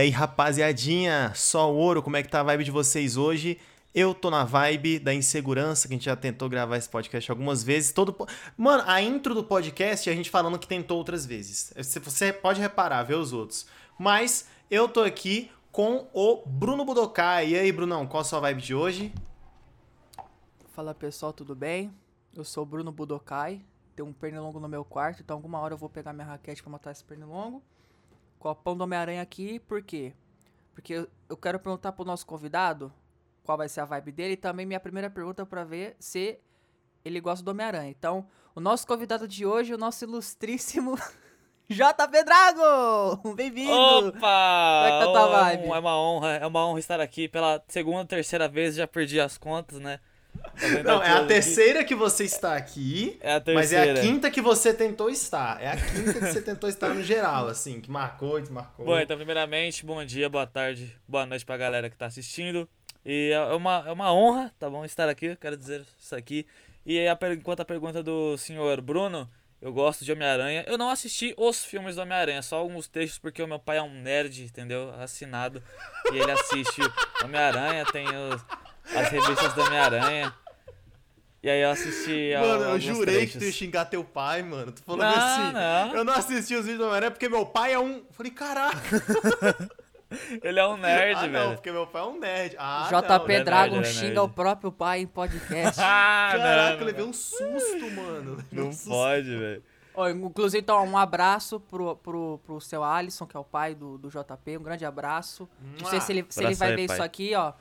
Aí, rapaziadinha, só ouro, como é que tá a vibe de vocês hoje? Eu tô na vibe da insegurança, que a gente já tentou gravar esse podcast algumas vezes. Todo po- Mano, a intro do podcast é a gente falando que tentou outras vezes. Você- pode reparar, ver os outros. Mas eu tô aqui com o Bruno Budokai. E aí, Brunão, qual a sua vibe de hoje? Fala pessoal, tudo bem? Eu sou o Bruno Budokai, tenho um pernilongo no meu quarto, então alguma hora eu vou pegar minha raquete pra matar esse pernilongo. Copão do Homem-Aranha aqui, por quê? Porque eu- quero perguntar pro nosso convidado qual vai ser a vibe dele e também minha primeira pergunta pra ver se ele gosta do Homem-Aranha. Então, o nosso convidado de hoje, o nosso ilustríssimo JP Drago! Bem-vindo! Opa! Como é que tá a tua Oh, vibe? É uma honra, é uma honra estar aqui pela segunda, terceira vez, já perdi as contas, né? Não, é a terceira que você está aqui, É a mas é a quinta que você tentou estar. É a quinta que você tentou estar no geral, assim, que marcou e desmarcou. Bom, então, primeiramente, bom dia, boa tarde, boa noite pra galera que tá assistindo. E é uma, é uma honra, tá bom, estar aqui, eu quero dizer isso aqui. E a, per- enquanto a pergunta do senhor Bruno, eu gosto de Homem-Aranha. Eu não assisti os filmes do Homem-Aranha, só alguns textos, porque o meu pai é um nerd, entendeu? Assinado. E ele assiste Homem-Aranha, tem os- as revistas do Homem-Aranha. E aí eu assisti a- Mano, eu jurei que tu ia trechos. xingar teu pai, mano. Tu falou Não, assim. não. Eu não assisti os vídeos do Homem-Aranha porque meu pai é um. Eu Falei, caraca. Ele é um nerd, ah, não, velho. porque meu pai é um nerd. Ah, JP não, é Dragon nerd, é xinga nerd. o próprio pai em podcast. Ah, Caraca, não, eu levei um susto, mano. Não um susto. pode, velho. Inclusive, então, um abraço pro, pro, pro seu Alisson, que é o pai do, do JP. Um grande abraço. Não sei se ele, se ele vai aí, ver pai. isso aqui, ó.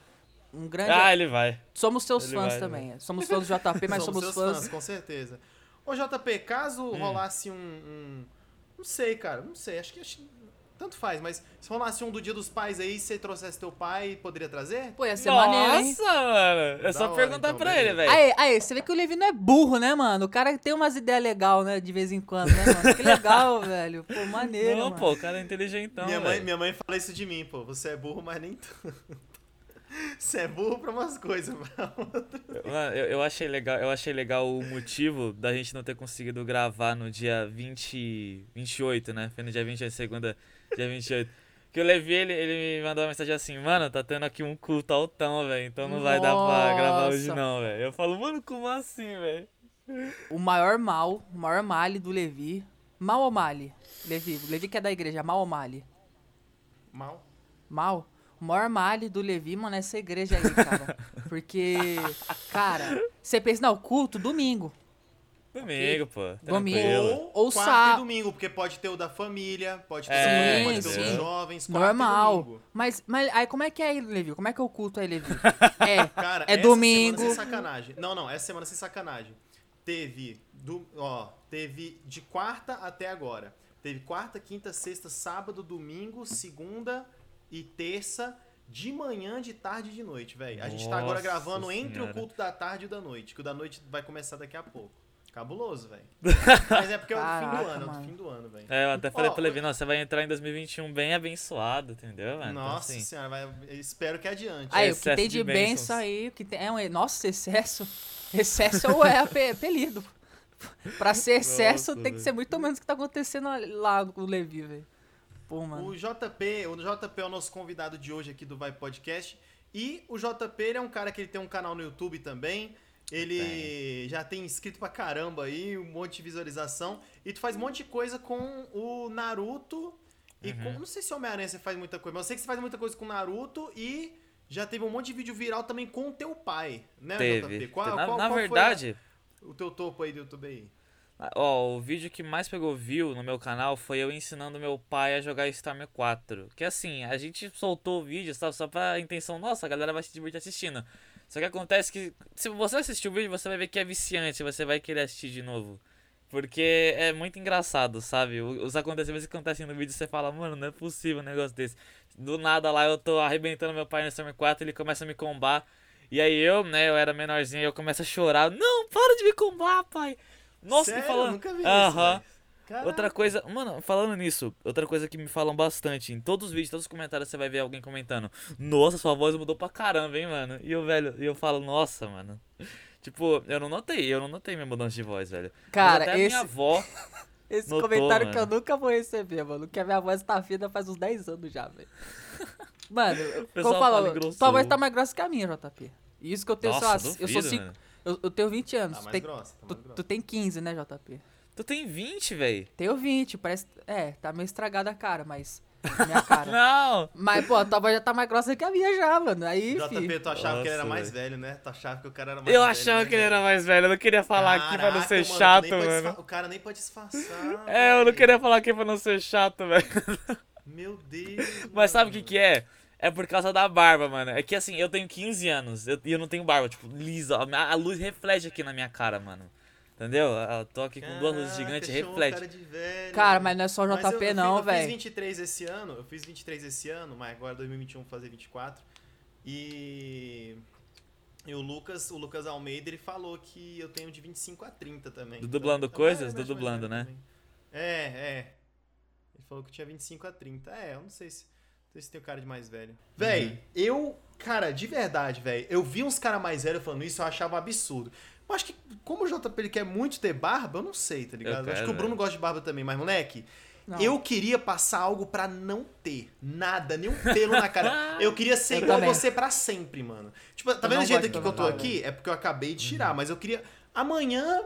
Um grande. Ah, ele vai. somos seus ele fãs vai, também. Somos fãs do JP, mas somos, seus fãs. com certeza. Ô, JP, caso Hum. rolasse um, um- Não sei, cara, não sei. Acho que. acho- Tanto faz, mas se rolasse um do Dia dos Pais aí, se você trouxesse teu pai, poderia trazer? Pô, ia ser maneiro, hein? Nossa, mano. É Da só hora, perguntar então, pra beleza. ele, velho. Aí, aí, você vê que o Levi não é burro, né, mano? O cara tem umas ideias legais, né, de vez em quando, né, mano? Que legal, velho. Pô, maneiro, Não, mano. pô, o cara é inteligentão, minha, mãe, minha mãe fala isso de mim, pô. Você é burro, mas nem tanto. Você é burro pra umas coisas, pra outras. Mano, eu, eu achei legal, eu achei legal o motivo da gente não ter conseguido gravar no dia 20, 28, né? Foi no dia 28, segunda, dia 28. Que eu levei ele, ele me mandou uma mensagem assim, mano, tá tendo aqui um culto altão, velho, então não vai dar pra gravar hoje não, velho. Eu falo, mano, como assim, velho? O maior mal, o maior male do Levi. Mal ou male? Levi, o Levi que é da igreja, mal ou male? Mal. Mal? Maior male do Levi, mano, é essa igreja aí, cara. Porque, cara, você pensa, não, culto, domingo. Domingo, pô. Domingo. tranquilo. Ou, Ou quarta sá- e domingo, porque pode ter o da família, pode ter É, o pode ter sim. os jovens, e Normal. domingo. Mas, mas aí como é que é aí, Levi? Como é que é o culto aí, Levi? É, Cara, é essa domingo. semana sem sacanagem. Não, não, essa semana sem sacanagem. Teve, do, ó, teve de quarta até agora. Teve quarta, quinta, sexta, sábado, domingo, segunda e terça, de manhã, de tarde e de noite, velho. A gente tá agora gravando entre o Senhora. culto da tarde e o da noite, que o da noite vai começar daqui a pouco. Cabuloso, velho. Mas é porque é o fim do ano, é o fim do ano, velho. É, eu até falei Ó, pro Levi, não, você vai entrar em 2021 bem abençoado, entendeu, mano? Então, Nossa assim, senhora, vai, eu espero que adiante. Aí, o que tem de de benção aí, o que tem, é um, nossa, excesso. Excesso é o- é ape- apelido. Pra ser excesso, Nossa, tem que velho. ser muito menos o que tá acontecendo lá com o Levi, velho. Pô, mano. O JP, o JP é o nosso convidado de hoje aqui do Vai Podcast. E o JP ele é um cara que ele tem um canal no YouTube também. Ele já tem inscrito pra caramba aí, um monte de visualização. E tu faz um monte de coisa com o Naruto. E Uhum. com, não sei se o Homem-Aranha você faz muita coisa, mas eu sei que você faz muita coisa com o Naruto e já teve um monte de vídeo viral também com o teu pai, né, teve. JP? Qual, na qual- na qual foi verdade, o teu topo aí do YouTube aí? Ó, o vídeo que mais pegou view no meu canal foi eu ensinando meu pai a jogar Storm 4. Que assim, a gente soltou o vídeo sabe, só pra intenção, nossa, a galera vai se divertir assistindo. Só que acontece que, se você assistir o vídeo, você vai ver que é viciante, você vai querer assistir de novo. Porque é muito engraçado, sabe? Os acontecimentos que acontecem no vídeo, você fala, mano, não é possível um negócio desse. Do nada lá eu tô arrebentando meu pai no Storm 4, ele começa a me combar. E aí eu, né, eu era menorzinho, eu começo a chorar. Não, para de me combar, pai! Nossa, Sério? que falando. Nunca vi isso, Aham. Caraca. Outra coisa, mano, falando nisso, outra coisa que me falam bastante, em todos os vídeos, todos os comentários você vai ver alguém comentando, nossa, sua voz mudou pra caramba, hein, mano. E eu, velho, e eu falo, nossa, mano. Tipo, eu não notei, eu não notei minha mudança de voz, velho. Mas Cara, até a esse- minha avó, Esse Notou, comentário que eu mano. nunca vou receber, mano. Que a minha voz tá fina faz uns 10 anos já, velho. Mano, como fala falou, grossão. tua voz tá mais grossa que a minha, JP. Isso que eu tenho, sei lá, Nossa, eu sou duvido, 5. mano. Eu, eu tenho 20 anos. Tá tu, mais tem, grossa, tá tu, mais grossa. tu tem 15, né, JP? Tu tem 20, velho. Tenho 20, parece. É, tá meio estragada a cara, mas. Minha cara. Não! mas, pô, a tua voz já tá mais grossa que a minha já, mano. Aí. JP, tu achava que ele era Nossa, mais velho. né? Tu achava que o cara era mais Eu velho. achava né, que ele era mais velho, eu não queria falar aqui pra não Caraca, ser mano, tu chato, mano. O cara nem pode disfarçar. É, eu não queria falar aqui pra não ser chato, velho. Meu Deus. Mas sabe o que mano. que é? É por causa da barba, mano. É que assim, eu tenho 15 anos eu- e eu, não tenho barba, tipo, lisa. A, a luz reflete aqui na minha cara, mano. Entendeu? Eu tô aqui com duas luzes gigantes, reflete. Cara, de velho, Cara, mas não é só Mas eu- JP, eu, não, fiz, Eu fiz velho. 23 esse ano, eu fiz 23 esse ano, mas agora 2021 vou fazer 24. E. E o Lucas, o Lucas Almeida, ele falou que eu tenho de 25 a 30 também. Do dublando Então, coisas? é, Do eu dublando, velho né? também. É, é. Ele falou que tinha 25 a 30. É, eu não sei se. Não sei se tem o cara de mais velho. Véi, Uhum. eu. Cara, de verdade, velho. Eu vi uns caras mais velhos falando isso, eu achava um absurdo. Eu acho que, como o JP ele quer muito ter barba, eu não sei, tá ligado? Eu acho quero, que o Bruno velho. gosta de barba também, mas, moleque, Não. eu queria passar algo pra não ter. Nada, nenhum pelo na cara. Eu queria ser Eu igual também. você pra sempre, mano. Tipo, tá vendo o jeito aqui que eu tô aqui? É porque eu acabei de Uhum. tirar, mas eu queria. Amanhã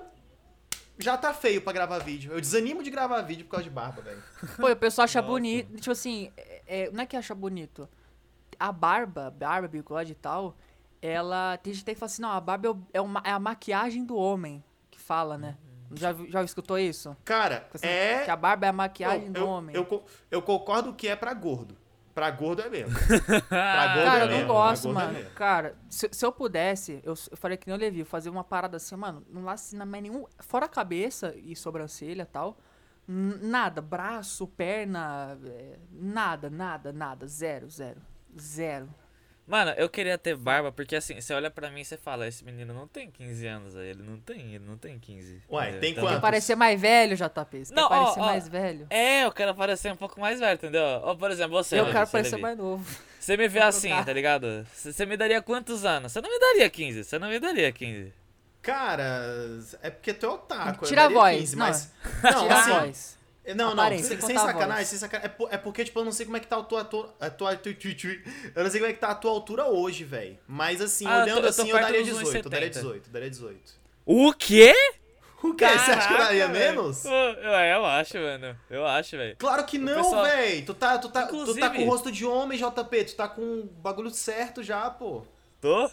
já tá feio pra gravar vídeo. Eu desanimo de gravar vídeo por causa de barba, velho. Pô, o pessoal acha Nossa. bonito. Tipo assim, é, é, não é que acha bonito. A barba, barba, bigode e tal, ela. Tem gente que tem que falar assim, não, a barba é, o- é, uma- é a maquiagem do homem que fala, né? Já, vi- já escutou isso? Cara, Assim, é. Que a barba é a maquiagem Não, do eu, homem. Eu, eu concordo que é pra gordo. Pra gordo é mesmo. Pra gordo Cara, é eu mesmo. não gosto, pra gordo é mano. mesmo. Cara, se, se eu pudesse, eu, eu faria que nem eu Levi, eu fazer uma parada assim, mano, não lasse mais nenhum. Fora a cabeça e sobrancelha e tal. Nada, braço, perna, é, nada, nada, nada. Zero, zero. Zero. Mano, eu queria ter barba porque assim, você olha pra mim e você fala, esse menino não tem 15 anos aí, ele não tem, ele não tem 15. Ué, entendeu? tem Então- quantos? Quer parecer mais velho, JP. Você Não, quer ó, parecer ó, mais velho. É, eu quero parecer um pouco mais velho, entendeu? Ó, por exemplo, você. eu quero você, parecer mais novo. Você me vê assim, tá ligado? Você você me daria quantos anos? Você não me daria 15, você não me daria 15. Cara, é porque tu é otaku. eu Tira a voz, 15, não. mas. Não, Tira assim, a voz. Não, não, sem, sem sacanagem, sem sacanagem. É, po- é porque, tipo, eu não sei como é que tá a tua, a tua, a tua, tu- tu- tu- eu não sei como é que tá a tua altura hoje, velho. Mas assim, Ah, eu olhando eu tô assim, eu perto daria dos 18, eu daria 1,70. 18, eu daria 18. O quê? O quê? Você acha que eu Caraca, daria velho. menos? Ô, É, eu acho, mano. Eu acho, velho. Claro que não, pessoal- véi. Tu tá, tu, tá, tu tá Inclusive- com o rosto de homem, JP. Tu tá com o bagulho certo já, pô. Tô?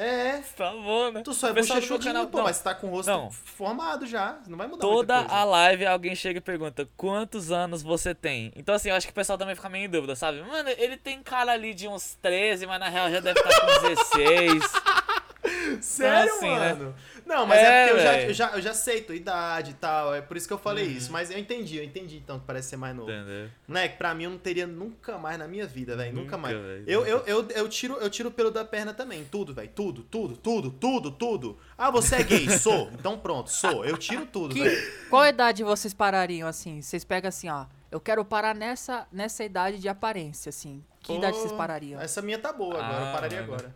É. Tá bom, né? Tu só é bochechudinho, canal- pô, não, mas tá com o rosto não. formado já. Não vai mudar Toda a live alguém chega e pergunta quantos anos você tem. Então assim, eu acho que o pessoal também fica meio em dúvida, sabe? Mano, ele tem cara ali de uns 13, mas na real já deve estar com 16. Sério, assim, né? mano? Não, mas é, É, porque eu já, eu, já, eu já sei tua idade e tal. É por isso que eu falei Uhum. isso. Mas eu entendi, eu entendi então que parece ser mais novo. Entendeu? Moleque, pra mim eu não teria nunca mais na minha vida, velho. Nunca, Nunca, mais. véi, Eu, nunca. eu, eu, eu, tiro, eu tiro o pelo da perna também. Tudo, velho. Tudo, tudo, tudo, tudo, tudo. Ah, você é gay? sou. Então pronto, sou. Eu tiro tudo, Que, velho. qual idade vocês parariam, assim? Vocês pegam assim, ó. Eu quero parar nessa, nessa idade de aparência, assim. Que idade vocês parariam? Essa minha tá boa agora. Ah, eu pararia mano. agora.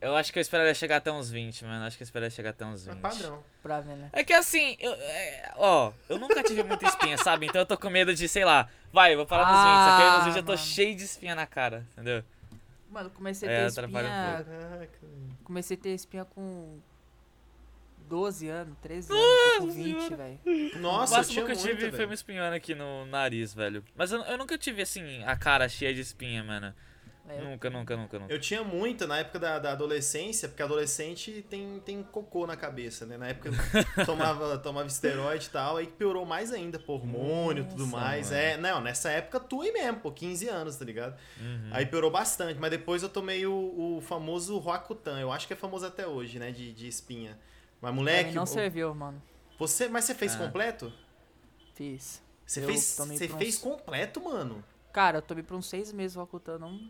Eu acho que eu esperaria chegar até uns 20, mano. Acho que eu esperaria chegar até uns É 20. padrão. Pra ver, né? É que assim, eu, é, ó, eu nunca tive muita espinha, sabe? Então eu tô com medo de, sei lá, vai, vou parar nos 20, só que aí nos 20 eu tô Ah, cheio de espinha na cara, entendeu? Mano, comecei a É, ter atrapalha um espinha. Caraca. comecei a ter espinha com 12 anos, 13 anos, tô com 20, velho. o Nossa, eu máximo que eu muito, tive foi velho. uma espinhona aqui no nariz, velho. Mas eu, eu nunca tive, assim, a cara cheia de espinha, mano. É, Nunca, nunca, nunca, nunca. Eu tinha muita na época da, da adolescência, porque adolescente tem, tem cocô na cabeça, né? Na época eu tomava, tomava esteroide e tal, aí piorou mais ainda, pô, hormônio e tudo mais. mano. É, não, nessa época tu aí mesmo, pô, 15 anos, tá ligado? Uhum. Aí piorou bastante, mas depois eu tomei o, o famoso Roacutan, eu acho que é famoso até hoje, né, de, de espinha. Mas moleque, não o- serviu, mano. você, mas você fez Ah. completo? Fiz. Você Eu fez, você uns- fez completo, mano? Cara, eu tomei por uns seis meses ocultando. Não...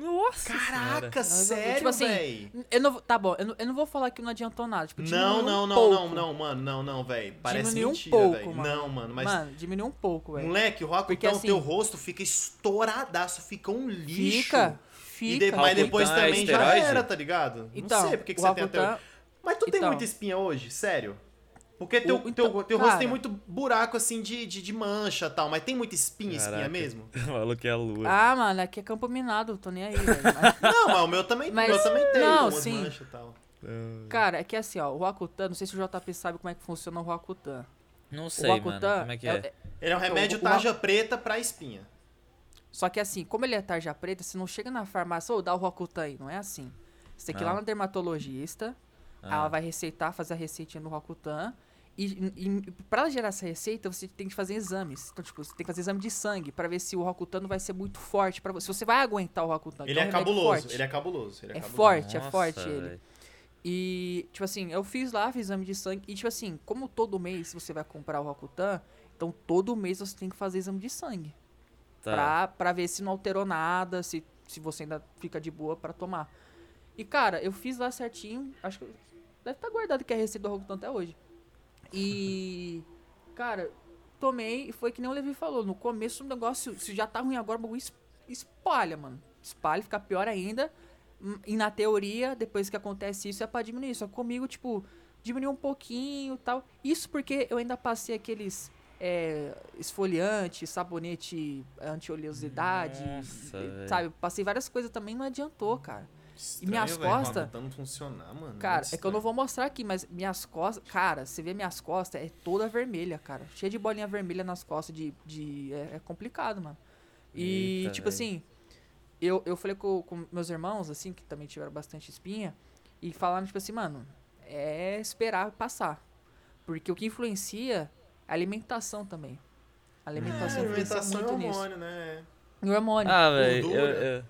Nossa. Caraca, sério, tipo assim, véi? Eu não, tá bom, eu não, eu não vou falar que não adiantou nada. Tipo, Não, não, um não, pouco. não, não, mano, não, não, velho. Parece Diminuiu um mentira, pouco, velho. mano. Não, mano, mas Mano, diminuiu um pouco, velho. Moleque, o Porque, assim, teu rosto fica estouradaço, fica um lixo. Fica, E fica. de- mas Roacutan depois é também já esteroide? era, tá ligado? Então, não sei porque que o você tem até Roacutan-. Mas tu tem então. muita espinha hoje? Sério? Porque teu, O- teu, então, teu rosto tem cara- muito buraco assim de, de, de mancha e tal, mas tem muita espinha, espinha Caraca. mesmo? O maluco é a lua. Ah, mano, aqui é campo minado, tô nem aí, velho. Mas- Não, mas o meu também, Mas- o meu também tem não, umas sim. manchas e tal. Cara, é que assim, ó, o Rakutan, não sei se o JP sabe como é que funciona o Rakutan. Não O sei, mano. Rakutan Como é que é? Ele é um remédio o- o- tarja preta pra espinha. Só que assim, como ele é tarja preta, você não chega na farmácia, ô, dá o Rokutan aí, não é assim. Você tem que ir lá Não. na dermatologista, Ah. ela vai receitar, fazer a receitinha do Rokutan, e, e pra ela gerar essa receita, você tem que fazer exames. Então, tipo, você tem que fazer exame de sangue pra ver se o Rokutan não vai ser muito forte pra você. Se você vai aguentar o Rokutan. que Ele é é um remédio cabuloso, forte. ele é cabuloso. Ele é, É cabuloso. forte, é Nossa, forte ele. E, tipo assim, eu fiz lá, fiz exame de sangue. E, tipo assim, como todo mês você vai comprar o Rokutan, então todo mês você tem que fazer exame de sangue. Tá. Pra, pra ver se não alterou nada, se, se você ainda fica de boa pra tomar. E, cara, eu fiz lá certinho. Acho que deve estar guardado que é a receita do Rokutan até hoje. E, cara, tomei e foi que nem o Levi falou. No começo o negócio, se já tá ruim agora, o bagulho es- espalha, mano. Espalha, fica pior ainda. Hum, E na teoria, depois que acontece isso, é pra diminuir. Só comigo, tipo, diminuiu um pouquinho e tal. Isso porque eu ainda passei aqueles é, esfoliante, sabonete anti-oleosidade, sabe? Passei várias coisas também, não adiantou, cara. Estranho, minhas velho, costas- Tentando funcionar, mano. Cara, muito é que eu não vou mostrar aqui, mas minhas costas. Cara, você vê minhas costas, é toda vermelha, cara. Cheia de bolinha vermelha nas costas de. de é, é complicado, mano. E, Eita, tipo velho. assim, eu, eu falei com, com meus irmãos, assim, que também tiveram bastante espinha, e falaram, tipo assim, mano, é esperar passar. Porque o que influencia é a alimentação também. A alimentação, É, influencia alimentação é muito nisso. hormônio, né? E o hormônio. Ah, velho, eu, Gordura. eu...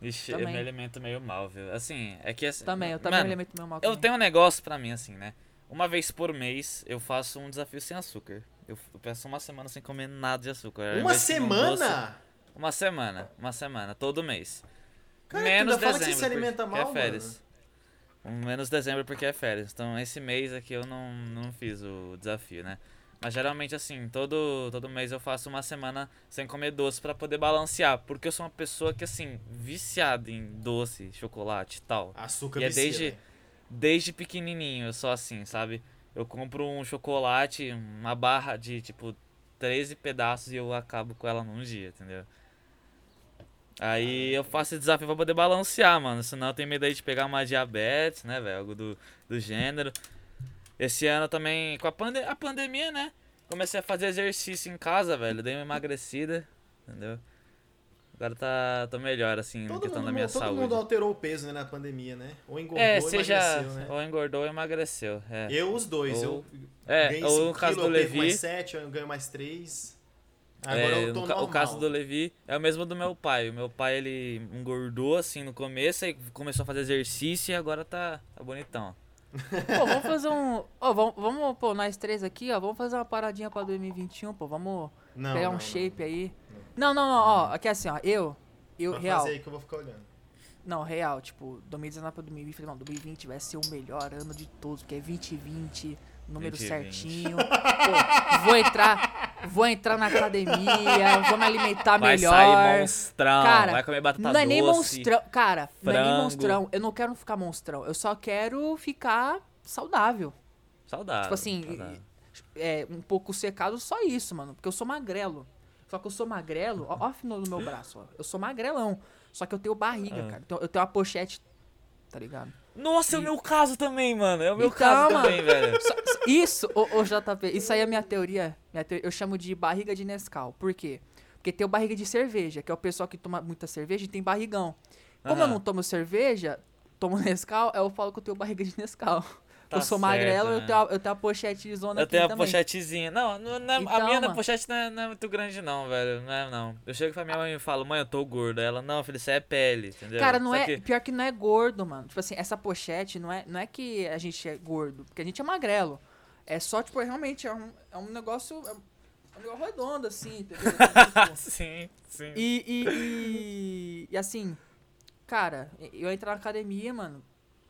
Ixi, eu Também. me alimento meio mal, viu? Assim, é que assim... também, eu também mano, me alimento meu mal Eu também. tenho um negócio pra mim, assim, né? Uma vez por mês, eu faço um desafio sem açúcar. Eu, eu peço uma semana sem comer nada de açúcar. Uma um semana? Uma semana, uma semana, todo mês. Cara, menos ainda fala que dezembro, você se alimenta porque mal, é férias. Um Menos dezembro porque é férias. Então esse mês aqui eu não, não fiz o desafio, né? Mas geralmente assim, todo, todo mês eu faço uma semana sem comer doce pra poder balancear. Porque eu sou uma pessoa que, assim, viciada em doce, chocolate e tal. Açúcar E é vicia, desde- velho. Desde pequenininho eu sou assim, sabe? Eu compro um chocolate, uma barra de tipo 13 pedaços e eu acabo com ela num dia, entendeu? Aí eu faço esse desafio pra poder balancear, mano. Senão eu tenho medo aí de pegar uma diabetes, né, velho? Algo do, do gênero. Esse ano também, com a, pande a pandemia, né? Comecei a fazer exercício em casa, velho. Dei uma emagrecida, entendeu? Agora tá, tô melhor, assim, Todo, questão mundo, da minha todo saúde. mundo alterou o peso né, na pandemia, né? Ou engordou É, ou seja, emagreceu, né? ou engordou ou emagreceu. É. Eu os dois. Ou- eu É, ganhei ou 5 no caso do eu Levi. mais 7, eu ganho mais 3. Agora é, eu tô no normal. o caso do Levi é o mesmo do meu pai. O meu pai, ele engordou assim no começo, aí começou a fazer exercício e agora tá, tá bonitão. Pô, vamos fazer um. Vamos, vamos, pô, nós três aqui, ó. Vamos fazer uma paradinha pra 2021, pô. Vamos Não, pegar não, um não. shape aí. Não, não, não, ó. Aqui é assim, ó. Eu. Eu, Vai real. fazer aí que eu vou ficar olhando. Não, real, tipo, 2019 pra 2020, falei, não, 2020 vai ser o melhor ano de todos, porque é 2020, número 2020. certinho. Pô, vou entrar, vou entrar na academia, vou me alimentar vai melhor. sair monstrão, Cara, vai comer batata não é nem doce. monstrão, cara, não é nem frango. monstrão. Eu não quero ficar monstrão, eu só quero ficar saudável. Saudável. Tipo assim, saudável. é, um pouco secado, só isso, mano. Porque eu sou magrelo. Só que eu sou magrelo, ó, ó do meu braço, ó. Eu sou magrelão. Só que eu tenho barriga, Ah. cara. Então, eu tenho uma pochete, tá ligado? Nossa, é o meu caso também, mano. É o meu Então, caso mano. também, velho. Isso, ô, ô, JP, isso aí é minha teoria. Minha teo- eu chamo de barriga de Nescau. Por quê? Porque tem o barriga de cerveja, que é o pessoal que toma muita cerveja e tem barrigão. Como eu não tomo cerveja, tomo Nescau, eu falo que eu tenho barriga de Nescau. Tá eu sou certo, magrelo, eu né? tenho, a, eu tenho a pochete zona Eu tenho a também. pochetezinha. Não, não, não é- a Então, minha mano. pochete não é, não é muito grande, não, velho. Não é, não. Eu chego pra minha mãe e falo, mãe, eu tô gordo. Ela, não, filho, isso aí é pele, entendeu? Cara, não Só é. que- Pior que não é gordo, mano. Tipo assim, essa pochete não é, não é que a gente é gordo, porque a gente é magrelo. É só, tipo, realmente é um, é um negócio. É um negócio redondo, assim, entendeu? Tipo, sim, sim. e, e, e, e assim, cara, eu entrar na academia, mano,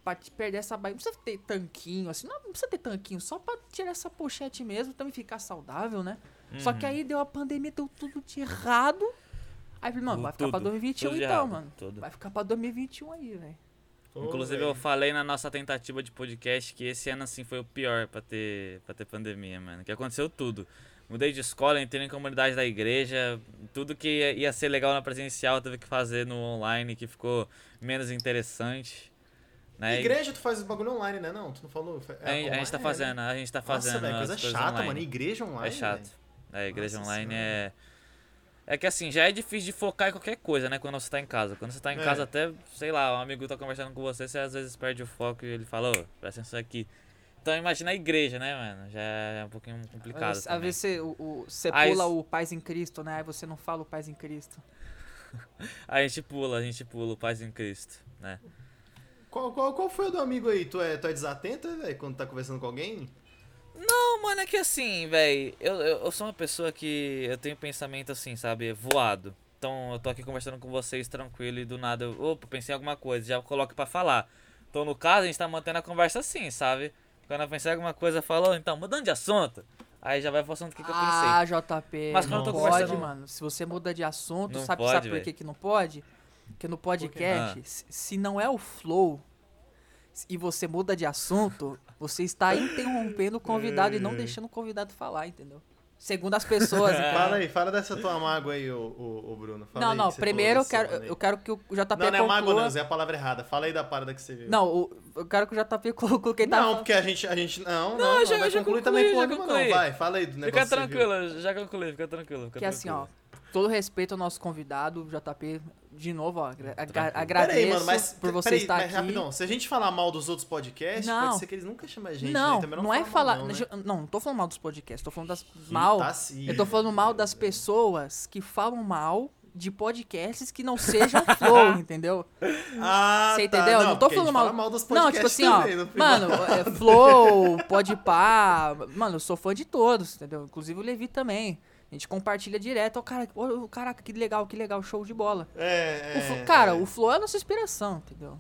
pra te perder essa barriga. Não precisa ter tanquinho, assim, não, não precisa ter tanquinho, só pra tirar essa pochete mesmo, também ficar saudável, né? Só Uhum. que aí deu a pandemia, deu tudo de errado. Aí, eu falei, mano, vai ficar pra Tudo, 2021 tudo de então, errado, mano. tudo. Vai ficar pra 2021 aí, velho. Inclusive, eu falei na nossa tentativa de podcast que esse ano, assim, foi o pior pra ter, pra ter pandemia, mano. Que aconteceu tudo. Mudei de escola, entrei em comunidade da igreja. Tudo que ia, ia ser legal na presencial, teve que fazer no online, que ficou menos interessante. Né? Igreja, tu faz os bagulho online, né? Não, tu não falou? a, gente- a gente tá fazendo, a gente tá fazendo. Nossa, velho, as coisa chata, online. mano. Igreja online. É chato. velho. É, a igreja Nossa online Senhora. é. É que assim, já é difícil de focar em qualquer coisa, né? Quando você tá em casa. Quando você tá em É. casa, até, sei lá, um amigo tá conversando com você, você às vezes perde o foco e ele fala, ô, presta atenção aqui. Então imagina a igreja, né, mano? Já é um pouquinho complicado. Às também. vezes você, o, o- você Aí pula o Paz em Cristo, né? Aí você não fala o Paz em Cristo. A gente pula, a gente pula o Paz em Cristo, né? Qual, qual, qual foi o do amigo aí? Tu é, tu é desatento, velho, quando tá conversando com alguém? Não, mano, é que assim, velho, eu, eu, eu sou uma pessoa que eu tenho pensamento assim, sabe, voado. Então eu tô aqui conversando com vocês tranquilo e do nada eu, opa, pensei em alguma coisa, já coloco pra falar. Então no caso a gente tá mantendo a conversa assim, sabe? Quando eu pensei em alguma coisa, falou, então, mudando de assunto. Aí já vai pro assunto que, que eu pensei. Ah, JP. Mas quando não eu tô pode, conversando- mano. Se você muda de assunto, Não sabe, pode, sabe por que, que não pode? Porque no podcast, Ah. se, não é o flow e você muda de assunto, você está interrompendo o convidado e não deixando o convidado falar, entendeu? Segundo as pessoas. entendeu? Fala aí, fala dessa tua mágoa aí, ô, ô, ô Bruno. Fala Não, aí não, que primeiro eu quero, eu quero que o JP Não, não é conclua... mágoa não, Zé, é a palavra errada. Fala aí da parada que você viu. Não, o- eu quero que o JP conclua quem tá Não, falando. porque a gente, a gente, não, não, Não, não, já- vai já também já porra nenhuma, não, vai, fala aí do negócio Fica que tranquilo, já concluí, fica tranquilo. Fica Que assim, ó, tranquilo. Todo respeito ao nosso convidado, o JP, de novo, ó, agra- Tranquilo. agradeço Peraí, mano, mas por você peraí, estar mas aqui. rapidão, se a gente falar mal dos outros podcasts, Não. pode ser que eles nunca chamem a gente, não, né? Também não, é fala falar. mal, né? Não, não tô falando mal dos podcasts, tô falando das Ih, mal. tá sim. Eu tô falando mal das pessoas que falam mal de podcasts que não sejam flow, entendeu? Ah, Você tá, entendeu? Não, tô porque a gente falando fala mal. dos Não, podcasts tipo assim, ó. também, final. Mano, é, flow, podpá. Mano, eu sou fã de todos, entendeu? Inclusive o Levi também. A gente compartilha direto. Ó, cara, ó, caraca, que legal, que legal, show de bola. É, O é, cara, é. o Flow é a nossa inspiração, entendeu?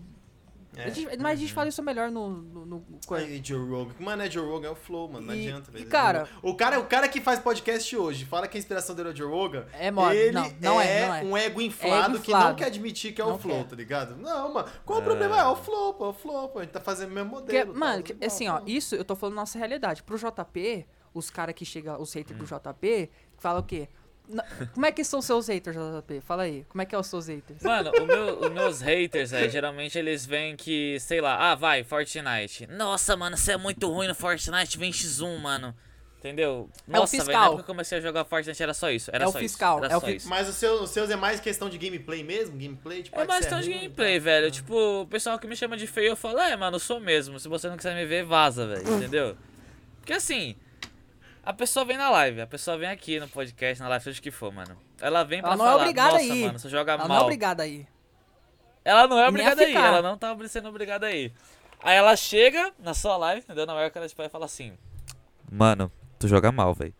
É. A gente- mas a gente fala isso melhor no. no, no-. Aí, Joe Rogan. Mano, é Joe Rogan, é o Flow, mano. Não E- adianta, velho. cara- O cara, o cara que faz podcast hoje, fala que a inspiração dele é o Joe Rogan. É moda. Ele Não, não é, não é. um ego inflado, Ego que não inflado. quer admitir que é o Não Flow, quer. tá ligado? Não, mano. Qual o problema? É o Flow, pô. É o Flow, pô. A gente tá fazendo o mesmo Porque, modelo. mano, tá? que- Igual, assim, ó, isso eu tô falando nossa realidade. Pro JP, os caras que chegam, os haters Hum. do JP, falam o quê? Na- Como é que são seus haters, JP? Fala aí, como é que é os seus haters? Mano, o meu- os meus haters, velho, geralmente eles vêm que, sei lá, ah, vai, Fortnite. Nossa, mano, você é muito ruim no Fortnite, vem X1, mano. Entendeu? É o Nossa, velho, fiscal. na época que eu comecei a jogar Fortnite era só isso. Era É o só fiscal, isso. Era é o fi- isso. Mas o seu- os seus é mais questão de gameplay mesmo? Gameplay? Tipo, É ah, mais questão de gameplay, tá? velho. Tipo, o pessoal que me chama de feio, eu falo, é, mano, eu sou mesmo. Se você não quiser me ver, vaza, velho. Entendeu? Porque assim, a pessoa vem na live, a pessoa vem aqui no podcast, na live, seja o que for, mano. Ela vem pra Ela não é falar, obrigada nossa, aí. mano, você joga Ela mal. não é obrigada aí. Ela não é obrigada aí, ela não tá sendo obrigada aí. Aí ela chega na sua live, entendeu? Na hora que ela tipo, vai falar assim: Mano, tu joga mal, velho.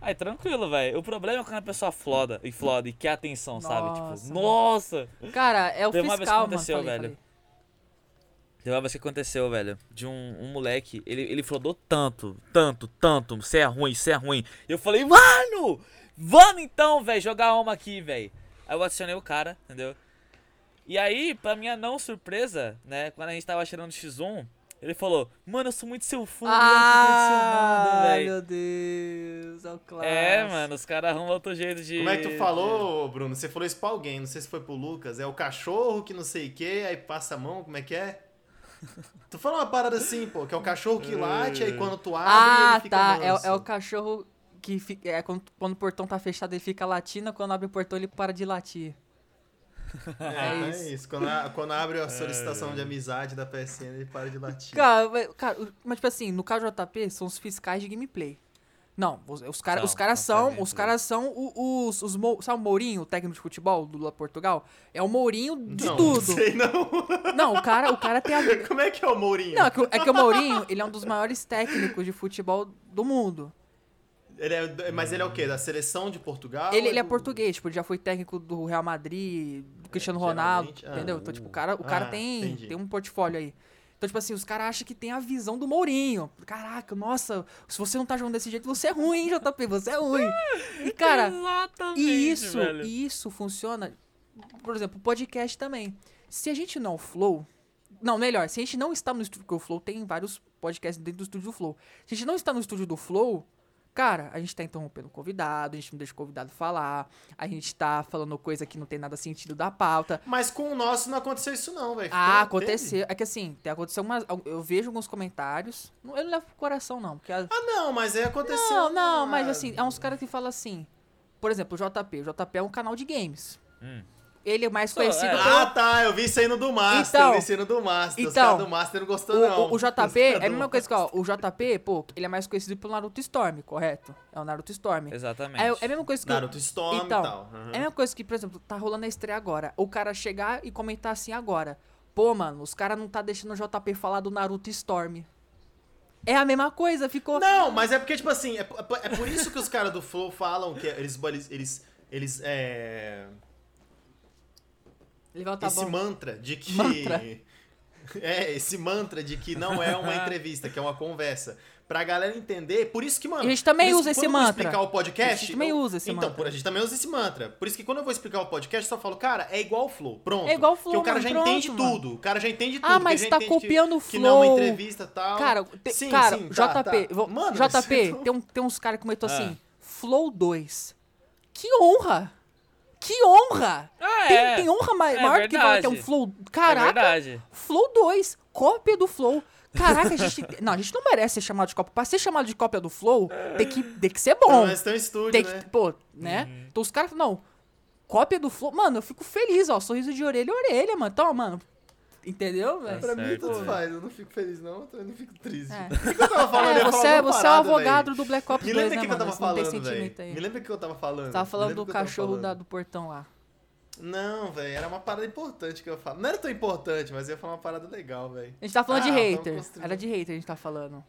Aí tranquilo, velho. O problema é quando a pessoa floda e floda e quer atenção, sabe? Nossa, Tipo, mano. nossa! Cara, é o Teve uma vez que fiscal, mano. aconteceu, falei, velho. falei. Teve uma vez que aconteceu, velho, de um, um moleque, ele, ele flodou tanto, tanto, tanto, você é ruim, você é ruim. E eu falei, mano, vamos então, velho, jogar uma aqui, velho. Aí eu adicionei o cara, entendeu? E aí, pra minha não surpresa, né, quando a gente tava tirando X1, ele falou, mano, eu sou muito seu fã, Ah, velho. meu Deus, é o clássico. É, mano, os caras arrumam outro jeito de... Como é que tu falou, Bruno? Você falou isso pra alguém, não sei se foi pro Lucas. É o cachorro que não sei o que, aí passa a mão, como é que é? Tu falou uma parada assim, pô, que é o cachorro que late, aí quando tu abre, Ah, ele fica tá. É, o- manso. é o cachorro que fica. É quando, quando o portão tá fechado, ele fica latindo. Quando abre o portão, ele para de latir. É, é é isso. Quando, a- quando abre a solicitação de amizade da PSN, ele para de latir. Cara, cara, mas tipo assim, no caso do JP, são os fiscais de gameplay. Não, os, os, cara, São, os caras são os caras são os, os, Mou- sabe o Mourinho, o técnico de futebol do Lula Portugal? É o Mourinho de não, tudo. Não sei não. Não, o cara, o cara tem a Como é que é o Mourinho? Não, é que, o- é que o Mourinho, ele é um dos maiores técnicos de futebol do mundo. Ele é, mas ele é o quê? Da seleção de Portugal? Ele, ele é português, tipo, ele já foi técnico do Real Madrid, do Cristiano Ronaldo, geralmente, ah, entendeu? Então, tipo, o cara, o cara ah, tem, entendi. tem um portfólio aí. Então, tipo assim, os caras acham que tem a visão do Mourinho. Caraca, nossa, se você não tá jogando desse jeito, você é ruim, hein, JP, você é ruim. E, cara, Exatamente, e isso, velho. e isso funciona, por exemplo, o podcast também. Se a gente não é o flow, Não, melhor, se a gente não está no estúdio, porque o Flow tem vários podcasts dentro do estúdio do Flow. Se a gente não está no estúdio do Flow, cara, a gente tá interrompendo o convidado, a gente não deixa o convidado falar, a gente tá falando coisa que não tem nada sentido da pauta. Mas com o nosso não aconteceu isso não, velho. Ah, Teve? aconteceu. É que assim, tem aconteceu umas. Eu vejo alguns comentários. Eu não levo pro coração, não. Porque a- Ah, não, mas aí aconteceu. Não, não, mas assim, é uns caras que falam assim. Por exemplo, o JP. O JP é um canal de games. Hum. Ele é mais conhecido é. pelo. Ah, tá, eu vi isso aí no do Master, Então- eu vi isso aí no do Master. Os então, caras do Master não gostou, O, não. o- o Os JP é a mesma coisa que, ó, o JP, pô, ele é mais conhecido pelo Naruto Storm, correto? É o Naruto Storm. Exatamente. É, é a mesma coisa que. o- Naruto Storm então, e tal. aham. É a mesma coisa que, por exemplo, tá rolando a estreia agora. O cara chegar e comentar assim agora. Pô, mano, os caras não tá deixando o JP falar do Naruto Storm. É a mesma coisa, ficou. Não, mas é porque, tipo assim, é, p- é por isso que os caras do Flow falam que eles. Eles. Eles. é, esse mão. mantra de que. Mantra. É, esse mantra de que não é uma entrevista, que é uma conversa. Pra galera entender. Por isso que, mano. E a gente também usa esse quando eu mantra. explicar o podcast. A gente também usa esse então, mantra. por- a gente também usa esse mantra. Por isso que quando eu vou explicar o podcast, eu só falo, cara, é igual o Flow. Pronto. É igual o Flow, Porque o cara mano, já pronto, entende mano. tudo. O cara já entende tudo. Ah, mas tá copiando o Que não é uma Flow. entrevista e tal. Cara, te- sim, cara, sim, tá, JP, tá. Mano, JP, você- tem, um, tem uns caras que comentou Ah. assim, Flow 2. Que honra! Que honra! Ah, tem, é. tem honra ma- É maior que falar que é um. Flow. É Caraca, verdade. Flow 2, cópia do Flow. Caraca, a gente. Não, a gente não merece ser chamado de cópia. Pra ser chamado de cópia do Flow, tem que, tem que ser bom. Mas tem um estúdio, Tem né? que, pô, né? Então os caras, não, cópia do Flow. Mano, eu fico feliz, ó. Sorriso de orelha a orelha, mano. Então, mano. Entendeu, velho? Pra mim, Certo, tanto velho. faz. Eu não fico feliz, não. Eu também não fico triste. É. O que, que eu tava falando? É, você, uma você é o advogado velho. do Black Ops Me 2, lembra né, o que, eu tava Você não tem falando, sentimento velho. aí. Me lembra o que eu tava falando. Você tava falando do cachorro falando. da- do portão lá. Não, velho, era uma parada importante que eu falo. Não era tão importante, mas eu ia falar uma parada legal, velho. A gente tá falando Ah, de hater. Era de hater a gente tá falando.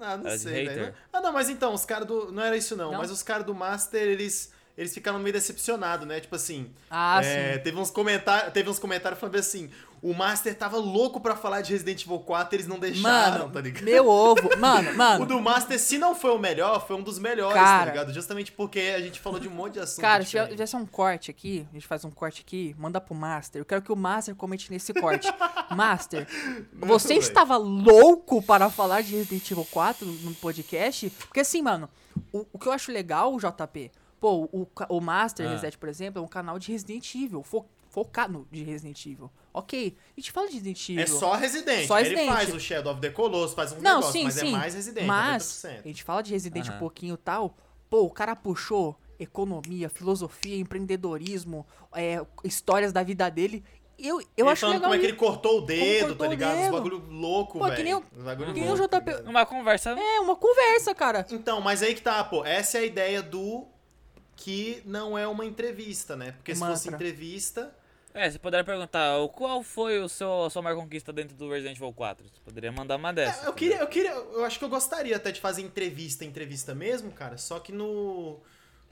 Ah, não Era de sei, hater? velho. Ah, não, mas então, os caras do. Não era isso, não. Não? Mas os caras do Master, eles. Eles ficaram meio decepcionados, né? Tipo assim. Ah, é, sim. teve uns comentários, teve uns comentários falando assim: o Master tava louco pra falar de Resident Evil 4, eles não deixaram, Mano, tá ligado? meu ovo. Mano, O mano. do Master, se não foi o melhor, foi um dos melhores, Cara. tá ligado? Justamente porque a gente falou de um monte de assunto. Cara, se tivesse um corte aqui, a gente faz um corte aqui, manda pro Master. Eu quero que o Master comente nesse corte. Master, você velho. estava louco para falar de Resident Evil 4 no podcast? Porque assim, mano, o, o que eu acho legal, JP, pô, o, o Master Ah. Reset, por exemplo, é um canal de Resident Evil, fo, focado de Resident Evil. Ok, a gente fala de Resident Evil. É só Resident. Só Ele Resident. faz o Shadow of the Colossus, faz um Não, negócio, sim, mas sim. é mais Resident, Mas 90%. a gente fala de Resident um Aham. pouquinho e tal. Pô, o cara puxou economia, filosofia, empreendedorismo, é, histórias da vida dele. Eu, eu ele acho falando legal. como é que ele cortou o dedo, cortou tá o ligado? Os bagulho louco, velho. que nem o- bagulho que nem o louco, tá JP. Uma conversa. É, uma conversa, cara. Então, mas aí que tá, pô. Essa é a ideia do que não é uma entrevista, né? Porque se fosse Mantra. entrevista. É, você poderia perguntar o- qual foi o seu, a sua maior conquista dentro do Resident Evil 4. Você poderia mandar uma dessas. É, eu queria, eu queria, eu acho que eu gostaria até de fazer entrevista, entrevista mesmo, cara. Só que no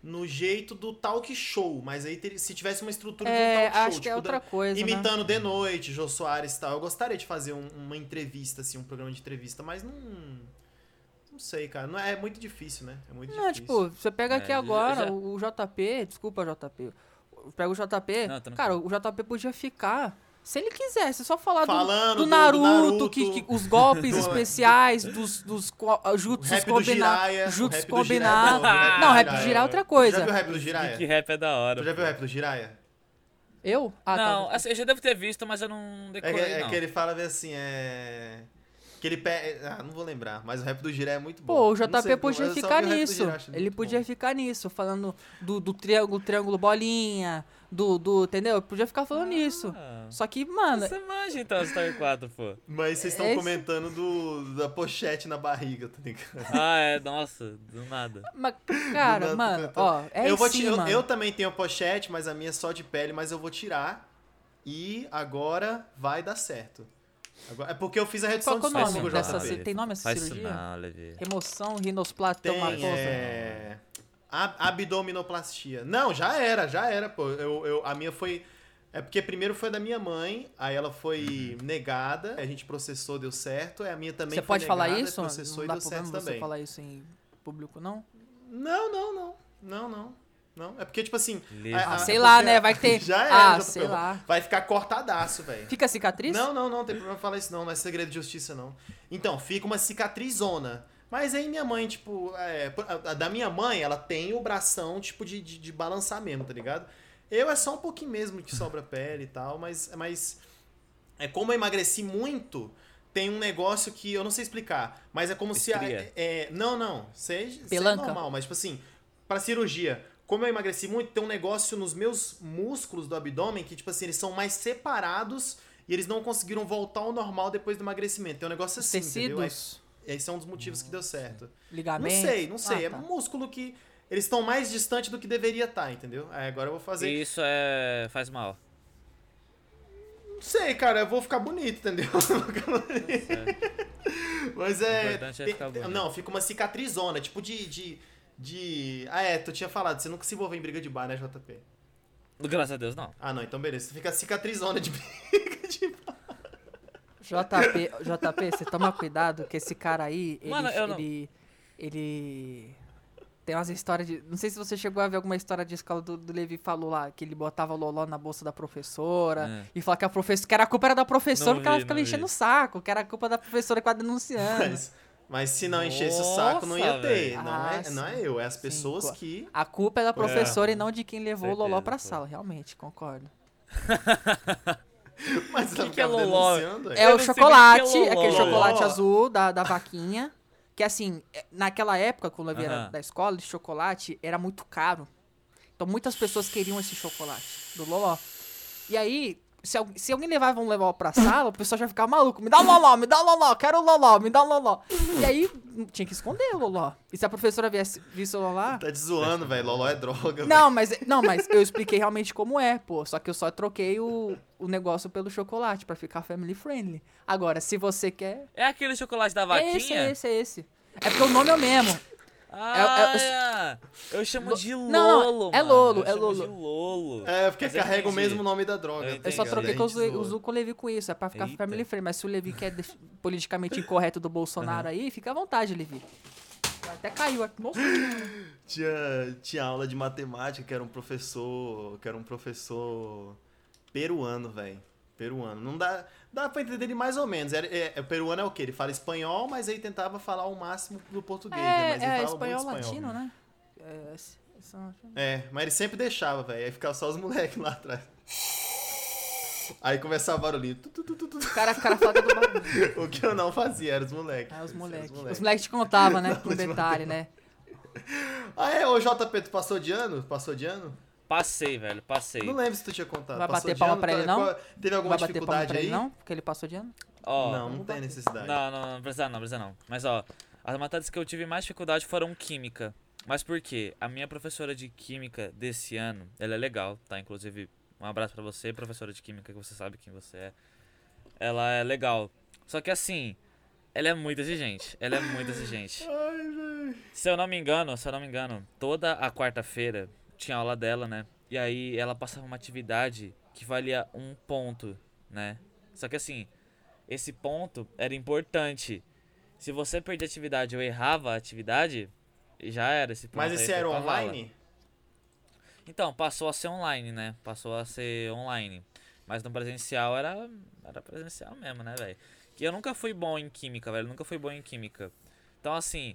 no jeito do talk show, mas aí teria- se tivesse uma estrutura É, de um talk show, acho que é tipo, outra da- coisa, né? imitando de noite, Jô Soares e tal. Eu gostaria de fazer um- uma entrevista assim, um programa de entrevista, mas não não sei, cara, não é, é muito difícil, né? É muito Não, difícil. tipo, você pega aqui É, agora já- o, o JP, desculpa, JP. Pega o JP. Não, cara, o JP podia ficar. Se ele quisesse, só falar do- Falando do, do- do Naruto, Naruto. que, que os golpes Do- especiais, dos, dos o jutsus combinados. Jutsus combinados. Não, o rap do Jiraiya é outra coisa. Já viu o rap do Que Jiraiya? rap é da hora. Tu já viu o rap do Jiraiya? Eu? Ah, não, tá. assim, eu já devo ter visto, mas eu não É, que- decorei, é não. que ele fala assim, é. Que ele pe... Ah, não vou lembrar, mas o rap do Jiraiya é muito bom. Pô, o JP sei, podia ficar nisso. Ele podia bom. ficar nisso, falando do, do triângulo, triângulo bolinha, do, do. Entendeu? Podia ficar falando nisso. Ah. Só que, mano, Você manja então Star 4, pô. Mas vocês estão Esse- comentando do, da pochete na barriga, tá ligado? Ah, é, nossa, do nada. mas, cara, nada, mano, tô ó, é eu, vou ti- eu, mano. eu também tenho pochete, mas a minha é só de pele, mas eu vou tirar. E agora vai dar certo. Agora- é porque eu fiz a redução Qual é o de nome estômago, dessa JP. ci- tem nome essa Faz cirurgia? Não, Levi. Remoção rinosplastomatosa. Tem, é... ab- Abdominoplastia. Não, já era, já era, pô. Eu, eu, a minha foi... É porque primeiro foi da minha mãe, aí ela foi negada, a gente processou, deu certo. A minha também Você foi pode falar negada, isso? processou Não e dá deu certo problema você também. falar isso em público, não? Não, não, não. Não, não. Não? É porque, tipo assim. A- a- Ah, sei lá, porque- né? Vai que tem- Já é, Ah, já sei lá. Vai ficar cortadaço, velho. Fica cicatriz? Não, não, não, tem problema falar isso não, não é segredo de justiça não. Então, fica uma cicatrizona. Mas aí minha mãe, tipo, é, a- da minha mãe, ela tem o bração, tipo, de, de, de balançar mesmo, tá ligado? Eu é só um pouquinho mesmo que sobra pele e tal, mas, mas é como eu emagreci muito, tem um negócio que eu não sei explicar, mas é como se... A, Estria. é, não, não, seja, seja Pelanca? normal, mas tipo assim, pra cirurgia, como eu emagreci muito, tem um negócio nos meus músculos do abdômen que, tipo assim, eles são mais separados e eles não conseguiram voltar ao normal depois do emagrecimento. Tem um negócio assim, entendeu? Aí- tecidos, Esse é um dos motivos que deu certo. ligamentos. Não sei, não sei. Ah, é tá. um músculo que eles estão mais distante do que deveria estar, entendeu? Aí agora eu vou fazer. E isso é. faz mal. Não sei, cara, eu vou ficar bonito, entendeu? Mas O é. é tem- ficar bonito. Não, fica uma cicatrizona, tipo de, de. De. Ah, é, tu tinha falado, você nunca se envolveu em briga de bar, né, JP? Graças a Deus, não. Ah, não, então beleza. Fica cicatrizona de briga de bar. JP, JP, você toma cuidado que esse cara aí, ele, Mano, eu não- ele, ele tem umas histórias de, não sei se você chegou a ver alguma história de escola do, do Levi falou lá, que ele botava o loló na bolsa da professora É. e falava que a professora, que era a culpa era da professora, Não porque ela vi, ficava não enchendo o saco, que era a culpa da professora que estava denunciando. Mas, mas se não enchesse o saco, não ia Nossa, ter. Não, Ah, é, não é sim. eu, é as pessoas que. A culpa é da professora e não de quem levou o loló Certeza, pra pô. sala, realmente, concordo. Mas ela Que que é loló? É Eu o o chocolate, é aquele chocolate azul da, da vaquinha. Que assim, é, naquela época, quando eu vim Aham. da escola, esse chocolate era muito caro. Então muitas pessoas queriam esse chocolate do Loló. E aí, se, se alguém levava um Loló pra sala, o pessoal já ficava maluco. Me dá um Loló, me dá um Loló, quero o Loló, me dá um Loló. E aí, tinha que esconder o Loló. E se a professora viesse, visse o Loló... Tá te zoando, velho. Loló é droga. Não, mas, não, mas eu expliquei realmente como é, pô. Só que eu só troquei o, o negócio pelo chocolate pra ficar family friendly. Agora, se você quer, É aquele chocolate da é vaquinha? esse, é esse, é esse. É porque o nome é o mesmo. Ah, eu chamo de Não, Lolo. não, é mano. Lolo, Eu é chamo Lolo. de Lolo. É, porque Mas carrega o mesmo nome da droga. Eu Eu só troquei com o Levi com isso. É pra ficar Eita. family friendly. Mas se o Levi quer politicamente incorreto do Bolsonaro aí, fica à vontade, Levi. Até caiu aqui. Nossa. Tinha, tinha aula de matemática que era um professor. Que era um professor peruano, velho. Peruano. Não dá. Dá pra entender ele mais ou menos. Era, é, é, o peruano é o quê? Ele fala espanhol, mas aí tentava falar o máximo do português, né? É, Mas ele é fala espanhol muito latino, né? É, s- são- É, mas ele sempre deixava, velho. Aí ficava só os moleques lá atrás. Aí começava o barulhinho. Tu, tu, tu, tu. O cara, cara fala do bagulho. O que eu não fazia, era os moleques. Ah, os moleques. Os moleques te contavam, né? Com detalhe, né? Ah, é? Ô, JP, tu passou de ano? Passou de ano? Passei, velho, passei. Não lembro se tu tinha contado. Vai Passou bater palma ano? pra ele, Tá- não? qual- Teve Não alguma vai bater palma dificuldade pra ele, aí? não? Porque ele passou de ano? Ó, não, não tem necessidade. Não, não, não precisa não, precisa não. Mas ó, as matérias que eu tive mais dificuldade foram química. Mas por quê? A minha professora de química desse ano, ela é legal, tá? Inclusive, um abraço pra você, professora de química, que você sabe quem você é. Ela é legal. Só que assim, ela é muito exigente. Ela é muito exigente. Ai, velho. Se eu não me engano, se eu não me engano, toda a quarta-feira tinha aula dela, né? E aí ela passava uma atividade que valia um ponto, né? Só que assim, esse ponto era importante. Se você perdia a atividade ou errava a atividade, já era esse ponto. Mas esse era online? Então, passou a ser online, né? Passou a ser online. Mas no presencial era, era presencial mesmo, né, velho? Que eu nunca fui bom em química, velho. Nunca fui bom em química. Então, assim,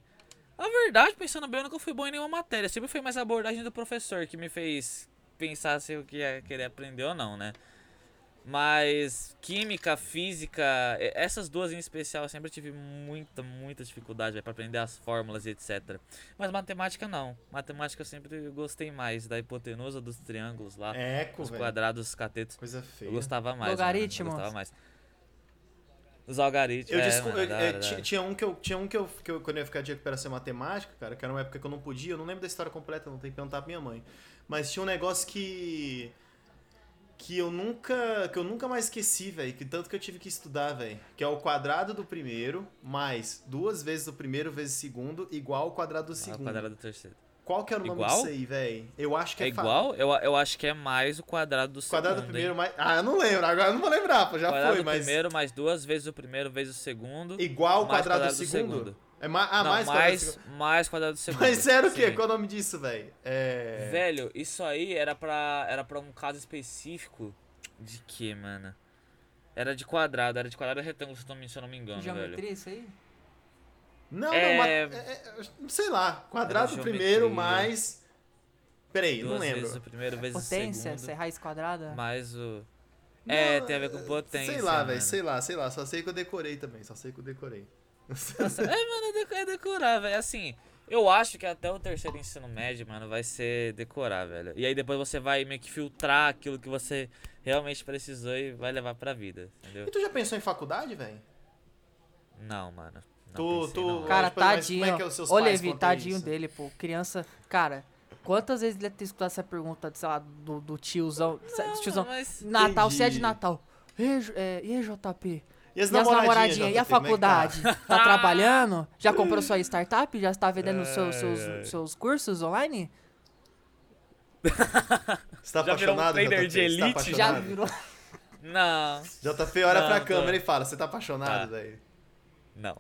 na verdade, pensando bem, eu nunca fui bom em nenhuma matéria. Sempre foi mais a abordagem do professor que me fez pensar se eu ia querer aprender ou não, né? Mas química, física, essas duas em especial eu sempre tive muita, muita dificuldade para aprender as fórmulas e etc. Mas matemática não. Matemática eu sempre gostei mais da hipotenusa dos triângulos lá, Eco, os velho. quadrados, os catetos. Coisa feia. Eu gostava mais. mano, Logaritmos. Eu gostava mais. Os algaritmos. Eu é, mano, eu- da é, da hora. tinha um que eu tinha um que eu, que eu quando eu ia ficar de recuperação em matemática, cara, que era uma época que eu não podia, eu não lembro da história completa, não tem que perguntar pra minha mãe. Mas tinha um negócio que que eu nunca que eu nunca mais esqueci, velho, que tanto que eu tive que estudar, velho, que é o quadrado do primeiro mais duas vezes o primeiro vezes o segundo igual ao quadrado do Ah, o segundo. quadrado do terceiro. Qual que era o nome Igual? disso aí, velho? Eu acho que É é, igual? Eu, eu acho que é mais o quadrado do segundo. Quadrado do hein? primeiro mais Ah, eu não lembro, agora eu não vou lembrar, pô, já quadrado foi, do mas primeiro mais duas vezes o primeiro vezes o segundo. igual ao mais quadrado, do segundo? É ma ah, não, mais, mais, quadrado mais quadrado de segundo. Mas era o quê? Sim. Qual é o nome disso, velho? É. Velho, isso aí era pra, era pra um caso específico de que, mano? Era de quadrado, era de quadrado e retângulo, se eu não me- engano, velho. Geometria, isso aí? Não, É- não, mas. é- é- sei lá. Quadrado primeiro, mais. Peraí, não Duas lembro. vezes o primeiro, vezes Potência, o se é segundo, raiz quadrada? mais o... É, Não, tem a ver com potência, Sei lá, velho, sei lá, sei lá. Só sei que eu decorei também, só sei que eu decorei. Nossa, é, mano, é é decorar, velho. Assim, eu acho que até o terceiro ensino médio, mano, vai ser decorar, velho. E aí depois você vai meio que filtrar aquilo que você realmente precisou e vai levar pra vida, entendeu? E tu já pensou em faculdade, velho? Não, mano. Tu- pensei, tu- não. Cara, mas como tadinho. é que é os seus Ô, pais Levi, tadinho isso? dele, pô. Criança. Cara, quantas vezes ele ter escutado essa pergunta, sei lá, do, do tiozão. Não, tiozão. mas... Natal, se é de. Natal. E, é, e aí, JP? E as E as namoradinhas? E a é tá? faculdade? Tá trabalhando? Já comprou sua startup? Já está vendendo os seus, seus, ai. seus cursos online? Você tá Já virou um trader de tá elite? Já apaixonado? virou. Não, JP olha Não, pra tô. câmera e fala, você tá apaixonado, Tá. velho? não.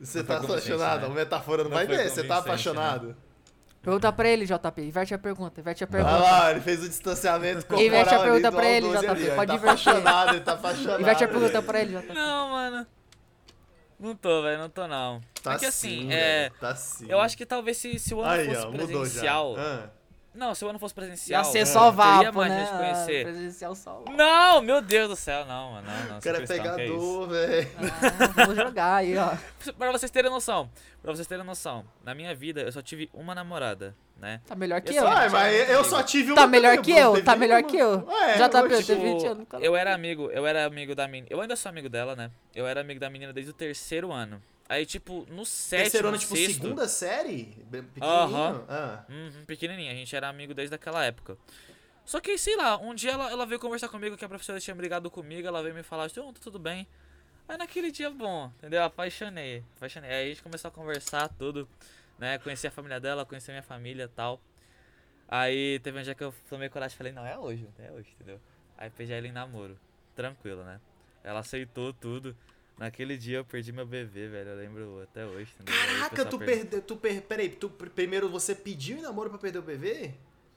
Você tá apaixonado? né? A metáfora não, Não vai ver, você tá né? apaixonado? Pergunta pra ele, JP. Inverte a pergunta, inverte a Olha pergunta. lá, ele fez o distanciamento corporal Inverte a ali pergunta pra ele, Al12 JP, ali, pode ele tá inverter. apaixonado, ele tá apaixonado. Inverte a pergunta velho. pra ele, JP. Não, mano. Não tô, velho, não tô não. Tá é que assim, sim, é... Tá sim. Eu acho que talvez se, se o ano Aí, fosse ó, mudou presencial... já. Ah. Não, se o ano fosse Ia presencial... ser é, só eu vapo, né? gente conhecer. Presencial só. Não, meu Deus do céu, não, mano. Não, não, O cara é cristão, isso. pegador, velho. Ah, vamos jogar aí, ó. Pra vocês terem noção, pra vocês terem noção, na minha vida eu só tive uma namorada, né? Tá melhor que Eu eu. só- Ai, mas eu só tive uma Tá melhor que eu, teve tá melhor que eu. Ué, Já tá oxe, eu teve Tipo, 20 anos. eu era amigo, eu era amigo da menina. Eu ainda sou amigo dela, né? Eu era amigo da menina desde o terceiro ano. Aí, tipo, no sétimo, ano, tipo, sexto, segunda série? Pequenininho? Ah. Uhum, pequenininha, a gente era amigo desde aquela época. Só que, sei lá, um dia ela, ela veio conversar comigo, que a professora tinha brigado comigo, ela veio me falar, oh, tá tudo bem. Aí naquele dia, bom, entendeu? Apaixonei, apaixonei. Aí a gente começou a conversar tudo, né? Conheci a família dela, conheci a minha família e tal. Aí teve um dia que eu tomei coragem e falei, não, é hoje, é hoje, entendeu? Aí peguei ela em namoro, tranquilo, né? Ela aceitou tudo. Naquele dia eu perdi meu bebê, velho, eu lembro até hoje, o Caraca, tu perdeu. Tu per... Peraí, tu pr- primeiro você pediu em namoro pra perder o bebê?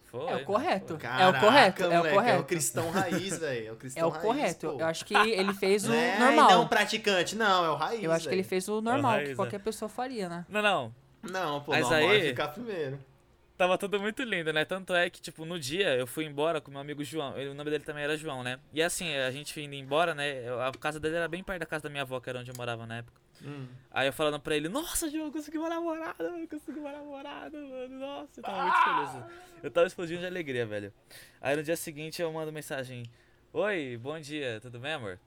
Foi, É o mano, correto. Caraca, correto, é o moleque, É o correto. cristão raiz, velho. É o É o raiz, correto. pô. Eu acho que ele fez o Não é, normal. Não praticante, não, é o raiz. Eu acho que ele fez o normal, raiz, que é. qualquer pessoa faria, né? Não, não, Não, pô, Mas normal é aí- ficar primeiro. Tava tudo muito lindo, né? Tanto é que, tipo, no dia eu fui embora com meu amigo João. Ele- o nome dele também era João, né? E assim, a gente indo embora, né? eu- A casa dele era bem perto da casa da minha avó, que era onde eu morava na época. Hum. Aí eu falando pra ele, nossa, João, consegui uma namorada, mano, consegui uma namorada, mano. Nossa, eu tava muito feliz. Eu tava explodindo de alegria, velho. Aí no dia seguinte eu mando mensagem: Oi, bom dia, tudo bem, amor?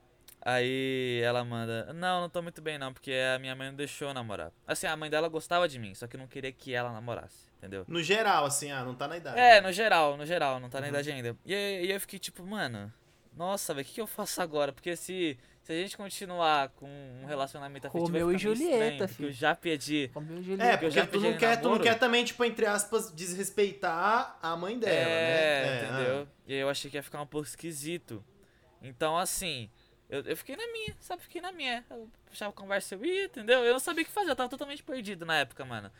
Aí ela manda: Não, não tô muito bem não, porque a minha mãe não deixou eu namorar. Assim, a mãe dela gostava de mim, só que não queria que ela namorasse, entendeu? No geral, assim, ah, não tá na idade. É, no geral, no geral, não tá na Uhum. idade ainda. E, aí- e eu fiquei tipo, mano, nossa, velho, o que, que eu faço agora? Porque se, se a gente continuar com um relacionamento afetivo, Romeu e Julieta, porque filho. eu já pedi. Como eu É, Julieta. eu porque já tu não, quer, tu não quer também, tipo, entre aspas, desrespeitar a mãe dela, é, né? entendeu? E aí eu achei que ia ficar um pouco esquisito. Então, assim, eu, eu fiquei na minha, sabe? Fiquei na minha. Eu puxava conversa, eu ia, entendeu? Eu não sabia o que fazer, eu tava totalmente perdido na época, mano.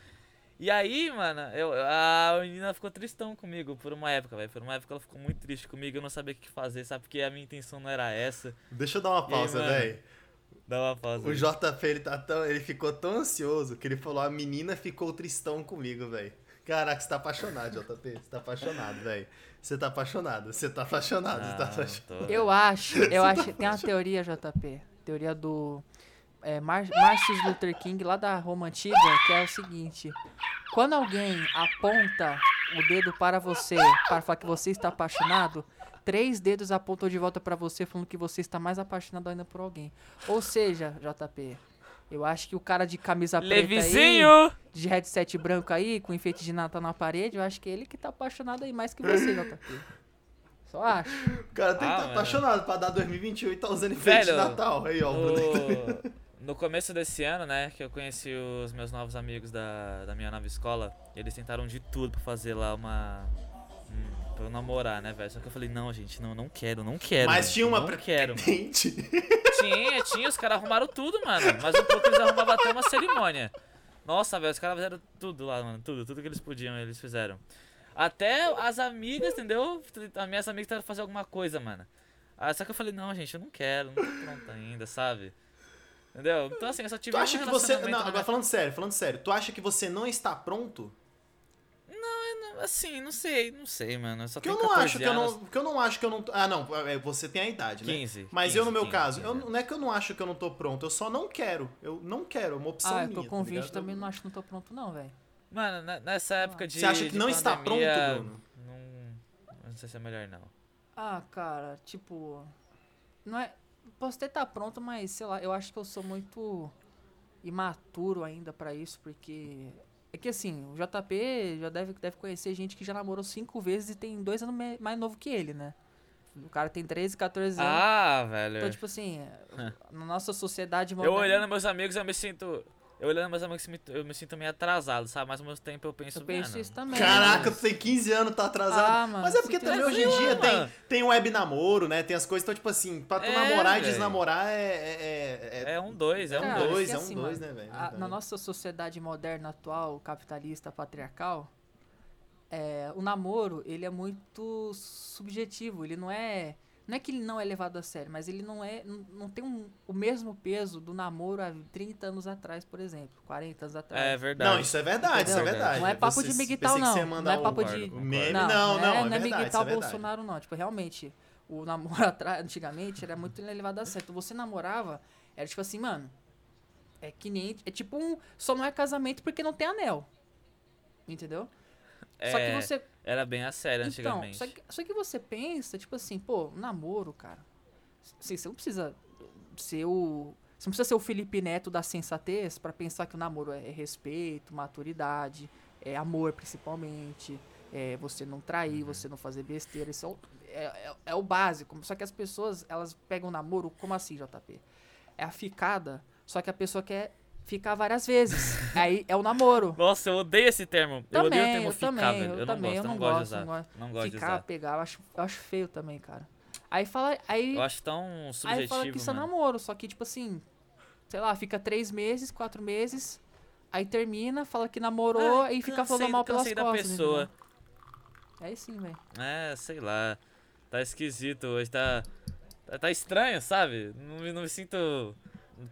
E aí, mano, eu, a menina ficou tristão comigo por uma época, velho. Por uma época ela ficou muito triste comigo, eu não sabia o que fazer, sabe? Porque a minha intenção não era essa. Deixa eu dar uma pausa, velho. Dá uma pausa. O aí. JP, ele, tá tão, ele ficou tão ansioso que ele falou: a menina ficou tristão comigo, velho. Caraca, você tá apaixonado, JP. Você tá apaixonado, velho. Você tá apaixonado, você tá apaixonado, você tá apaixonado. tô- Eu acho, eu acho. Tem uma teoria, JP. Teoria do é, Mar Martin Luther King, lá da Roma Antiga, que é o seguinte: quando alguém aponta o dedo para você, para falar que você está apaixonado, três dedos apontam de volta para você, falando que você está mais apaixonado ainda por alguém. Ou seja, JP. Eu acho que o cara de camisa preta aí, Levizinho! de headset branco aí, com enfeite de Natal na parede, eu acho que é ele que tá apaixonado aí mais que você, JP. Só acho. O cara tem que Ah, estar mano. apaixonado pra dar 2021 e tá usando enfeite de Velho, Natal. Aí, ó. o. No, começo desse ano, né, que eu conheci os meus novos amigos da, da minha nova escola, eles tentaram de tudo pra fazer lá uma. Hum, pra eu namorar, né, velho? Só que eu falei, não, gente, não, não quero, não quero. Mas mano, tinha uma Não quero. Tinha, tinha, os caras arrumaram tudo, mano. Mas um pouco eles arrumavam até uma cerimônia. Nossa, velho, os caras fizeram tudo lá, mano. Tudo, tudo que eles podiam, eles fizeram. Até as amigas, entendeu? As minhas amigas tentaram fazer alguma coisa, mano. Ah, só que eu falei, não, gente, eu não quero, não tô pronta ainda, sabe? Entendeu? Então assim, eu só tive Tu um acha que você. Não, agora falando sério, falando sério, tu acha que você não está pronto? Assim, não sei, não sei, mano. Eu só Porque tenho eu não 14 acho que eu anos. não. Porque eu não acho que eu não. Ah, não, é, você tem a idade, né? 15. Mas 15, eu, no meu 15, caso, 15 eu, não é que eu não acho que eu não tô pronto, eu só não quero. Eu não quero, é uma opção Ah, eu minha. tô com tá 20 ligado? também, não acho que não tô pronto não, velho. Mano, ne- nessa época de. Você acha que não está pronto, pandemia, Bruno? Não, não sei se é melhor, não. Ah, cara, tipo. Não é. Posso até estar pronto, mas sei lá, eu acho que eu sou muito imaturo ainda pra isso, porque. É que assim, o JP já deve, deve conhecer gente que já namorou cinco vezes e tem dois anos me- mais novo que ele, né? O cara tem 13, 14 anos. Ah, velho. Então, tipo assim, na nossa sociedade eu moderna. olhando meus amigos, eu me sinto. Eu olhando meus amigos, eu me sinto meio atrasado, sabe? Mas ao mesmo tempo eu penso. eu penso mano, isso também. Caraca, mas- tu tem 15 anos, tá atrasado. Ah, mano, Mas é porque também hoje em dia Mano. tem, tem web namoro, né? Tem as coisas, então, tipo assim, pra tu É, namorar e velho. desnamorar é. é, é- É um dois, é um Cara, dois. dois, que é um assim, dois, mano, né, velho? na nossa sociedade moderna atual, capitalista, patriarcal, é, o namoro, ele é muito subjetivo, ele não é... Não é que ele não é levado a sério, mas ele não é não, não tem um- o mesmo peso do namoro há 30 anos atrás, por exemplo, 40 anos atrás. É verdade. Não, isso é verdade, isso é Entendeu? verdade. Não é papo Você- de Miguel não. Não é papo de- meme. Não, Não, não, é, é não é é tal verdade. Bolsonaro, não. Tipo, realmente, o namoro atrás, antigamente, era muito levado a sério. Você namorava, era tipo assim, mano, é que nem... É tipo um... Só não é casamento porque não tem anel. Entendeu? Só que É, você... Era bem a sério Então, antigamente. só que, só que você pensa, tipo assim, pô, namoro, cara. Assim, você não precisa ser o. Você não precisa ser o Felipe Neto da sensatez pra pensar que o namoro é respeito, maturidade, é amor principalmente, é você não trair, Uhum. você não fazer besteira. Isso é o, é, é- é o básico. Só que as pessoas, elas pegam o namoro, como assim, JP? É a ficada, só que a pessoa quer ficar várias vezes. Aí é o namoro. Nossa, eu odeio esse termo. eu odeio o Também, termo eu ficar, também, velho. eu Eu não também, gosto, eu não não gosto de gosto, usar. não gosto. Não gosto de Ficar, usar. pegar, eu acho, eu acho feio também, cara. Aí fala, aí, Eu acho tão aí subjetivo, fala que isso é mano. namoro, só que tipo assim, sei lá, fica três meses, quatro meses, aí termina, fala que namorou Ah, e fica cansei- falando mal pelas da costas. pessoa. entendeu? É sim, velho. É, sei lá. Tá esquisito hoje, tá. Tá, tá estranho, sabe? Não, não me sinto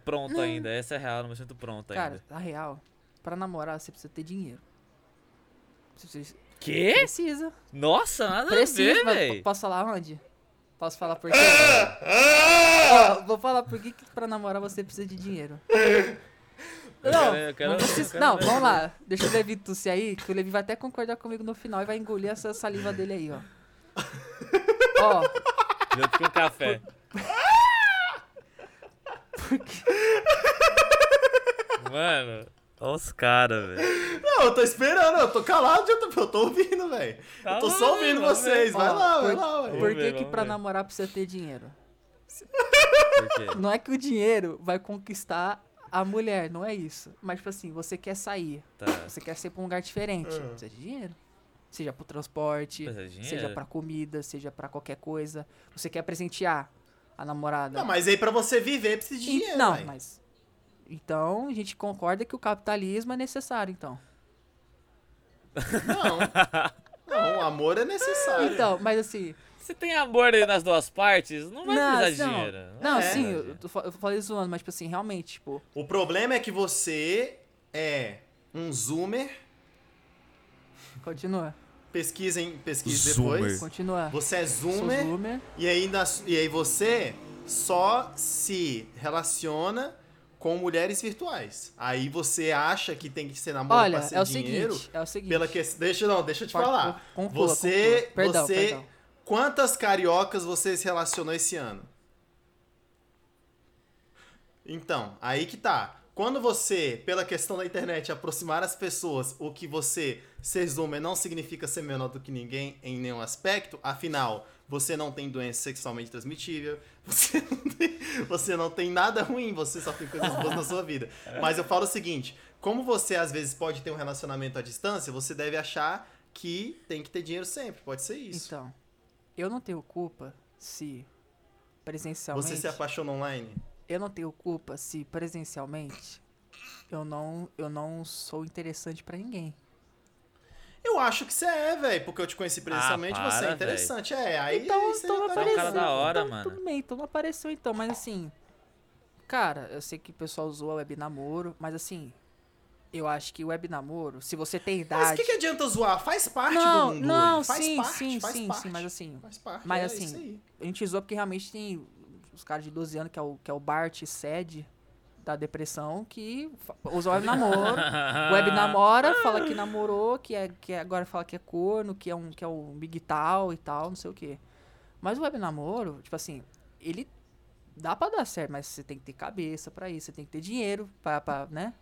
pronto ainda. Essa é a real, não me sinto pronto Cara, ainda. na real, pra namorar você precisa ter dinheiro. Você precisa- Quê? precisa. Nossa, nada Precisa, a ver, velho. posso falar onde? Posso falar por quê? Ó, vou falar por que, que pra namorar você precisa de dinheiro. Eu Não, quero- eu quero- não, eu precisa- quero não, vamos lá. Deixa o Levi tossir aí, que o Levi vai até concordar comigo no final e vai engolir essa saliva dele aí, ó. Ó, Junto com o café. Mano, olha os caras, velho. Não, eu tô esperando, eu tô calado, eu tô, eu tô ouvindo, velho. Tá eu tô só ouvindo vocês. Vai lá, vai por- lá, ué. por Vamos que ver, que pra ver. namorar precisa ter dinheiro? Por? Não é que o dinheiro vai conquistar a mulher, não é isso. Mas, tipo assim, você quer sair, Tá. você quer ser pra um lugar diferente, Ah. precisa de dinheiro. Seja pro transporte, seja pra comida, seja pra qualquer coisa. Você quer presentear a namorada. Não, mas aí pra você viver precisa de E- dinheiro, não, mas. Então, a gente concorda que o capitalismo é necessário, então. Não. Não, o amor é necessário. Então, mas assim. Se tem amor aí nas duas partes, não vai não, precisar de não, dinheiro. Não, É. sim, eu, eu falei zoando, mas, tipo assim, realmente, tipo. O problema é que você é um zoomer. Continua. Pesquisem, pesquise Zoomer. depois. Continua. Você é zoomer. zoomer. E aí, na e aí você só se relaciona com mulheres virtuais. Aí você acha que tem que ser namoro Olha, pra ser é o dinheiro. seguinte, é o seguinte. Pela que... Deixa, não, deixa eu te Pode- falar. conclua, você, conclua. Perdão, você, perdão. quantas cariocas você se relacionou esse ano? Então, aí que tá. Quando você, pela questão da internet, aproximar as pessoas, o que você ser zoomer não significa ser menor do que ninguém em nenhum aspecto, afinal, você não tem doença sexualmente transmitível, você não tem, você não tem nada ruim, você só tem coisas boas na sua vida. Mas eu falo o seguinte, como você às vezes pode ter um relacionamento à distância, você deve achar que tem que ter dinheiro sempre, pode ser isso. Então, eu não tenho culpa se presencialmente. você se apaixona online? Eu não tenho culpa se presencialmente eu não, eu não sou interessante pra ninguém. Eu acho que você é, velho, porque eu te conheci presencialmente, Ah, você é para, interessante. É, aí Então, você então não tá Você é cara apareceu. da hora, então, mano. Tudo bem, então não apareceu então, mas assim. Cara, eu sei que o pessoal usou web namoro, mas assim. Eu acho que web namoro, se você tem idade. Mas o que, que adianta zoar? Faz parte não, do mundo não. Faz sim, parte, sim, faz sim, parte. sim, mas assim. Faz parte, mas é assim, isso aí. A gente usou porque realmente tem os caras de 12 anos, que é o, que é o Bart Sed da depressão, que usa web namoro. web namora, fala que namorou, que, é, que é- agora fala que é corno, que é um, que é um big tal e tal, não sei o quê. Mas o web namoro, tipo assim, ele dá pra dar certo, mas você tem que ter cabeça pra isso, você tem que ter dinheiro pra, pra né?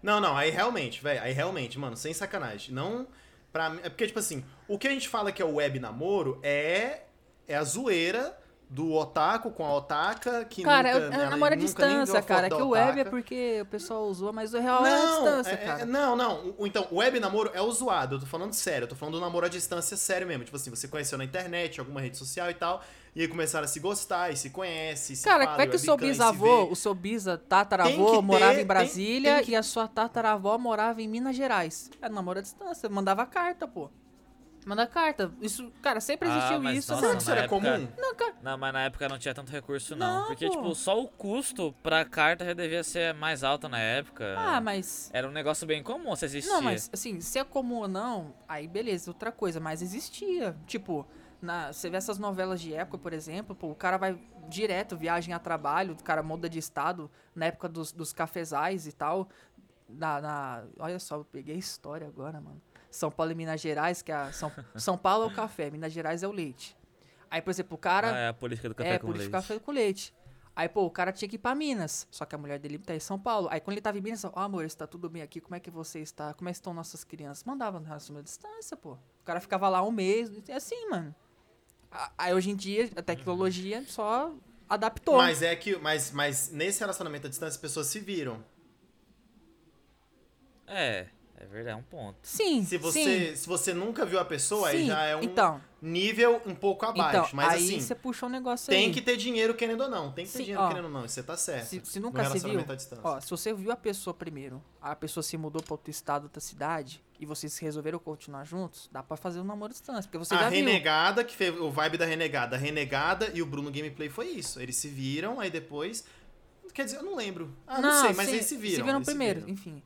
Não, não, aí realmente, velho, aí realmente, mano, sem sacanagem. Não, pra mim, é porque, tipo assim, o que a gente fala que é o web namoro é, é a zoeira do otaku com a otaka, que Cara, nunca, é, é viu distância, a foto cara. É que o web é porque o pessoal usou, mas o real é a Não, distância, é- é- cara. não, não. O- Então, o web namoro é o zoado. Eu tô falando sério. Eu tô falando do namoro à distância sério mesmo. Tipo assim, você conheceu na internet, alguma rede social e tal. E aí começaram a se gostar, e se conhece, se Cara, como é que o seu webcam, e se bisavô, o seu bisa Tem tataravô que morava ter- em tem- Brasília tem que- e a sua tataravó morava em Minas Gerais? É namoro à distância, mandava carta, pô. Manda carta. Isso, cara, sempre Ah, existiu mas isso, nossa. Será que isso era na época- comum? Não, cara. Não, mas na época não tinha tanto recurso, não. Não, porque, pô. tipo, só o custo pra carta já devia ser mais alto na época. Ah, mas. Era um negócio bem comum se existia. Não, mas assim, se é comum ou não, aí beleza, outra coisa, mas existia. Tipo, na, você vê essas novelas de época, por exemplo, pô, o cara vai direto, viagem a trabalho, o cara muda de estado, na época dos, dos cafezais e tal. Na, na- olha só, eu peguei a história agora, mano. São Paulo e Minas Gerais, que é a, São, São Paulo é o café, Minas Gerais é o leite. Aí, por exemplo, o cara. Ah, é a política do café É, com isso leite. café com leite. Aí, pô, o cara tinha que ir pra Minas. Só que a mulher dele tá em São Paulo. Aí, quando ele tava em Minas, ó, amor, está tudo bem aqui? Como é que você está? Como é que estão nossas crianças? Mandava no relacionamento à distância, pô. O cara ficava lá um mês. É assim, mano. Aí, hoje em dia, a tecnologia só adaptou. Mas é que. Mas, mas nesse relacionamento à distância, as pessoas se viram. É, é verdade, é um ponto. Sim, Se sim. você, se você nunca viu a pessoa, aí Sim, já é um então. nível um pouco abaixo. Então, mas aí assim, você puxou um negócio tem aí. que ter dinheiro querendo ou não. Tem que ter Sim, dinheiro ó. querendo ou não. Você tá certo. Se, se nunca se viu, ó, se você viu a pessoa primeiro, a pessoa se mudou pra outro estado, outra cidade, e vocês resolveram continuar juntos, dá pra fazer um namoro à distância, porque você a já viu. Renegada, que fez o vibe da Renegada. A Renegada e o Bruno Gameplay foi isso. Eles se viram, aí depois. Quer dizer, eu não lembro. Ah, não, sei, mas sim, eles se viram. Se viram eles primeiro, viram. enfim.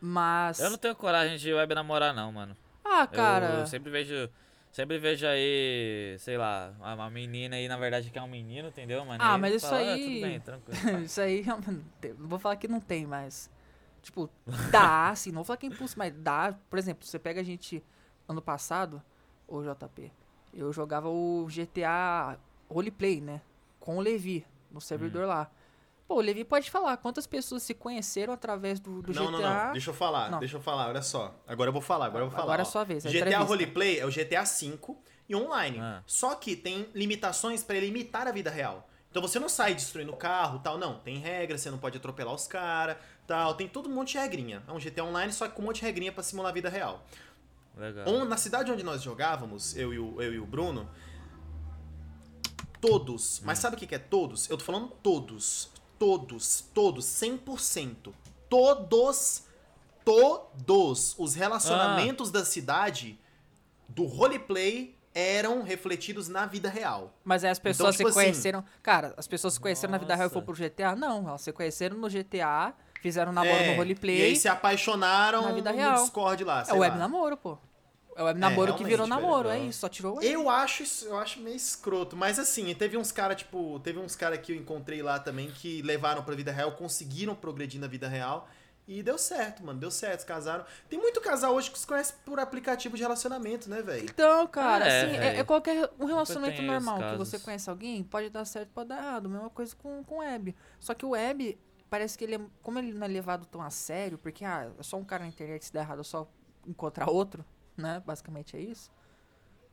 Mas. Eu não tenho coragem de web namorar, não, mano. Ah, Eu- cara. Eu, sempre vejo. Sempre vejo aí, sei lá, uma menina aí, na verdade, que é um menino, entendeu, mano? Ah, mas eu isso falo, "Ah, aí- tudo bem, tranquilo. Isso aí, não vou falar que não tem, mas. Tipo, dá, assim, não vou falar que é impulso, mas dá. Por exemplo, você pega a gente ano passado, ô JP, eu jogava o GTA Roleplay, né? Com o Levi, no servidor lá. Pô, o Levi pode falar quantas pessoas se conheceram através do, do não, GTA. não, não. Deixa eu falar, Não. deixa eu falar, olha só. Agora eu vou falar, agora eu vou falar. Agora é ó. sua vez, é GTA entrevista. Roleplay é o GTA V e online. Ah. Só que tem limitações pra ele imitar a vida real. Então você não sai destruindo o carro tal, não. Tem regras, você não pode atropelar os caras, tal. Tem todo um monte de regrinha. É um GTA online, só que com um monte de regrinha pra simular a vida real. Legal. On- na cidade onde nós jogávamos, eu e o, eu e o Bruno, todos, mas sabe o que é todos? Eu tô falando todos, todos, todos, 100%. Todos, todos os relacionamentos da cidade do roleplay eram refletidos na vida real. Mas aí as pessoas tipo se assim- conheceram. Cara, as pessoas se conheceram na vida real e foram Nossa. pro GTA? Não, elas se conheceram no GTA, fizeram um namoro É, no roleplay. E aí se apaixonaram na vida no real. Discord lá, É web namoro, pô. É o web namoro que realmente, virou velho, namoro, é legal. isso, só tirou o web. Eu acho isso, eu acho meio escroto, mas assim, teve uns cara, tipo, teve uns cara que eu encontrei lá também que levaram pra vida real, conseguiram progredir na vida real e deu certo, mano, deu certo, se casaram. Tem muito casal hoje que se conhece por aplicativo de relacionamento, né, velho? Então, cara, é, assim, é, velho. é qualquer um relacionamento normal que você conhece alguém, pode dar certo, pode dar errado. Mesma coisa com com web. Só que o web, parece que ele é, como ele não é levado tão a sério, porque, ah, é só um cara na internet, se der errado, é só encontrar outro, né? Basicamente é isso.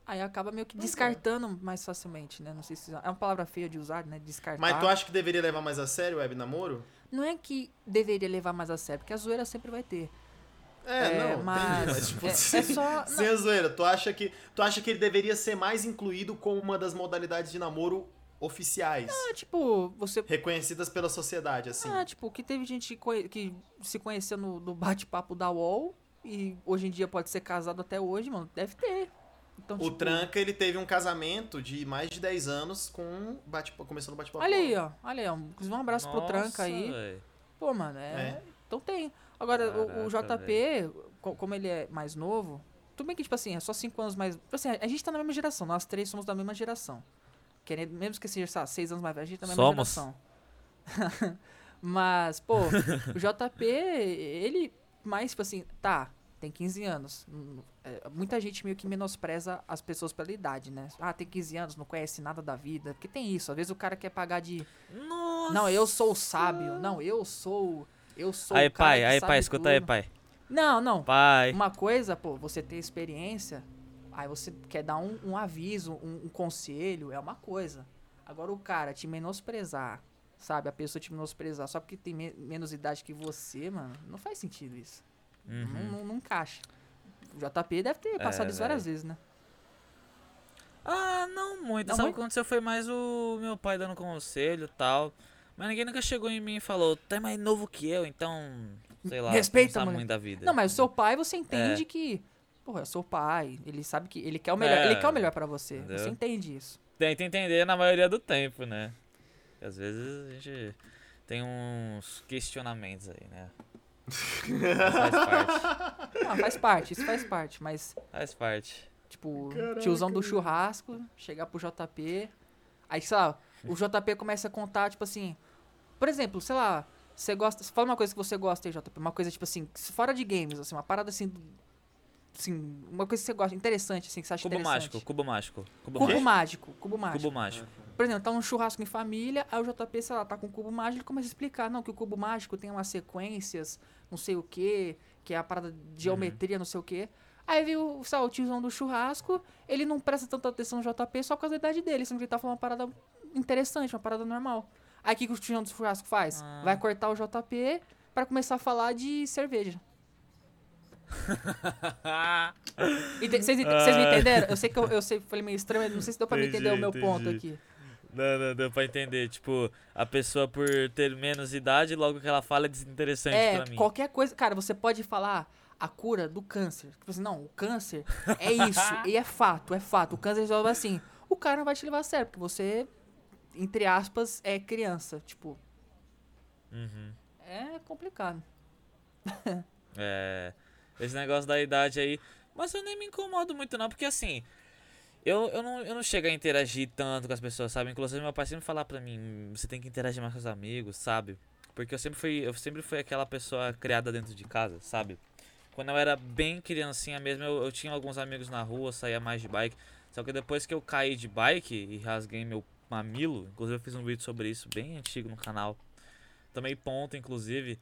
Aí acaba meio que Pois é. descartando mais facilmente, né? Não sei se é uma palavra feia de usar, né? Descartar. Mas tu acha que deveria levar mais a sério o web namoro? Não é que deveria levar mais a sério, porque a zoeira sempre vai ter. É, É, não, mas mas tipo, é- é sem, só- sem a zoeira, tu acha que tu acha que ele deveria ser mais incluído como uma das modalidades de namoro oficiais. Ah, tipo, você. Reconhecidas pela sociedade, assim. Ah, tipo, que teve gente que, que se conheceu no, no bate-papo da UOL e hoje em dia pode ser casado até hoje, mano. Deve ter. Então, o tipo, Tranca, ele teve um casamento de mais de 10 anos com bate começando o bate-papo. Olha aí, ó. Olha aí, ó. Inclusive, um abraço pro Tranca aí. véi. Pô, mano, é. É. Então tem. Agora, o- o, Caraca, JP, co- como ele é mais novo, tudo bem que, tipo assim, é só 5 anos mais. tipo Assim, a gente tá na mesma geração, nós três somos da mesma geração. Querendo, mesmo que seja, lá, 6 anos mais velho, a gente tá na mesma Somos. geração. Mas, pô, o JP, ele mais, tipo assim, tá, tem 15 anos. Hum, é, muita gente meio que menospreza as pessoas pela idade, né? Ah, tem 15 anos, não conhece nada da vida. Porque tem isso, às vezes o cara quer pagar de. Nossa. Não, eu sou o sábio. Não, eu sou. Eu sou Aí, o cara pai, que aí, sabe pai, escuta aí, tudo. pai. Não, não. Pai. Uma coisa, pô, você ter experiência, aí você quer dar um, um aviso, um, um conselho, é uma coisa. Agora o cara te menosprezar, sabe? A pessoa te menosprezar só porque tem me- menos idade que você, mano, não faz sentido isso. Não, Uhum. não, não encaixa. O JP deve ter passado isso várias vezes, né? Ah, não muito. Não Sabe o que aconteceu? Foi mais o meu pai dando conselho e tal. Mas ninguém nunca chegou em mim e falou, tu é mais novo que eu, então. Sei lá, Respeita, não sabe mulher." muito da vida. Não, mas o seu pai, você entende que. Porra, é seu pai. Ele sabe que. Ele quer o melhor. É, ele quer o melhor pra você. entendeu? Você entende isso. Tenta entender na maioria do tempo, né? Às vezes a gente tem uns questionamentos aí, né? Faz parte. Ah, faz parte, isso faz parte. Mas, Faz parte. tipo, tiozão do churrasco, chegar pro JP. Aí, sei lá, o JP começa a contar, tipo assim. Por exemplo, sei lá, você gosta. Fala uma coisa que você gosta aí, JP. Uma coisa, tipo assim, fora de games, assim, uma parada assim. Assim, uma coisa que você gosta, interessante, assim, que você acha Cubo interessante. mágico, cubo mágico. Cubo, Cubo mágico. mágico, cubo mágico. Cubo mágico. Por exemplo, tá um churrasco em família, aí o JP, sei lá, tá com o cubo mágico, ele começa a explicar, não, que o cubo mágico tem umas sequências, não sei o que, que é a parada de geometria, não sei o que. Aí viu, o tiozão do churrasco, ele não presta tanta atenção no JP só por causa da idade dele, sendo que ele tá falando uma parada interessante, uma parada normal. Aí o que, que o tiozão do churrasco faz? Ah. Vai cortar o JP pra começar a falar de cerveja. Vocês me entenderam? Eu sei que eu, eu sei, falei meio estranho, mas não sei se deu pra me Entendi, entender o meu ponto entendi. aqui. Não, não, deu pra entender. Tipo, a pessoa por ter menos idade, logo que ela fala é desinteressante É, pra mim. qualquer coisa. Cara, você pode falar a cura do câncer. Tipo assim, não, o câncer é isso. e é fato, é fato. O câncer resolve assim. O cara não vai te levar a sério, porque você, entre aspas, é criança. Tipo, Uhum. é complicado. É. Esse negócio da idade aí. Mas eu nem me incomodo muito, não, porque assim. Eu, eu, não, eu não chego a interagir tanto com as pessoas, sabe? Inclusive, meu pai sempre fala pra mim: você tem que interagir mais com os amigos, sabe? Porque eu sempre fui, eu sempre fui aquela pessoa criada dentro de casa, sabe? Quando eu era bem criancinha mesmo, eu, eu tinha alguns amigos na rua, saía mais de bike. Só que depois que eu caí de bike e rasguei meu mamilo, inclusive eu fiz um vídeo sobre isso bem antigo no canal. Tomei ponto, inclusive.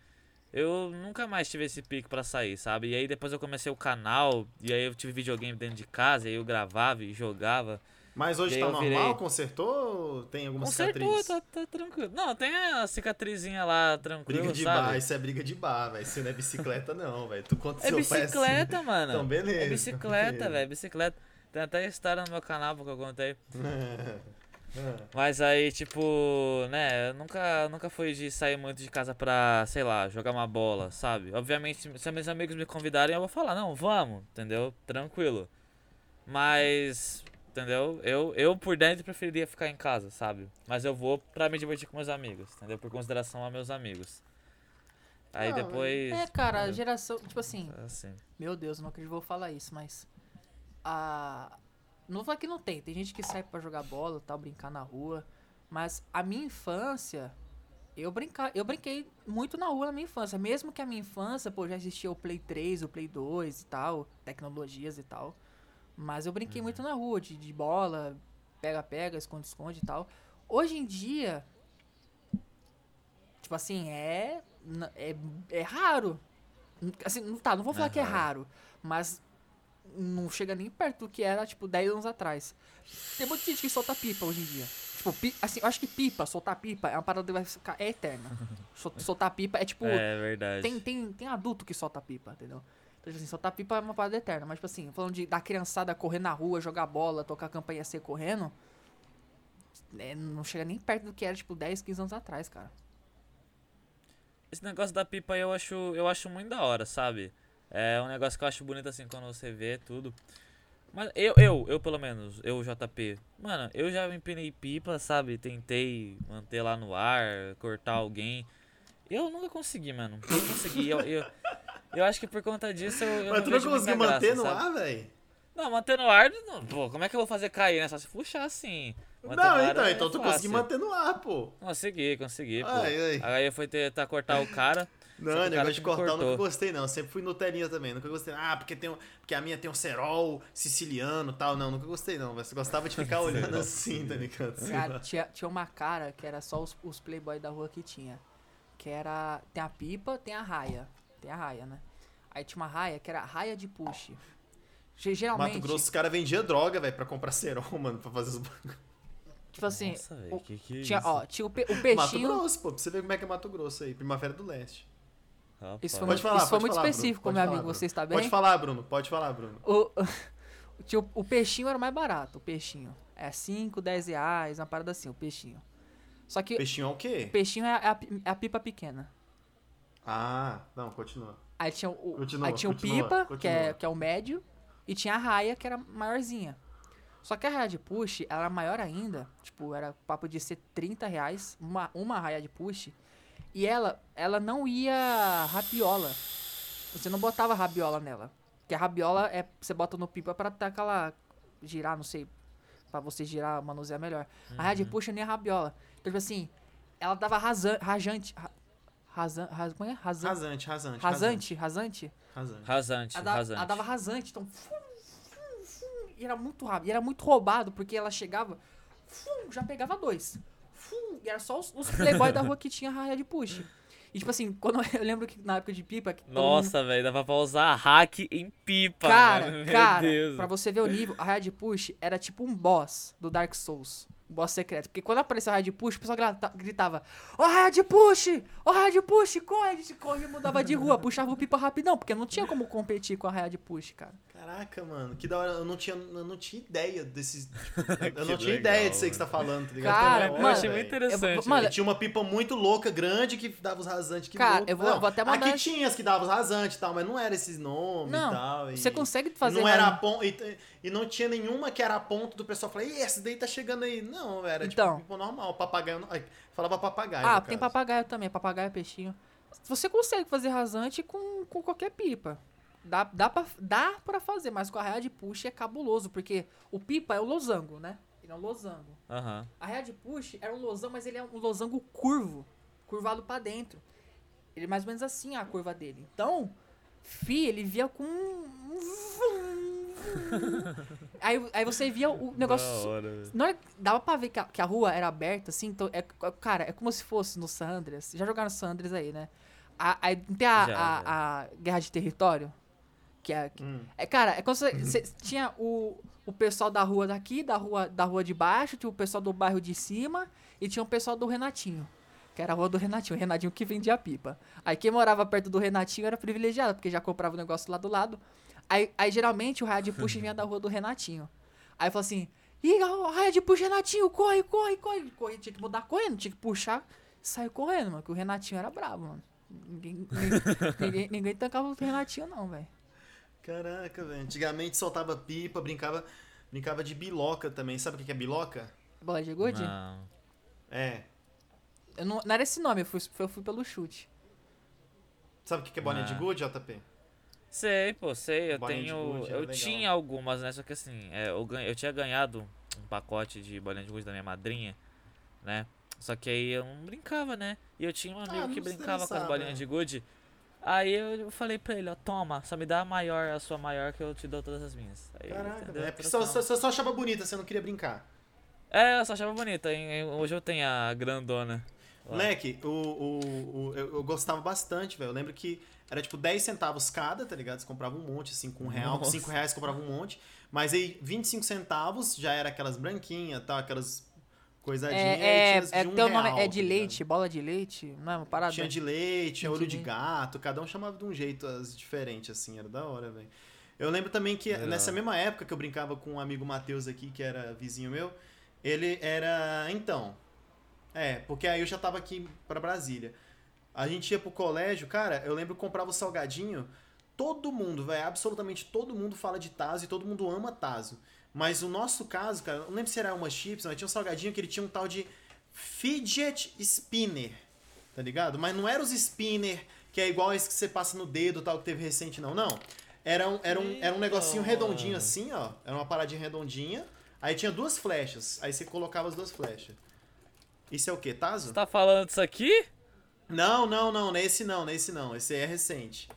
Eu nunca mais tive esse pique pra sair, sabe? E aí depois eu comecei o canal, e aí eu tive videogame dentro de casa, e aí eu gravava e jogava. Mas hoje tá normal? virei- Consertou ou tem alguma Consertou, cicatriz? tá, tá tranquilo. Não, tem a cicatrizinha lá tranquilo, Briga de sabe? bar, isso é briga de bar, velho. Isso não é bicicleta, não, velho. Tu conta É seu assim. bicicleta, mano. Então, beleza. É bicicleta, velho, bicicleta. Tem até história no meu canal porque eu contei. Mas aí, tipo, né, eu nunca, nunca fui de sair muito de casa pra, sei lá, jogar uma bola, sabe? Obviamente, se meus amigos me convidarem, eu vou falar, não, vamos, entendeu? Tranquilo. Mas, entendeu? Eu, eu por dentro preferiria ficar em casa, sabe? Mas eu vou pra me divertir com meus amigos, entendeu? Por consideração a meus amigos. Aí Não, depois. É, cara, a geração. Tipo assim, Assim. meu Deus, eu não acredito que eu vou falar isso, mas. A. Não vou falar que não tem. Tem gente que sai pra jogar bola tal, brincar na rua. Mas a minha infância. Eu, brinca... eu brinquei muito na rua na minha infância. Mesmo que a minha infância, pô, já existia o Play 3, o Play 2 e tal, tecnologias e tal. Mas eu brinquei muito na rua, de, de bola, pega-pega, esconde-esconde e tal. Hoje em dia, tipo assim, é, é, é raro. Assim, tá, não vou falar que é raro, mas não chega nem perto do que era, tipo, 10 anos atrás. Tem muita gente que solta pipa hoje em dia. Tipo, pi- assim, eu acho que pipa, soltar pipa, é uma parada que vai ficar, é eterna. Sol- soltar pipa é tipo, É verdade. tem, tem, tem adulto que solta pipa, entendeu? Então, tipo assim, soltar pipa é uma parada eterna. Mas, tipo assim, falando de, da criançada correr na rua, jogar bola, tocar campanha C correndo. é, não chega nem perto do que era, tipo, 10, 15 anos atrás, cara. Esse negócio da pipa aí eu acho, eu acho muito da hora, sabe? É um negócio que eu acho bonito assim quando você vê tudo. Mas eu, eu, eu pelo menos, eu JP, mano, eu já empinei pipa, sabe? Tentei manter lá no ar, cortar alguém. Eu nunca consegui, mano. Não consegui. Eu, eu, eu acho que por conta disso eu. eu Mas tu não vejo muita conseguiu manter graça, no sabe? ar, velho? Não, manter no ar, não, pô, como é que eu vou fazer cair, né? Só se puxar assim. Manter Não, então, é então tu conseguiu manter no ar, pô. Consegui, consegui, pô. Ai, ai. Aí eu fui tentar cortar o cara. Não, negócio de cortar eu nunca gostei, não. Sempre fui Nutelinha também. Nunca gostei. Ah, porque, tem um, porque a minha tem um cerol siciliano e tal. Não, nunca gostei, não. Mas gostava de ficar olhando assim, tá ligado? Cara, tinha, tinha uma cara que era só os, os playboy da rua que tinha. Que era. Tem a pipa, tem a raia. Tem a raia, né? Aí tinha uma raia que era raia de push. Ge- Geralmente. Mato Grosso, os caras vendiam droga, velho, pra comprar cerol, mano, pra fazer os bagulho. Tipo assim. Nossa, o- que que é tinha, isso? ó, tinha o, pe- o Mato peixinho. Grosso, pô, pra você ver como é que é Mato Grosso aí. Primavera do Leste. Rapaz. Isso foi, Pode muito, falar, isso foi muito falar, específico, meu falar, amigo. Bruno. Você está bem? Pode falar, Bruno. Pode falar, Bruno. O, o, o peixinho era o mais barato, o peixinho. É 5, 10 reais, uma parada assim, o peixinho. Só que Peixinho é o o quê? peixinho é a, pi- é a pipa pequena. Ah, não, continua. Aí tinha o, Continua, aí tinha o continua, pipa, Que, é, continua. que é o médio, e tinha a raia, que era maiorzinha. Só que a raia de push, ela era maior ainda. Tipo, era papo de ser 30 reais, uma, uma raia de push. E ela, ela não ia rabiola. Você não botava rabiola nela. Porque a rabiola é você bota no pipa pra dar aquela. girar, não sei. Pra você girar, manusear melhor. A raia de push nem a rabiola. Então, tipo assim, ela dava rasan, rajante. ra- Razan, raz, como é? Razan, Rasante, rasante. rasante, rasante. Rasante. Rasante, Ela, dava- rasante. ela dava rasante, então. fum, fum, fum, e era muito rápido. E era muito roubado, porque ela chegava. fum, já pegava dois. E era só os, os playboy da rua que tinha raia de push. E tipo assim, quando eu lembro que na época de pipa. todo mundo- Nossa, velho, dava pra usar hack em pipa, Cara, mano. Cara, Deus. pra você ver o nível, a raia de push era tipo um boss do Dark Souls. Um boss secreto. Porque quando apareceu a raia de push, o pessoal gritava: Ó, raia de push! Ó, raia de push! Corre! A gente corre e mudava de rua, puxava o pipa rapidão, porque não tinha como competir com a raia de push, cara. Caraca, mano, que da hora. Eu não tinha, eu não tinha ideia desses. tipo, eu não tinha legal, ideia disso aí que você tá falando, tá ligado? Cara, mano, achei muito interessante. eu- mano. E tinha uma pipa muito louca, grande, que dava os rasantes. Que Cara, louco. eu vou- Não, vou até mandar- Aqui tinha as que davam os rasantes e tal, mas não era esses nomes Não, e tal. e- Você consegue e fazer. não era ponto. E, e não tinha nenhuma que era a ponto do pessoal falar, Ih, essa daí tá chegando aí. Não, era Então. tipo pipa normal. Papagaio. Falava papagaio. Ah, tem caso. papagaio também, papagaio é peixinho. Você consegue fazer rasante com, com qualquer pipa. Dá, dá, pra, dá pra fazer, mas com a raia de push é cabuloso, porque o pipa é o losango, né? Ele é um losango. Aham. A raia de push era um losango, mas ele é um losango curvo, curvado pra dentro. Ele é mais ou menos assim a curva dele. Então, fi, ele via com aí, aí você via o negócio Da hora, na dava pra ver que a, que a rua era aberta, assim, então, é, cara, é como se fosse no San Andreas. Já jogaram San Andreas aí, né? A, aí tem a, a, a guerra de território? Que é, Hum. é cara, é como se você tinha o, o pessoal da rua daqui, da rua, da rua de baixo, tinha o pessoal do bairro de cima e tinha o pessoal do Renatinho. Que era a rua do Renatinho, o Renatinho que vendia pipa. Aí quem morava perto do Renatinho era privilegiado, porque já comprava o negócio lá do lado. Aí, aí geralmente o raio de puxa vinha da rua do Renatinho. Aí falou assim: Ih, a raia de puxa, Renatinho, corre, corre, corre. corre. Tinha que mudar correndo, tinha que puxar. Saiu correndo, mano, que o Renatinho era brabo, mano. Ninguém, ninguém, ninguém, ninguém tancava o Renatinho, não, velho. Caraca, velho. Antigamente soltava pipa, brincava, brincava de biloca também. Sabe o que é biloca? Bola de gude? Não. É. Eu não, não era esse nome, eu fui, eu fui pelo chute. Sabe o que é bolinha de Ah. gude, JP? Sei, pô, sei. Eu Bolinha tenho. gude, eu legal. tinha algumas, né? Só que assim, é, eu, ganhei, eu tinha ganhado um pacote de bolinha de gude da minha madrinha, né? Só que aí eu não brincava, né? E eu tinha um amigo não que brincava com as bolinhas de gude. Aí eu, falei pra ele, ó, toma, só me dá a maior, a sua maior que eu te dou todas as minhas. Aí, Caraca, velho. É porque só, só, só achava bonita, você não queria brincar. É, eu só achava bonita. Hoje eu tenho a grandona. Moleque, o, o, o- eu, gostava bastante, velho. Eu lembro que era tipo 10 centavos cada, tá ligado? Você comprava um monte, assim, com um real. Com Nossa. 5 reais comprava um monte. Mas aí 25 centavos já era aquelas branquinhas, tá? Aquelas coisadinhas. É, é, é de um teu nome real, é tá de ligado? leite, bola de leite, não é uma parada? Tinha de leite, tinha De olho de leite. gato, cada um chamava de um jeito as diferente, assim, era da hora, velho. Eu lembro também que Legal. nessa mesma época que eu brincava com um amigo Matheus aqui, que era vizinho meu, Ele era. Então. É, porque aí eu já tava aqui pra Brasília. A gente ia pro colégio, cara, eu lembro que comprava o salgadinho. Todo mundo, velho, absolutamente todo mundo fala de Tazo e todo mundo ama Tazo. Mas o nosso caso, cara, não lembro se era uma chips, mas tinha um salgadinho que ele tinha um tal de fidget spinner, tá ligado? Mas não era os spinner que é igual esse que você passa no dedo, tal, que teve recente, não. Não. Era um, era um, era um negocinho redondinho assim, ó. Era uma paradinha redondinha. Aí tinha duas flechas. Aí você colocava as duas flechas. Isso é o quê? Tazo? Você tá falando disso aqui? Não, não, não. Nesse não, nesse não. Esse aí é recente.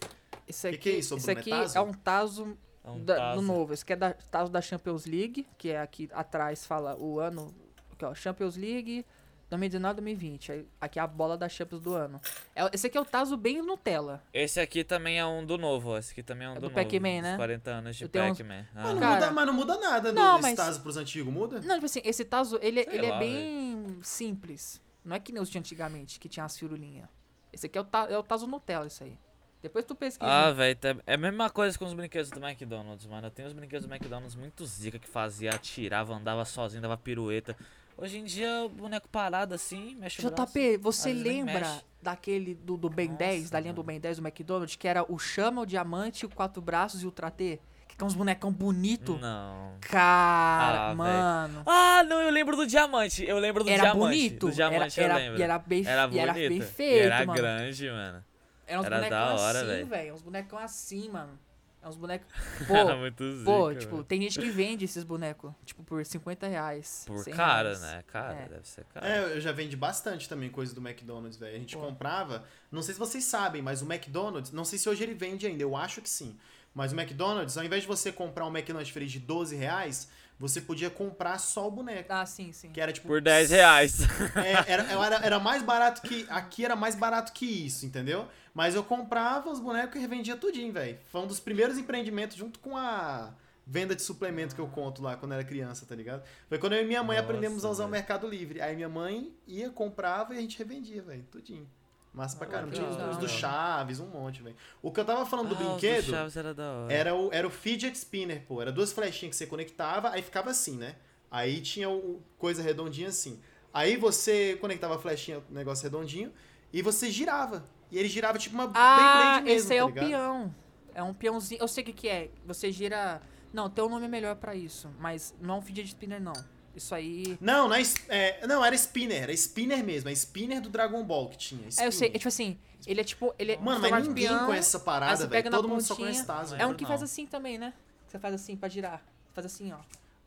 Esse aqui, que é isso, esse? É aqui Tazo? é um Tazo É um da- do novo. Esse aqui é da Tazo da Champions League, que é aqui atrás fala o ano, aqui, ó, Champions League 2019, 2020. Aí, Aqui é a bola da Champions do ano. É- Esse aqui é o Tazo bem Nutella. Esse aqui também é um do novo. Esse aqui também é um É do, do novo. Pac-Man, né? 40 anos de tenho uns- Pac-Man. Mas Ah. não, Cara- muda, mas não muda nada Não, desse mas- Tazo pros antigos, muda? Não, tipo assim, esse Tazo, ele, Sei ele é lá, bem simples. Não é que nem os de antigamente, que tinha as firulinhas. Esse aqui é o, ta, é o Tazo Nutella, isso aí. Depois tu pesquisa. Ah, velho, tá- é a mesma coisa com os brinquedos do McDonald's, mano. Eu tenho os brinquedos do McDonald's muito zica que fazia, atirava, andava sozinho, dava pirueta. Hoje em dia, o boneco parado assim, mexe o braço. JP, você lembra daquele do, do Ben Nossa, 10, da linha do mano. Ben 10 do McDonald's, que era o Chama, o Diamante, o Quatro Braços e o Tratê? Que é uns bonecão bonito. Não. Cara, Ah, mano. Ah, não, eu lembro do diamante. Eu lembro do Era diamante. bonito. Do diamante era, eu era, lembro. E era bem, Era e era bonito. bem E feito, era mano. grande, mano. Era uns Era bonecão hora, assim, velho. Uns bonecão assim, mano. É uns bonecos. Era Pô, muito zica, pô, tipo, tem gente que vende esses bonecos, tipo, por 50 reais. Por 100 cara, reais. né? Cara, É. deve ser cara. É, eu já vendi bastante também coisa do McDonald's, velho. A gente Pô. comprava. Não sei se vocês sabem, mas o McDonald's, não sei se hoje ele vende ainda, eu acho que sim. Mas o McDonald's, ao invés de você comprar um McLanche Free de 12 reais, você podia comprar só o boneco. Ah, sim, sim. Que era tipo. Por 10 reais. É, era, era, era mais barato que. Aqui era mais barato que isso, entendeu? Mas eu comprava os bonecos e revendia tudinho, velho. Foi um dos primeiros empreendimentos junto com a venda de suplemento que eu conto lá quando era criança, tá ligado? Foi quando eu e minha mãe Nossa, aprendemos a usar o velho. Mercado Livre. Aí minha mãe ia, comprava e a gente revendia, velho. Tudinho. Massa pra Ah, caramba. Tinha os, do Chaves, um monte, velho. O que eu tava falando do Ah, os brinquedo Chaves era da hora. era o, era o fidget spinner, pô. Era duas flechinhas que você conectava, aí ficava assim, né? Aí tinha o coisa redondinha assim. Aí você conectava a flechinha, o negócio redondinho, e você girava. E ele girava tipo uma Ah, Beyblade mesmo, esse aí é tá o ligado? peão. É um peãozinho. Eu sei o que, que é. Você gira. Não, tem um nome melhor pra isso. Mas não é um fidget spinner, não. Isso aí. Não, não, é, é, não, era spinner, era spinner mesmo, é spinner do Dragon Ball que tinha. É, eu spinner. sei. É tipo assim, ele é tipo. Ele é Mano, um mas ninguém peão, conhece essa parada, velho. Todo mundo só conhece Tazo. É um Lembro que não. faz assim também, né? Você faz assim pra girar. Faz assim, ó.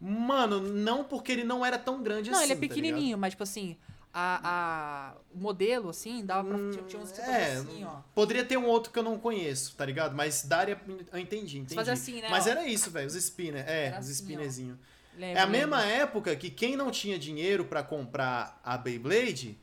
Mano, não porque ele não era tão grande Não, assim. ele é tá ligado? pequenininho, mas tipo assim, a, a, o modelo, assim, dava pra. tinha- tinha uns que você fazia É, assim, ó. poderia ter um outro que eu não conheço, tá ligado? Mas daria, eu entendi, entendi. faz assim, né, Mas ó. era isso, velho, os spinner, é, Era os assim, spinnerzinhos. Lembro, É a lembro. mesma época que quem não tinha dinheiro pra comprar a Beyblade,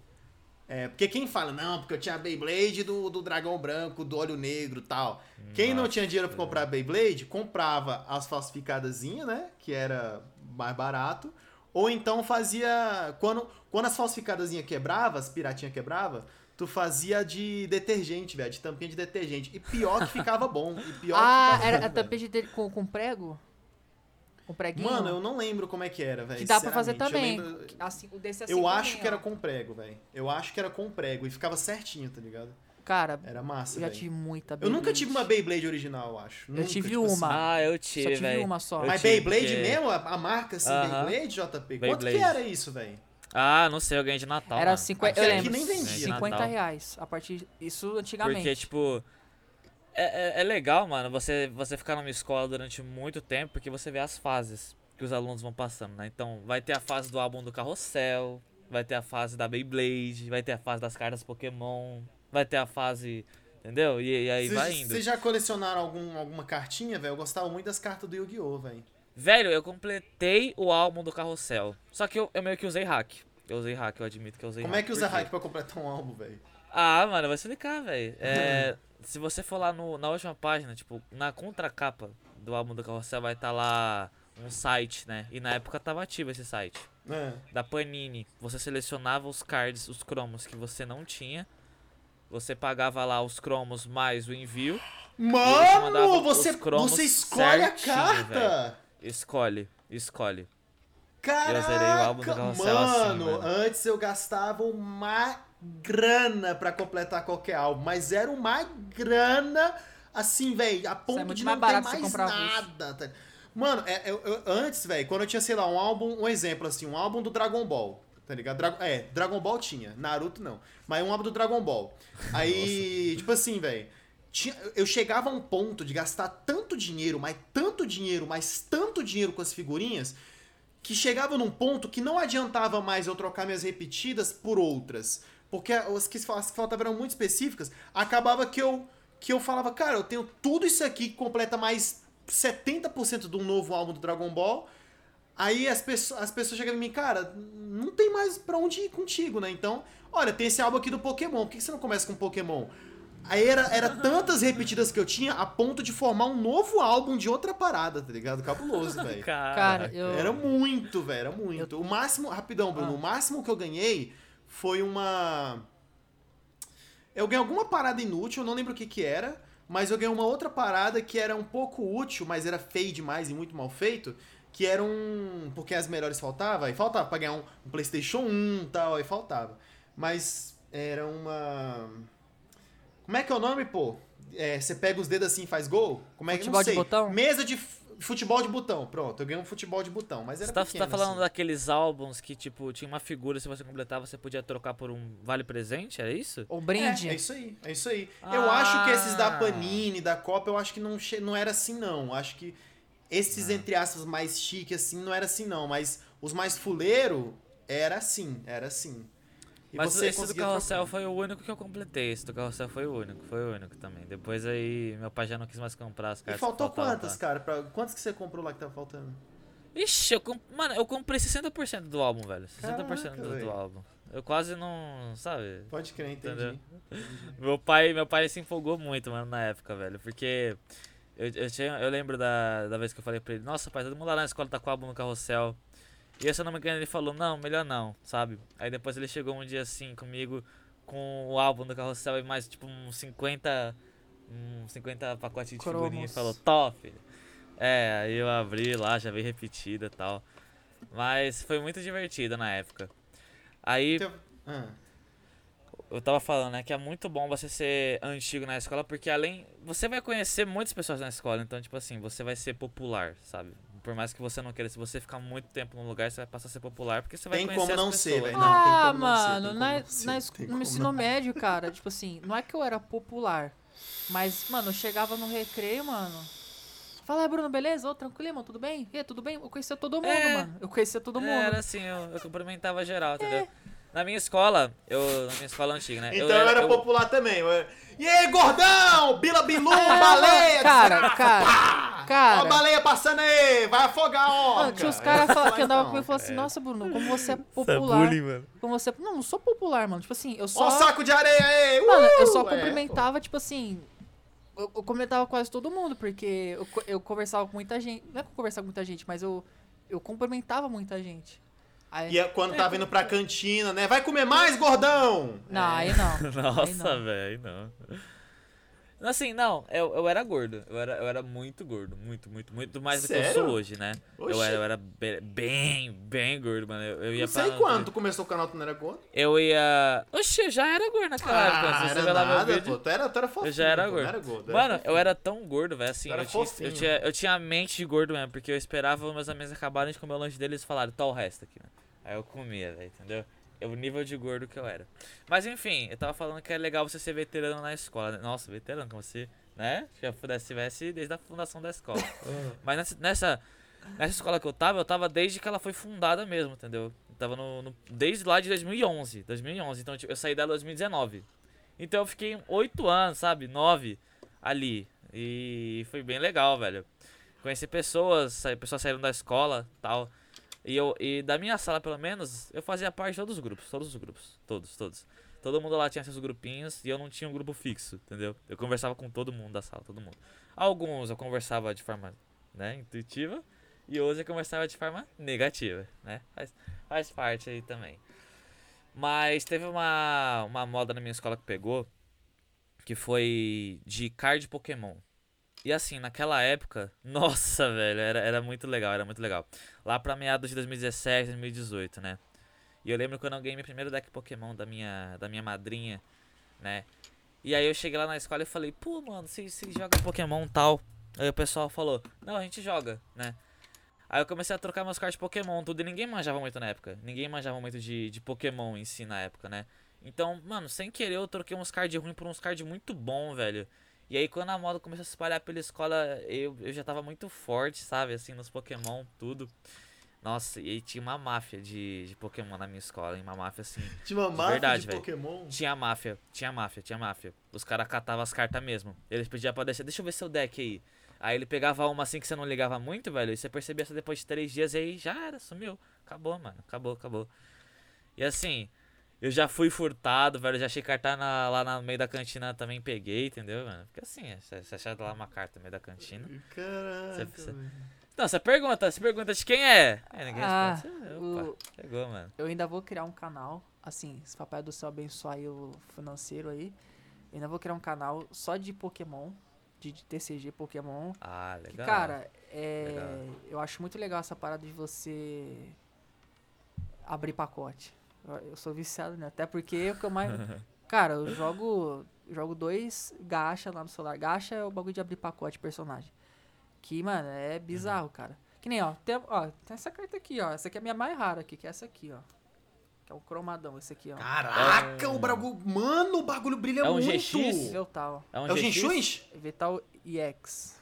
é, porque quem fala, não, porque eu tinha a Beyblade do, do dragão branco, do olho negro e tal. Quem não Nossa, tinha dinheiro pra comprar a Beyblade, comprava as falsificadazinhas, né, que era mais barato, ou então fazia, quando, quando as falsificadazinhas quebrava, as piratinhas quebrava, tu fazia de detergente, velho, de tampinha de detergente. E pior que ficava bom, e pior Ah, que ficava era bom, a tampinha dele com, com prego? Com preguinho? Mano, eu não lembro como é que era, velho. Que dá pra fazer também. Eu, lembro- Assim, assim eu também, acho que era com prego, velho. Eu acho que era com prego e ficava certinho, tá ligado? Cara, Era massa, eu já velho. tive muita Eu nunca Beyblade. tive uma Beyblade original, eu acho. Nunca, tive tipo assim. uma. Ah, eu Só tive, tive velho. uma só. Eu Mas tive, Beyblade porque- mesmo? A, a marca assim, Aham. Beyblade, JP? Quanto que Beyblade. era isso, velho? Ah, não sei, eu ganhei de Natal. Era mano. 50, Aqui eu lembro, que nem vendia. 50 Natal. reais. A partir isso antigamente. Porque, tipo. É, é, é legal, mano, você, você ficar numa escola durante muito tempo, porque você vê as fases que os alunos vão passando, né? Então, vai ter a fase do álbum do Carrossel, vai ter a fase da Beyblade, vai ter a fase das cartas Pokémon, vai ter a fase. Entendeu? E, e aí Vocês- vai indo. Vocês já colecionaram algum, alguma cartinha, velho? Eu gostava muito das cartas do Yu-Gi-Oh, velho. Velho, eu completei o álbum do Carrossel. Só que eu, eu meio que usei hack. Eu usei hack, eu admito que eu usei Como hack. é que usa hack pra completar um álbum, velho? Ah, mano, vai explicar, velho. É, se você for lá no, na última página, tipo, na contracapa do álbum do Carrossel vai estar lá um site, né? E na época tava ativo esse site. É. Da Panini. Você selecionava os cards, os cromos que você não tinha. Você pagava lá os cromos mais o envio. Mano, você, você escolhe a carta! Escolhe, escolhe. Caraca, Eu zerei o álbum do assim, mano, velho. antes eu gastava uma grana pra completar qualquer álbum, mas era uma grana assim, velho, a ponto muito de mais não ter mais comprar avulso. nada. tá? Mano, é- eu- eu- antes, velho, quando eu tinha, sei lá, um álbum, um exemplo assim, um álbum do Dragon Ball, tá ligado? Dra- é, Dragon Ball tinha, Naruto não, mas um álbum do Dragon Ball. Aí, tipo assim, velho, eu chegava a um ponto de gastar tanto dinheiro, mas tanto dinheiro, mas tanto dinheiro com as figurinhas, que chegava num ponto que não adiantava mais eu trocar minhas repetidas por outras. Porque as que, as que faltavam eram muito específicas, acabava que eu, que eu falava, cara, eu tenho tudo isso aqui que completa mais 70% de um novo álbum do Dragon Ball. Aí as pessoas, as pessoas chegavam em mim, cara, não tem mais pra onde ir contigo, né? Então, olha, tem esse álbum aqui do Pokémon, por que você não começa com Pokémon? Aí era, era tantas repetidas que eu tinha a ponto de formar um novo álbum de outra parada, tá ligado? Cabuloso, velho. Cara, eu. Era muito, velho, era muito. O máximo, rapidão, Bruno, Ah. o máximo que eu ganhei foi uma. Eu ganhei alguma parada inútil, eu não lembro o que que era, mas eu ganhei uma outra parada que era um pouco útil, mas era feio demais e muito mal feito, que era um. Porque as melhores faltava, aí faltava pra ganhar um, um PlayStation 1 e tal, aí faltava. Mas era uma. Como é que é o nome, pô? É, você pega os dedos assim e faz gol? Como é que Futebol não de botão? Mesa de futebol de botão. Pronto, eu ganhei um futebol de botão, mas era Você tá, você pequeno, tá falando assim. daqueles álbuns que, tipo, tinha uma figura, se você completava, você podia trocar por um vale-presente? Era isso? O brinde. É, é isso aí, é isso aí. Eu acho que esses da Ah. Panini, da Copa, eu acho que não, che- não era assim, não. Acho que esses, entre aspas, mais chique, assim, não era assim, não. Mas os mais fuleiro, era assim, era assim. E Mas esse do carrossel foi o único que eu completei. Esse do carrossel foi o único, foi o único também. Depois aí, meu pai já não quis mais comprar as E cartas. que faltou quantas, lá. cara? Pra... Quantas que você comprou lá que tava faltando? Ixi, eu comp... mano, eu comprei 60% do álbum, velho. 60% Caraca, do, do álbum. Eu quase não, sabe? Pode crer, entendi. Entendeu? Meu pai, meu pai se empolgou muito, mano, na época, velho. Porque eu, eu, tinha, eu lembro da, da vez que eu falei pra ele, nossa, pai, todo mundo lá na escola tá com o álbum no carrossel. E aí, se eu não me engano, ele falou, não, melhor não, sabe? Aí depois ele chegou um dia assim comigo com o álbum do carrossel e mais tipo uns 50. Uns 50 pacotes de figurinha e Cromos. falou, top, filho. É, aí eu abri lá, já veio repetida e tal. Mas foi muito divertido na época. Aí Teu- Ah. Eu tava falando, né, que é muito bom você ser antigo na escola, porque além. Você vai conhecer muitas pessoas na escola, então, tipo assim, você vai ser popular, sabe? Por mais que você não queira, se você ficar muito tempo num lugar, você vai passar a ser popular, porque você vai Tem conhecer como as não ser, pessoas. velho. Não, tem ah, como não ser, tem mano, como na, não ser, na es- no ensino não. médio, cara, tipo assim, não é que eu era popular, mas, mano, eu chegava no recreio, mano. Fala Bruno, beleza? Ô, tranquilo, mano, tudo bem? E tudo bem? Eu conhecia todo mundo, É. mano. Eu conhecia todo mundo. Era assim, eu, eu cumprimentava geral, entendeu? Na minha escola, eu. Na minha escola antiga, né? Então eu era, eu- popular também. eu E aí, gordão? Bila Bilu, É, baleia! cara, desgraça, cara, pá! cara. Ó a baleia passando aí, vai afogar a orca. Mano, tinha os caras fala- que andavam Não, comigo e falavam assim, cara. nossa, Bruno, como você é Essa popular. bullying, mano. Como você. Não, não sou popular, mano. Tipo assim, eu Ó só. o saco de areia aí! Mano, eu uh! só É, cumprimentava, tipo assim. Eu, eu cumprimentava quase todo mundo, porque eu, eu conversava com muita gente. Não é que eu conversava com muita gente, mas eu, eu cumprimentava muita gente. Aí, E é quando tava indo pra cantina, né? Vai comer mais, gordão? Não, É. aí não. Nossa, não. velho, não. Assim, não, eu, eu era gordo. Eu era, eu era muito gordo. Muito, muito, muito mais do que eu Sério? sou hoje, né? Eu Oxi. era, eu era be- bem, bem gordo, mano. Eu, eu ia Não sei pra- quando tu começou o canal, tu não era gordo? Eu ia. Oxi, eu já era gordo naquela época. Ah, Se você era nada, vídeo. pô. Tu era, tu era fofinho, Eu já era pô, gordo. Não era gordo. Mano, era eu era tão gordo, velho, assim. Eu tinha, eu, tinha, eu tinha a mente de gordo mesmo, porque eu esperava meus amigos acabarem de comer o lanche deles e falaram, tá o resto aqui, né? Aí eu comia, velho, entendeu? É o nível de gordo que eu era. Mas enfim, eu tava falando que é legal você ser veterano na escola. né? Nossa, veterano, como você, né? Já pudesse tivesse desde a fundação da escola. Mas nessa, nessa, escola que eu tava, eu tava desde que ela foi fundada mesmo, entendeu? Eu tava no, no- desde lá de 2011, 2011. Então tipo, eu saí dela em 2019. Então eu fiquei oito anos, sabe? Nove ali. E foi bem legal, velho. Conheci pessoas, pessoas saíram da escola tal. E, eu, e da minha sala, pelo menos, eu fazia parte de todos os grupos. Todos os grupos. Todos, todos. Todo mundo lá tinha seus grupinhos e eu não tinha um grupo fixo, entendeu? Eu conversava com todo mundo da sala, todo mundo. Alguns eu conversava de forma né, intuitiva e outros eu conversava de forma negativa, né? Faz, faz parte aí também. Mas teve uma, uma moda na minha escola que pegou que foi de card Pokémon. E assim, naquela época, nossa, velho, era, era muito legal, era muito legal. Lá pra meados de 2017, 2018, né? E eu lembro quando eu ganhei meu primeiro deck Pokémon da minha, da minha madrinha, né? E aí eu cheguei lá na escola e falei, pô, mano, se, se joga Pokémon tal. Aí o pessoal falou, não, a gente joga, né? Aí eu comecei a trocar meus cards de Pokémon, tudo, e ninguém manjava muito na época. Ninguém manjava muito de, de Pokémon em si na época, né? Então, mano, sem querer eu troquei uns cards ruins por uns cards muito bom, velho. E aí quando a moda começou a se espalhar pela escola, eu, eu já tava muito forte, sabe? Assim, nos Pokémon, tudo. Nossa, e aí tinha uma máfia de, de Pokémon na minha escola, hein? Uma máfia assim. Tinha uma máfia verdade, de velho. Pokémon. Tinha máfia, tinha máfia, tinha máfia. Os caras catavam as cartas mesmo. Eles pediam pra deixar, deixa eu ver seu deck aí. Aí ele pegava uma assim que você não ligava muito, velho. E você percebia só depois de três dias e aí já era, sumiu. Acabou, mano. Acabou, acabou. E assim, eu já fui furtado, velho. Já achei carta na- lá no meio da cantina também peguei, entendeu, mano? Porque assim, você você achar lá uma carta no meio da cantina. Caraca. Você-. Não, você pergunta, você pergunta de quem é. Aí ninguém Ah, responde. Você, Opa, o- pegou, mano. Eu ainda vou criar um canal, assim, se Papai do Céu abençoar aí o financeiro aí. Eu ainda vou criar um canal só de Pokémon, de, de TCG Pokémon. Ah, Que, legal. cara, é, Legal. eu acho muito legal essa parada de você abrir pacote. Eu, sou viciado, né? Até porque o que eu mais. cara, eu jogo. Jogo dois gacha lá no celular. Gacha é o bagulho de abrir pacote de personagem. Que, mano, é bizarro, cara. Que nem, ó tem, ó. tem essa carta aqui, ó. Essa aqui é a minha mais rara aqui, que é essa aqui, ó. Que é o cromadão, esse aqui, ó. Caraca, É o bagulho. Mano, o bagulho brilha É um muito. GX? Veltal. É um É GX? Genshus? Vital EX.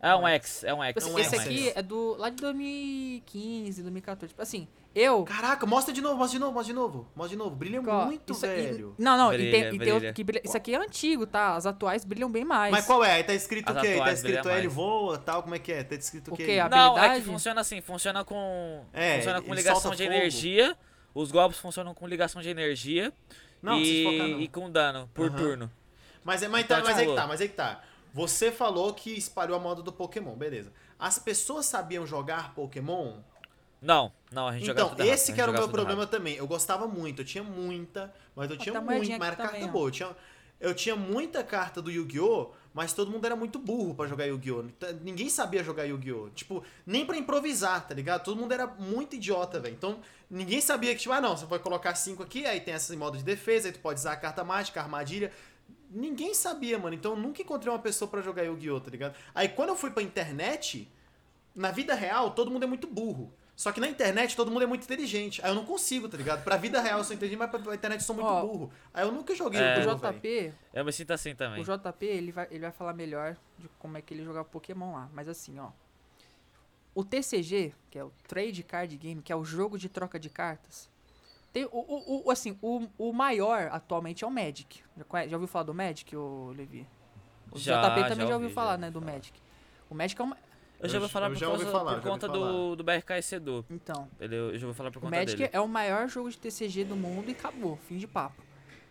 É um X, é um X. Esse, um esse X. aqui é do. lá de 2015, 2014. Tipo assim, eu. Caraca, mostra de novo, mostra de novo, mostra de novo. Mostra de novo. Brilha Ó, muito, isso aí- velho. não, não, e tem, Brilha, e tem brilha. outro que brilha. Isso aqui é antigo, tá? As atuais brilham bem mais. Mas qual é? Aí tá escrito As o quê? Aí Tá atuais escrito L mais. voa, tal, como é que é? Tá escrito o O quê? quê? A- Não, é que habilidade? funciona assim, funciona com. É, funciona com ele ligação solta de fogo. energia. Os golpes funcionam com ligação de energia. Não, não e, precisa focar, não. e com dano por Aham. turno. Mas, é, mas, Então, tá, mas aí tipo- que tá, mas aí que tá. Você falou que espalhou a moda do Pokémon, beleza. As pessoas sabiam jogar Pokémon? Não, não, a gente jogava Então, tudo errado, esse a que era o meu jogava problema errado. também. Eu gostava muito, eu tinha muita, mas eu tinha tá muito, mas era aqui carta também, boa. Eu tinha, eu tinha muita carta do Yu-Gi-Oh!, mas todo mundo era muito burro pra jogar Yu-Gi-Oh! Então, Ninguém sabia jogar Yu-Gi-Oh! Tipo, nem pra improvisar, tá ligado? Todo mundo era muito idiota, velho. Então, ninguém sabia que, tipo, ah, não, você vai colocar cinco aqui, aí tem esse modo de defesa, aí tu pode usar a carta mágica, armadilha. Ninguém sabia, mano. Então, eu nunca encontrei uma pessoa pra jogar Yu-Gi-Oh!, tá ligado? Aí, quando eu fui pra internet, na vida real, todo mundo é muito burro. Só que na internet, todo mundo é muito inteligente. Aí eu não consigo, tá ligado? Pra vida real eu sou inteligente, mas pra internet eu sou muito Ó, burro. Aí eu nunca joguei É. O velho. JP, Eu me sinto assim também. o JP, ele vai, ele vai falar melhor de como é que ele jogava Pokémon lá. Mas assim, ó. O TCG, que é o Trade Card Game, que é o jogo de troca de cartas. Tem o, o, o- assim, o, o maior atualmente é o Magic. Já, já ouviu falar do Magic, ô Levi? O Já, JP também já já, ouviu ouvi, já falar, ouvi né, do falar. Magic. O Magic é uma. Eu já vou falar já por, ouvi causa, falar, por já conta falar. do, do BRK Sedu. Então. Ele, eu já vou falar por O conta Magic dele. é o maior jogo de TCG do mundo e acabou, fim de papo.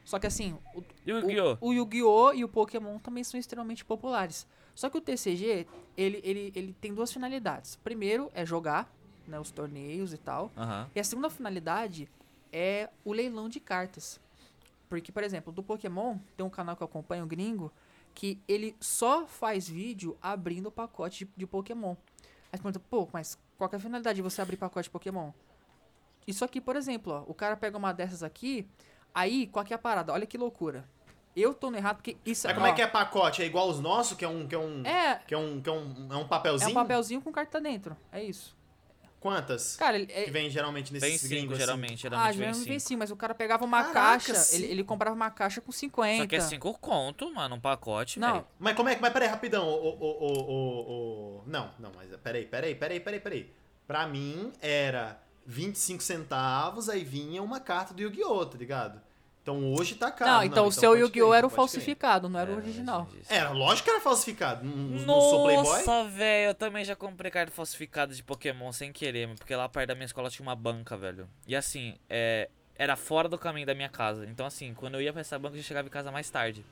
Só que assim, o, E o Yu-Gi-Oh! o, o Yu-Gi-Oh! e o Pokémon também são extremamente populares. Só que o TCG, ele, ele, ele tem duas finalidades. Primeiro é jogar, né, os torneios e tal. Aham. E a segunda finalidade é o leilão de cartas. Porque, por exemplo, do Pokémon, tem um canal que eu acompanho, o Gringo, que ele só faz vídeo abrindo o pacote de, de Pokémon. Aí você pergunta, pô, mas qual é a finalidade de você abrir pacote de Pokémon? Isso aqui, por exemplo, ó, o cara pega uma dessas aqui, aí, qual que é a parada? Olha que loucura. Eu tô no errado porque isso Mas como é que é pacote? É igual os nossos, que é um. Que é um. É, Que é um, que é um, é um é papelzinho? um papelzinho com carta dentro. É isso. Quantas? Cara, ele, que é, vem geralmente nesses Vem cinco, gringos, assim? geralmente. ah, Geralmente vem geralmente vem cinco. sim, mas o cara pegava uma Caraca, caixa, ele, ele comprava uma caixa com 50. Só que é cinco conto, mano, um pacote, Não, velho. Mas como é que. Mas peraí, rapidão. O, o, o, o, o- Não, não, mas peraí, peraí, peraí, peraí, peraí. Pra mim era 25 centavos, aí vinha uma carta do Yu-Gi-Oh! tá ligado? Então hoje tá caro. Não, então o seu pode Yu-Gi-Oh! era o falsificado, não era o É, original. entendi isso. Era, lógico que era falsificado. Não, não sou Playboy. Nossa, velho, eu também já comprei carta falsificada de Pokémon sem querer, mano, porque lá perto da minha escola tinha uma banca, velho. E assim, é, era fora do caminho da minha casa. Então assim, quando eu ia pra essa banca, eu já chegava em casa mais tarde.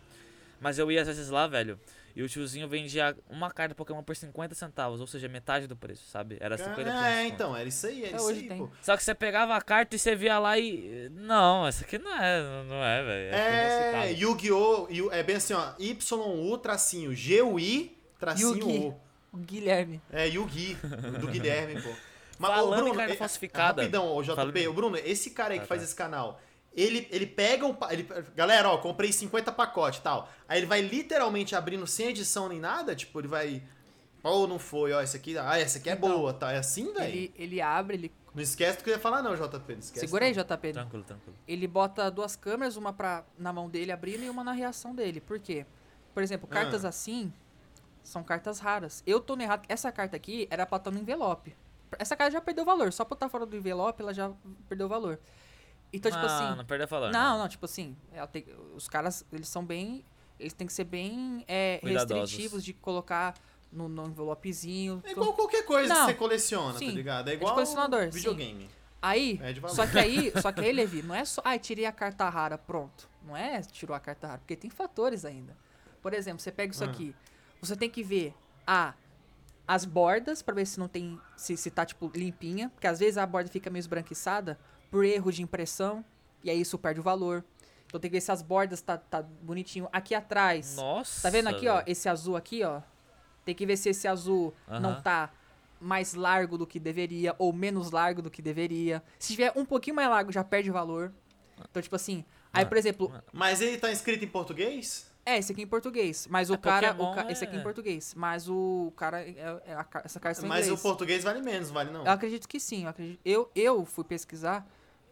Mas eu ia às vezes lá, velho, e o tiozinho vendia uma carta Pokémon por 50 centavos, ou seja, metade do preço, sabe? Era 50% de É, então, era isso aí, era isso aí, pô. Só que você pegava a carta e você via lá e. Não, essa aqui não é, não é, velho. É, falsificado. Yu-Gi-Oh! Yu- É bem assim, ó. YU tracinho GUI tracinho Yugi. O. O Guilherme. É, Yugi, do Guilherme, pô. Mas, ô, Falando em Bruno, carne é- falsificada. Rapidão, ô Fala- JP, ô Bruno, esse cara aí que Ah, faz tá. esse canal, ele, ele pega um. Ele, galera, ó, comprei 50 pacotes e tal. Aí ele vai literalmente abrindo sem edição nem nada, tipo, ele vai. Ou não foi, ó, essa aqui. Ah, essa aqui é Então, boa, tá? É assim, velho? Ele, ele abre, ele. Não esquece do que eu ia falar, não, JP. Não esquece. Segura aí. JP. Tranquilo, tranquilo. Ele bota duas câmeras, uma pra, na mão dele abrindo e uma na reação dele. Por quê? Por exemplo, cartas Ah. assim são cartas raras. Eu tô no errado. Essa carta aqui era pra estar no envelope. Essa carta já perdeu valor. Só por estar fora do envelope, ela já perdeu valor. Então, tipo Ah, assim. não perdeu valor. Não, não, tipo assim, ela tem- os caras, eles são bem. Eles têm que ser bem é, Cuidadosos. restritivos de colocar no, no envelopezinho. É igual qualquer coisa Não. que você coleciona, Sim, tá ligado? É é de igual colecionador, sim. videogame. Aí, É só que aí, só que aí, Levi, não é só, ai, tirei a carta rara, pronto. Não é tirou a carta rara, porque tem fatores ainda. Por exemplo, você pega isso Ah. aqui, você tem que ver a as bordas pra ver se não tem se, se tá tipo limpinha, porque às vezes a borda fica meio esbranquiçada por erro de impressão e aí isso perde o valor. Então tem que ver se as bordas tá, tá bonitinho. Aqui atrás, Nossa. Tá vendo aqui, ó? Esse azul aqui, ó. Tem que ver se esse azul não Aham. tá mais largo do que deveria ou menos largo do que deveria. Se tiver um pouquinho mais largo, já perde valor. Então, tipo assim. Aí, Ah. por exemplo, Mas ele tá escrito em português? é, esse aqui em português. Mas o É, cara. o ca- Esse aqui em é- português. Mas o cara. É, é essa carta está em Mas o inglês. português vale menos, vale não? Eu acredito que sim. Eu, acredito- eu, eu fui pesquisar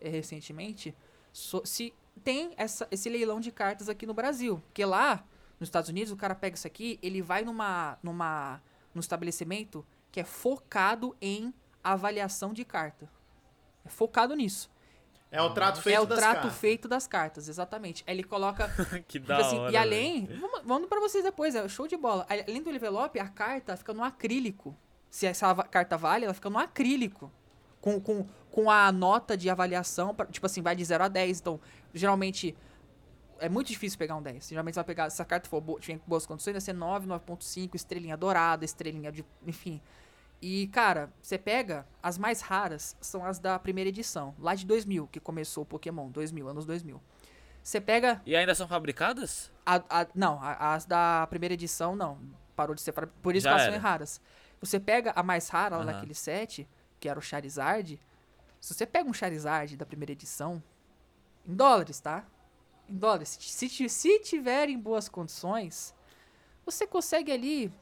recentemente so- se tem essa, esse leilão de cartas aqui no Brasil. Porque lá, nos Estados Unidos, o cara pega isso aqui, ele vai numa, numa, num estabelecimento que é focado em avaliação de carta. É focado nisso. É o trato feito é o das trato cartas. feito das cartas, exatamente. Aí ele coloca que Tipo da assim, hora. e além, vamos, vamos pra vocês depois, é show de bola. Além do envelope, a carta fica no acrílico. Se essa carta vale, ela fica no acrílico. Com, com, com a nota de avaliação, tipo assim, vai de 0 a 10. Então, geralmente, é muito difícil pegar um 10. Geralmente você vai pegar, se a carta for boa, tiver boas condições, vai ser 9, 9.5, estrelinha dourada, estrelinha de. Enfim. E, cara, você pega, as mais raras são as da primeira edição, lá de 2000, que começou o Pokémon, 2000, anos 2000. Você pega E ainda são fabricadas? a- a- não, as da primeira edição não. Parou de ser. Por isso Já que elas são era. raras. Você pega a mais rara lá Aham. daquele set, que era o Charizard. Se você pega um Charizard da primeira edição, em dólares, tá? Em dólares. Se, se, se tiver em boas condições, você consegue ali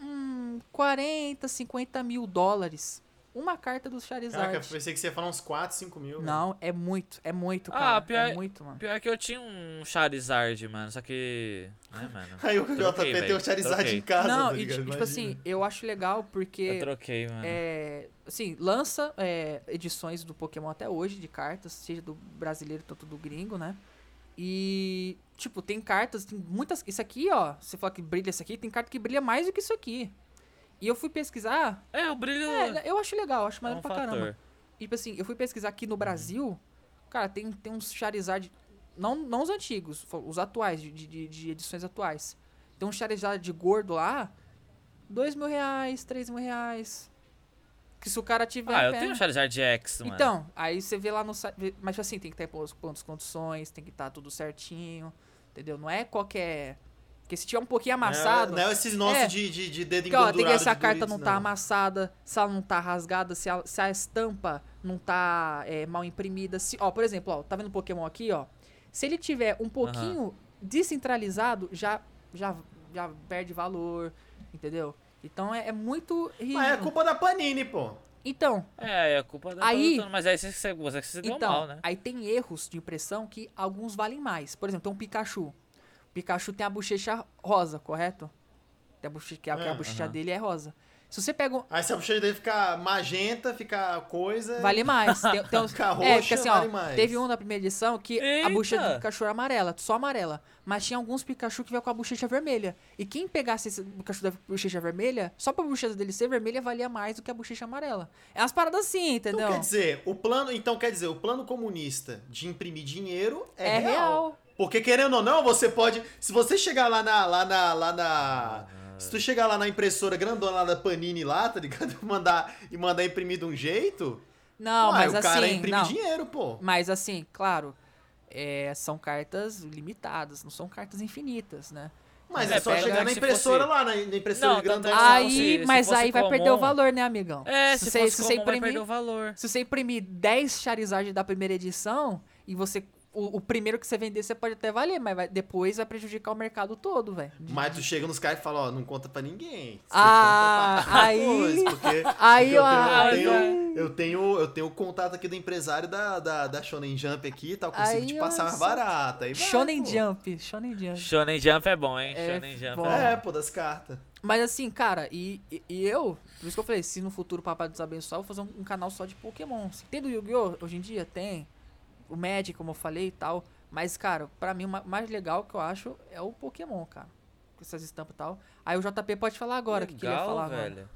hum, 40, 50 mil dólares. Uma carta do Charizard. Caraca, eu pensei que você ia falar uns 4, 5 mil. Não, é muito, é muito, Ah, cara. pior- É muito, mano. Pior que eu tinha um Charizard, mano. Só que. Né, mano? Aí o Troquei, JP tem o Charizard troquei. em casa, Não, tá e tipo Imagina. assim, eu acho legal porque. Eu troquei, mano. É, assim, lança é, edições do Pokémon até hoje de cartas, seja do brasileiro tanto do gringo, né? E, tipo, tem cartas, tem muitas. Isso aqui, ó, você fala que brilha isso aqui, tem carta que brilha mais do que isso aqui. E eu fui pesquisar. É, o brilho. É, eu acho legal, acho é maneiro um pra fator. caramba. E, tipo assim, eu fui pesquisar aqui no Brasil. Cara, tem, tem uns Charizard. Não, não os antigos, os atuais, de, de, de edições atuais. Tem um Charizard de gordo lá. Dois mil reais, três mil reais. Que se o cara tiver. Ah, eu tenho um Charizard X, mano. Então, aí você vê lá no site. Mas tipo assim, tem que ter pontos, pontos condições, tem que estar tudo certinho. Entendeu? Não é qualquer. Porque se tiver um pouquinho amassado. Não é esses nossos É. de, de, de dedo ó, tem que ver engordurado se a carta Doritos, não tá amassada, se ela não tá rasgada, se a, se a estampa não tá é, mal imprimida. Se, ó, por exemplo, ó, tá vendo o Pokémon aqui, ó? Se ele tiver um pouquinho descentralizado, já, já, já perde valor, entendeu? Então é, é muito Mas é rígido. culpa da Panini, pô. Então, É, é culpa da Aí- Mas aí você, você, você deu então mal, né? aí tem erros de impressão que alguns valem mais. Por exemplo, tem um Pikachu. O Pikachu tem a bochecha rosa, correto? Tem a bochecha, que a, que a bochecha dele é rosa. Se você pega um, Aí se a bochecha dele ficar magenta, ficar coisa. Vale mais. Tem, tem uns, Ficar é, roxa, porque assim, vale ó, mais. teve um na primeira edição que a Eita! bochecha do Pikachu era amarela, só amarela. Mas tinha alguns Pikachu que veio com a bochecha vermelha. E quem pegasse esse Pikachu da bochecha vermelha, só pra bochecha dele ser vermelha, valia mais do que a bochecha amarela. É umas paradas assim, entendeu? Então quer dizer, o plano, então quer dizer, o plano comunista de imprimir dinheiro é, é real. Porque querendo ou não, você pode, se você chegar lá na lá na lá na se tu chegar lá na impressora grandona lá da Panini lá, tá ligado? Mandar e mandar imprimir de um jeito, Não, ué, mas o cara assim, imprime não. dinheiro, pô. Mas assim, claro, é, são cartas limitadas, não são cartas infinitas, né? Mas É, é, só pega chegar na se impressora fosse- lá, na, na impressora Não, de tanto- grandão. Ah, Aí, se- se mas aí vai perder o valor, né, amigão? É, se, você, fosse se você comum, vai imprimir, perder o valor. se você imprimir 10 Charizard da primeira edição e você o, o primeiro que você vender você pode até valer, mas vai- depois vai prejudicar o mercado todo, velho. Mas tu chega nos caras e fala, ó, não conta pra ninguém. Ah, pra aí- depois, porque, aí, porque eu, ó, tenho, eu, tenho, eu, tenho, eu tenho o contato aqui do empresário da, da, da Shonen Jump aqui e tal, consigo Aí, te passar mais barata. Aí vai, Shonen pô. Jump, Shonen Jump. Shonen Jump é bom, hein? É Shonen Jump bom. é É, pô, das cartas. Mas assim, cara, e, e, e eu, por isso que eu falei, se no futuro o papai nos abençoar, eu vou fazer um, um canal só de Pokémon. Tem do Yu-Gi-Oh! Hoje em dia? Tem. O Magic, como eu falei e tal. Mas, cara, pra mim o ma- mais legal que eu acho é o Pokémon, cara. Com essas estampas e tal. Aí o JP pode falar agora o que, que ele ia Legal, falar agora. velho.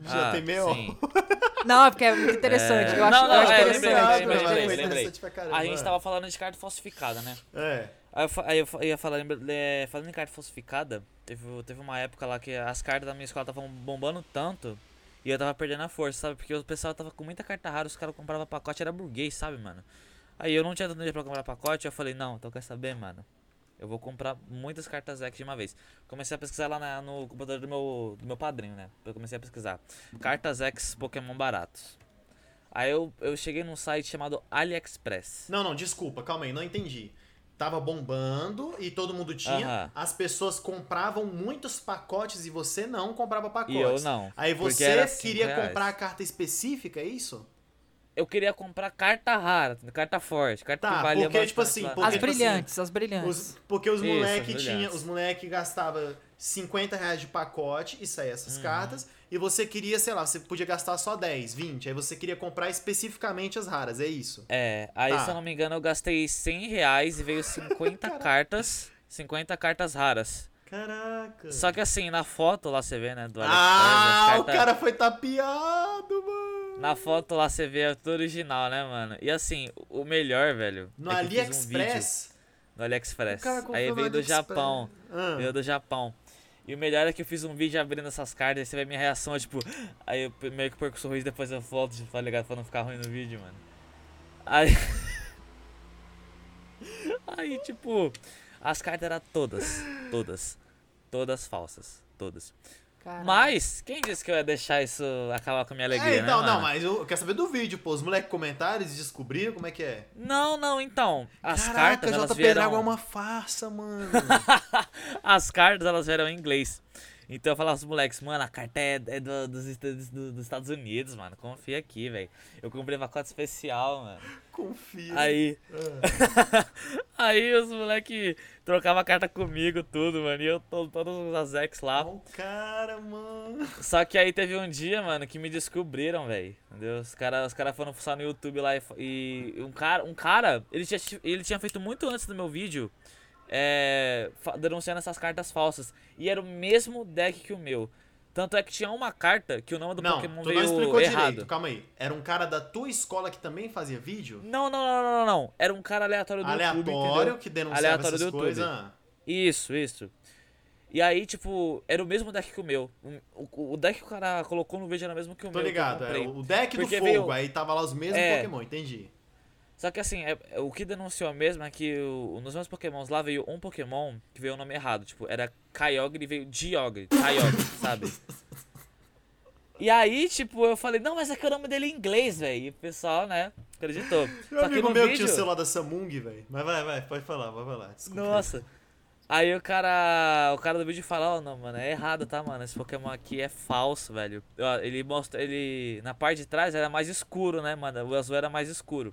Já Ah, tem meio. sim. Não, é porque é muito interessante. É. Eu acho, Não, não, eu acho é, interessante. lembrei, lembrei, Foi lembrei, caramba. A gente tava falando de carta falsificada, né? É. Aí eu, aí eu ia falar, lembra- é, falando em carta falsificada, teve, teve uma época lá que as cartas da minha escola estavam bombando tanto e eu tava perdendo a força, sabe? Porque o pessoal tava com muita carta rara, os caras compravam pacote, era burguês, sabe, mano? Aí eu não tinha tanto dinheiro pra comprar pacote, eu falei, não, então quer saber, mano? Eu vou comprar muitas cartas X de uma vez. Comecei a pesquisar lá na- no computador do meu, do meu padrinho, né? Eu comecei a pesquisar. Cartas X Pokémon baratos. Aí eu, eu cheguei num site chamado AliExpress. Não, não, desculpa, calma aí, não entendi. Tava bombando e todo mundo tinha. As pessoas compravam muitos pacotes e você não comprava pacotes. E eu não. Aí você queria reais. comprar a carta específica, é isso? Eu queria comprar carta rara, carta forte, carta Tá, que valia porque, tipo assim, porque, As tipo assim, brilhantes, as brilhantes. Os- porque os moleque tinha, os moleque gastava 50 reais de pacote e Uhum. essas cartas. E você queria, sei lá, você podia gastar só 10, 20. Aí você queria comprar especificamente as raras, é isso? É, aí Tá. se eu não me engano eu gastei 100 reais e veio 50 cartas, 50 cartas raras. Caraca. Só que assim, na foto lá você vê, né, do ah, AliExpress, o cartas- cara foi tapeado, mano. Na foto lá você vê tudo original, né, mano? E assim, o melhor, velho, No é fiz um AliExpress? no AliExpress. Aí veio do AliExpress. Japão. Ah. Veio do Japão. E o melhor é que eu fiz um vídeo abrindo essas cartas, aí você vê minha reação, tipo, aí eu meio que perco o sorriso depois eu volto, tá ligado? Pra não ficar ruim no vídeo, mano. Aí. aí, tipo, as cartas eram todas, todas, todas falsas, todas. Caralho. Mas, quem disse que eu ia deixar isso acabar com a minha alegria, É, então, né, não, mano? mas eu quero saber do vídeo, pô. Os moleques comentaram, eles descobriram como é que é. Não, não, então, as Caraca, cartas, elas JP vieram... Dragon é uma farsa, mano. As cartas elas vieram em inglês. Então eu falava pros moleques, mano, a carta é, é do- dos, do- dos Estados Unidos, mano. Confia aqui, velho. Eu comprei pacote especial, mano. Confia. Aí. Ah. aí os moleques trocavam a carta comigo, tudo, mano. E eu tô todos as ex lá. Ó o cara, mano. Só que aí teve um dia, mano, que me descobriram, velho. Entendeu? Os caras os cara foram fuçar no YouTube lá e, e um cara, um cara ele, tinha, ele tinha feito muito antes do meu vídeo é, denunciando essas cartas falsas. E era o mesmo deck que o meu. Tanto é que tinha uma carta que o nome do não, Pokémon tu não veio explicou errado. direito. Calma aí. Era um cara da tua escola que também fazia vídeo? Não, não, não, não, não, não. Era um cara aleatório do YouTube, Aleatório que denunciava Aleatório essas coisas. Ah. Isso, isso. E aí, tipo, era o mesmo deck que o meu. O, o- deck que o cara colocou no vídeo era o mesmo que o Tô meu. eu ligado, é comprei. o deck do Porque fogo, veio- aí tava lá os mesmos É. Pokémon, entendi. Só que assim, é- é- o que denunciou mesmo é que o- nos meus pokémons lá veio um pokémon que veio o nome errado. Tipo, era Kyogre e veio Diogre. Kyogre, sabe? E aí, tipo, eu falei, não, mas é que o nome dele é em inglês, velho. E o pessoal, né, acreditou. Meu Só que amigo no meu que vídeo... tinha o celular da Samsung, velho. Mas vai, vai, pode falar, vai falar. Desculpa. Nossa. Aí o cara, o cara do vídeo fala, ó, não, mano, é errado, tá, mano? Esse Pokémon aqui é falso, velho. Ele mostra, ele na parte de trás era mais escuro, né, mano? O azul era mais escuro.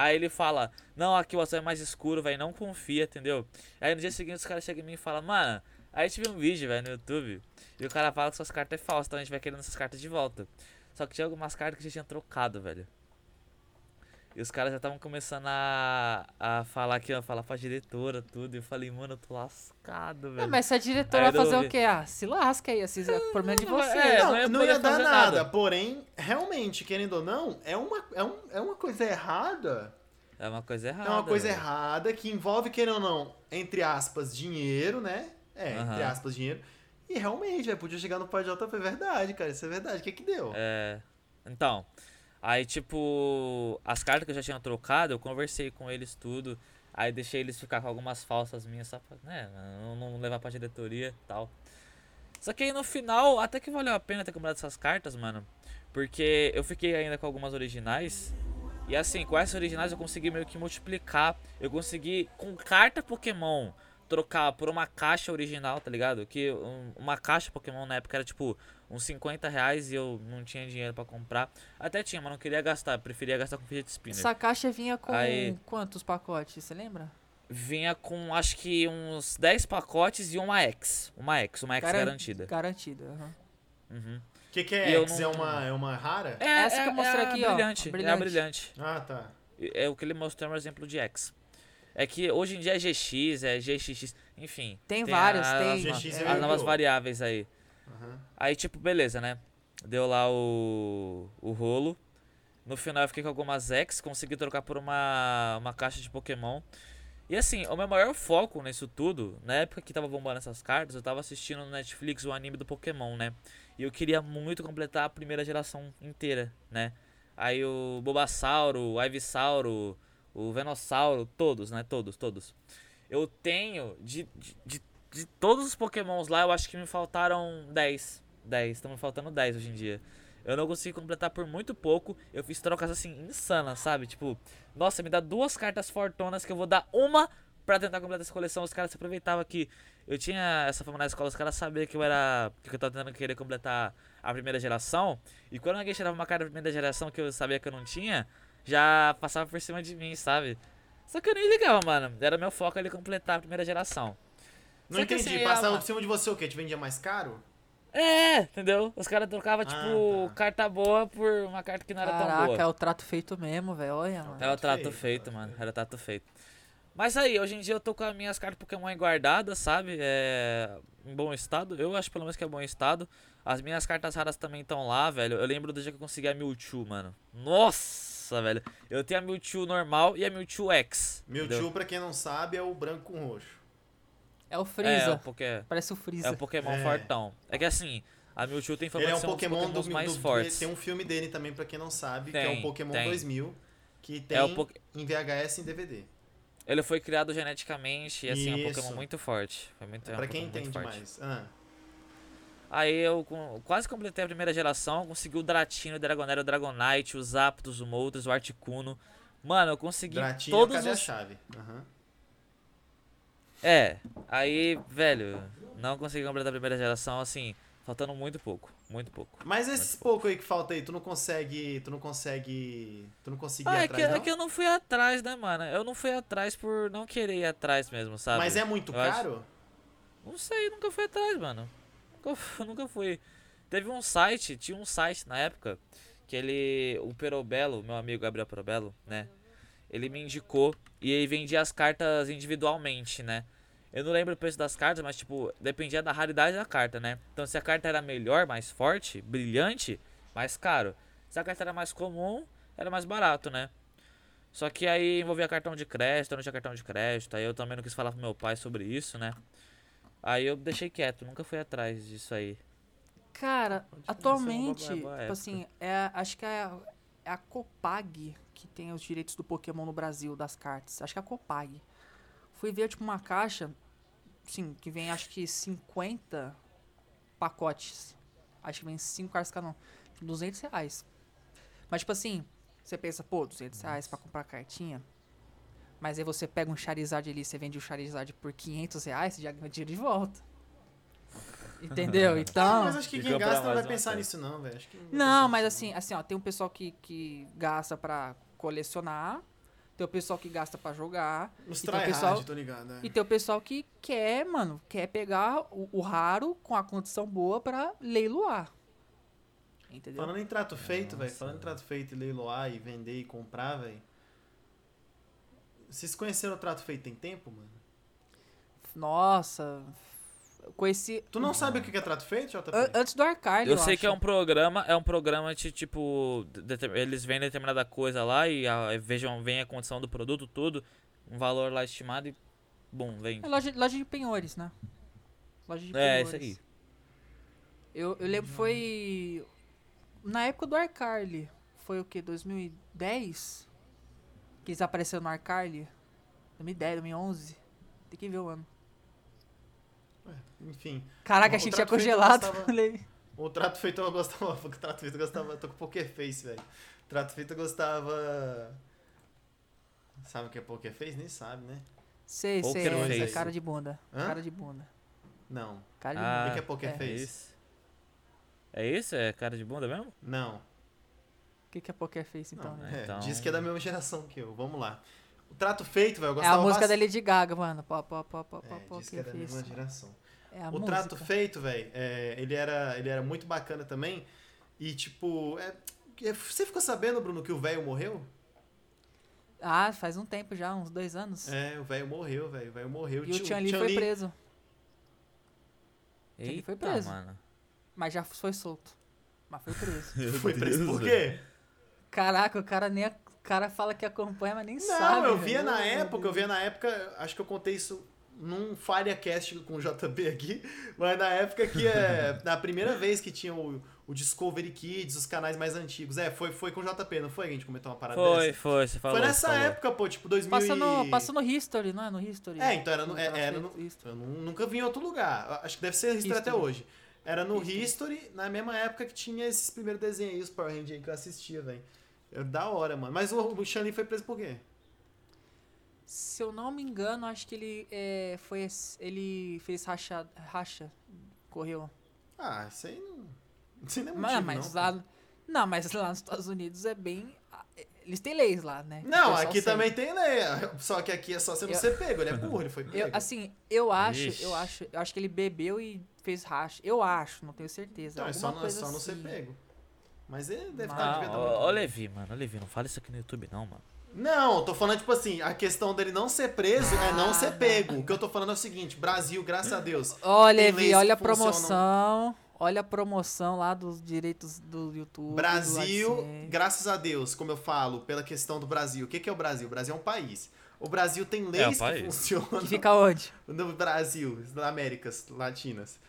Aí ele fala, não, aqui o azul é mais escuro, velho, não confia, entendeu? Aí no dia seguinte os caras chegam em mim e falam, mano, aí a gente viu um vídeo, velho, no YouTube, e o cara fala que suas cartas é falsas, então a gente vai querendo essas cartas de volta. Só que tinha algumas cartas que já tinha trocado, velho. E os caras já estavam começando a, a falar que ia falar pra diretora, tudo. E eu falei, mano, eu tô lascado, velho. Ah, mas se a diretora Aí vai fazer eu o quê? Ah, se lasca aí, assim, é problema de não você. é, não, não ia não ia dar nada. nada. Porém, realmente, querendo ou não, é uma, é um, é uma coisa errada. É uma coisa errada. É uma coisa velho. errada que envolve, querendo ou não, entre aspas, dinheiro, né? É, entre aspas, dinheiro. E realmente, velho, podia chegar no pai de JP, é verdade, cara, isso é verdade. O que que deu? É. Então. Aí, tipo, as cartas que eu já tinha trocado, eu conversei com eles tudo. Aí deixei eles ficar com algumas falsas minhas só pra, né, não, não levar pra diretoria e tal. Só que aí no final, até que valeu a pena ter comprado essas cartas, mano. Porque eu fiquei ainda com algumas originais. E assim, com essas originais eu consegui meio que multiplicar. Eu consegui, com carta Pokémon, trocar por uma caixa original, tá ligado? Que um, uma caixa Pokémon na época era tipo uns 50 reais e eu não tinha dinheiro para comprar. Até tinha, mas não queria gastar. Preferia gastar com fidget spinner. Essa caixa vinha com Aí- quantos pacotes, você lembra? Vinha com acho que uns 10 pacotes e uma X. Uma X, uma X Garan- garantida. Garantida, aham. Uhum. O que, que é eu X? É, não- uma, é uma rara? É, Essa é, que eu mostrei é a aqui, ó, brilhante, a É a brilhante. brilhante. Ah, tá. É o que ele mostrou um exemplo de X. É que hoje em dia é GX, é GXX, enfim. Tem várias, as, tem. GX as é é, novas variáveis aí. Aham. Aí, tipo, beleza, né? Deu lá o, o rolo. No final eu fiquei com algumas X, consegui trocar por uma, uma caixa de Pokémon. E assim, o meu maior foco nisso tudo, na época que tava bombando essas cartas, eu tava assistindo no Netflix o anime do Pokémon, né? E eu queria muito completar a primeira geração inteira, né? Aí o Bulbasauro, o Ivysauro, o Venossauro, todos, né? Todos, todos. Eu tenho, de, de, de, de todos os Pokémons lá, eu acho que me faltaram 10. 10, estão me faltando 10 hoje em dia. Eu não consegui completar por muito pouco. Eu fiz trocas assim, insanas, sabe? Tipo, nossa, me dá duas cartas fortonas que eu vou dar uma pra tentar completar essa coleção. Os caras se aproveitavam que eu tinha essa fama na escola, os caras sabiam que eu era. que eu tava tentando querer completar a primeira geração. E quando alguém tirava uma carta da primeira geração que eu sabia que eu não tinha, já passava por cima de mim, sabe? Só que eu nem ligava, mano. Era meu foco ali completar a primeira geração. Não Só que entendi. assim, Passava por cima de você o quê? Te vendia mais caro? É, entendeu? Os caras trocavam, tipo, tá. carta boa por uma carta que não era tão boa. Caraca, é o trato feito mesmo, velho. Olha, mano. Era o trato feito, feito, mano. Era trato feito. Mas aí, hoje em dia eu tô com as minhas cartas Pokémon guardadas, sabe? É. Em bom estado. Eu acho pelo menos que é bom estado. As minhas cartas raras também estão lá, velho. Eu lembro do dia que eu consegui a Mewtwo, mano. Nossa, velho. Eu tenho a Mewtwo normal e a Mewtwo X. Meu entendeu? tio, pra quem não sabe, é o branco com roxo. É o É, Freeza. o Poké. Parece o É Freeza. o Pokémon É. fortão. É que assim, a Mewtwo tem fama Ele é de um ser um dos Pokémon do, Pokémons do, mais do- fortes. Tem um filme dele também, pra quem não sabe, que é Tem, o Pokémon tem. 2000, que tem É o Poké- em VHS e em DVD. Ele foi criado geneticamente e assim, é um Isso. Pokémon muito forte. Foi muito, é um pra quem Pokémon muito entende forte. mais. Ah, Aí eu com- quase completei a primeira geração, consegui o Dratino, o Dragonero, o Dragonite, os Zapdos, o Moltres, o Articuno. Mano, eu consegui Dratinho, todos cadê a os... chave? Aham. É, aí, velho, não consegui completar a primeira geração, assim, faltando muito pouco, muito pouco. Mas esses pouco aí que falta aí, tu não consegue. Tu não consegue. Tu não conseguia Ah, é que, atrás, é não? que eu não fui atrás, né, mano? Eu não fui atrás por não querer ir atrás mesmo, sabe? Mas é muito Eu acho- caro? Não sei, nunca fui atrás, mano. Nunca, nunca fui. Teve um site, tinha um site na época, que ele. O Perobelo, meu amigo Gabriel Perobelo, né? Ele me indicou e aí vendia as cartas individualmente, né? Eu não lembro o preço das cartas, mas tipo, dependia da raridade da carta, né? Então se a carta era melhor, mais forte, brilhante, mais caro. Se a carta era mais comum, era mais barato, né? Só que aí envolvia cartão de crédito, eu não tinha cartão de crédito, aí eu também não quis falar pro meu pai sobre isso, né? Aí eu deixei quieto, nunca fui atrás disso aí. Cara, atualmente, começar uma boa tipo época. assim, é, acho que é, a- é a Copag que tem os direitos do Pokémon no Brasil, das cartas. Acho que é a Copag. Fui ver, tipo, uma caixa, sim, que vem acho que 50 pacotes. Acho que vem 5 cartas cada um. 200 reais. Mas, tipo assim, você pensa, pô, 200 reais pra comprar cartinha. Mas aí você pega um Charizard ali, você vende o Charizard por 500 reais, você já ganha dinheiro de volta. Entendeu? Então. mas acho que quem gasta não vai pensar nisso, não, velho. Acho que vai Não, pensar mas assim, assim, ó, tem um pessoal que, que gasta pra colecionar, tem o pessoal que gasta pra jogar, não. Os e tem o pessoal- tô ligado. é. e tem o pessoal que quer, mano, quer pegar o, o raro com a condição boa pra leiloar. Entendeu? Falando em trato feito, velho. Falando em trato feito e leiloar e vender e comprar, velho. Vocês conheceram o trato feito tem tempo, mano? Nossa, conheci. Tu não sabe o que é trato feito, JP? an- antes do Arcade, Eu, eu, sei acho. que é um programa, é um programa de tipo. deter- eles vendem determinada coisa lá e a, vejam, vem a condição do produto, tudo, um valor lá estimado e. Bum, vem. É loja, loja de penhores, né? Loja de É, penhores. isso aí. Eu, eu lembro, foi. Na época do Arcarly. Foi o que? 2010? Que eles apareceram no Arcarly? 2010, 2011. Tem que ver o ano. Enfim. Caraca, achei que tinha congelado. gostava- O trato feito eu gostava. O trato feito eu gostava. Tô com poker face, velho. O trato feito eu gostava. Sabe o que é poker face? Nem sabe, né? sei, sei, Poker é, face. cara de bunda. Hã? Cara de bunda. Não. Cara de Ah, O bunda. que que é poker é. É face? isso? É isso? É cara de bunda mesmo? Não. O que, que é poker face então, Não, né? é, Então- Diz que é da mesma geração que eu. Vamos lá. O trato feito, velho, eu É a música da bastante. Lady Gaga, mano. Pó, pó, pó, pó, É, pó, diz que é da mesma geração. É a o música. trato feito, velho, é, ele, era, ele era muito bacana também. E, tipo, é, é, você ficou sabendo, Bruno, que o velho morreu? Ah, faz um tempo já, uns dois anos. É, o velho morreu, velho. O velho morreu. e o Tian Li foi preso. Ele foi preso. mano. Mas já foi solto. Mas foi preso. Foi preso por quê? Caraca, o cara nem. O cara fala que acompanha, mas nem Não, sabe. eu via na época, eu via na época, acho que eu contei isso num FalhaCast com o JB aqui, mas na época que é. Na primeira vez que tinha o, o Discovery Kids, os canais mais antigos. É, foi, foi com o JP, não foi que a gente comentou uma parada Foi, dessa? foi, você falou. Foi nessa falou. época, pô, tipo 2000 Passa e... no, passa no History, não é? No History. É, então era no, é- era Trato no, eu nu- nunca vi em outro lugar. Acho que deve ser History, até History. hoje. Era no History. History, na mesma época que tinha esses primeiros desenhos aí, os Power Rangers aí que eu assistia, velho. Era Da hora, mano. Mas o, Li foi preso por quê? Se eu não me engano, acho que ele é, foi. Ele fez racha. racha correu. Ah, isso aí não. Isso aí não é Mas, motivo, mas não. lá. Não, mas lá nos Estados Unidos é bem. Eles têm leis lá, né? Não, aqui também tem lei. Só que aqui é só você não Eu- ser pego. Ele é burro, ele foi pego. Eu, assim, eu acho, Ixi. eu acho, eu acho que ele bebeu e fez racha. Eu acho, não tenho certeza. então, é só, não, é só não ser assim. pego. Mas ele deve estar Ah, devia estar ô. Levi, mano, ô, Levi, não fala isso aqui no YouTube não, mano. Não, tô falando, tipo assim, a questão dele não ser preso é não Ah, ser não. pego. O que eu tô falando é o seguinte, Brasil, graças a Deus. Olha, Levi, olha a que promoção. Olha a promoção lá dos direitos do YouTube. do Brasil, AdSense. graças a Deus, como eu falo, pela questão do Brasil. O que, que é o Brasil? O Brasil é um país. O Brasil tem um leis que país. funcionam Que fica onde? no Brasil, nas Américas Latinas.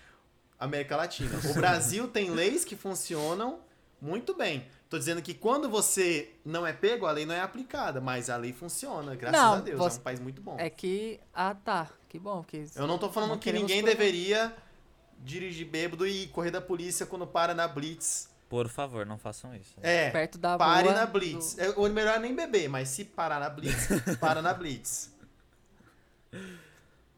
América Latina. O Brasil tem leis que funcionam muito bem. Tô dizendo que quando você não é pego, a lei não é aplicada, mas a lei funciona, graças Não, a Deus. você- É um país muito bom. É que. Ah, tá. Que bom. Porque Eu não tô falando não que ninguém provar. deveria dirigir bêbado e correr da polícia quando para na Blitz. Por favor, não façam isso. É, perto da pare rua na do- Blitz. É, o melhor é nem beber, mas se parar na Blitz, para na Blitz.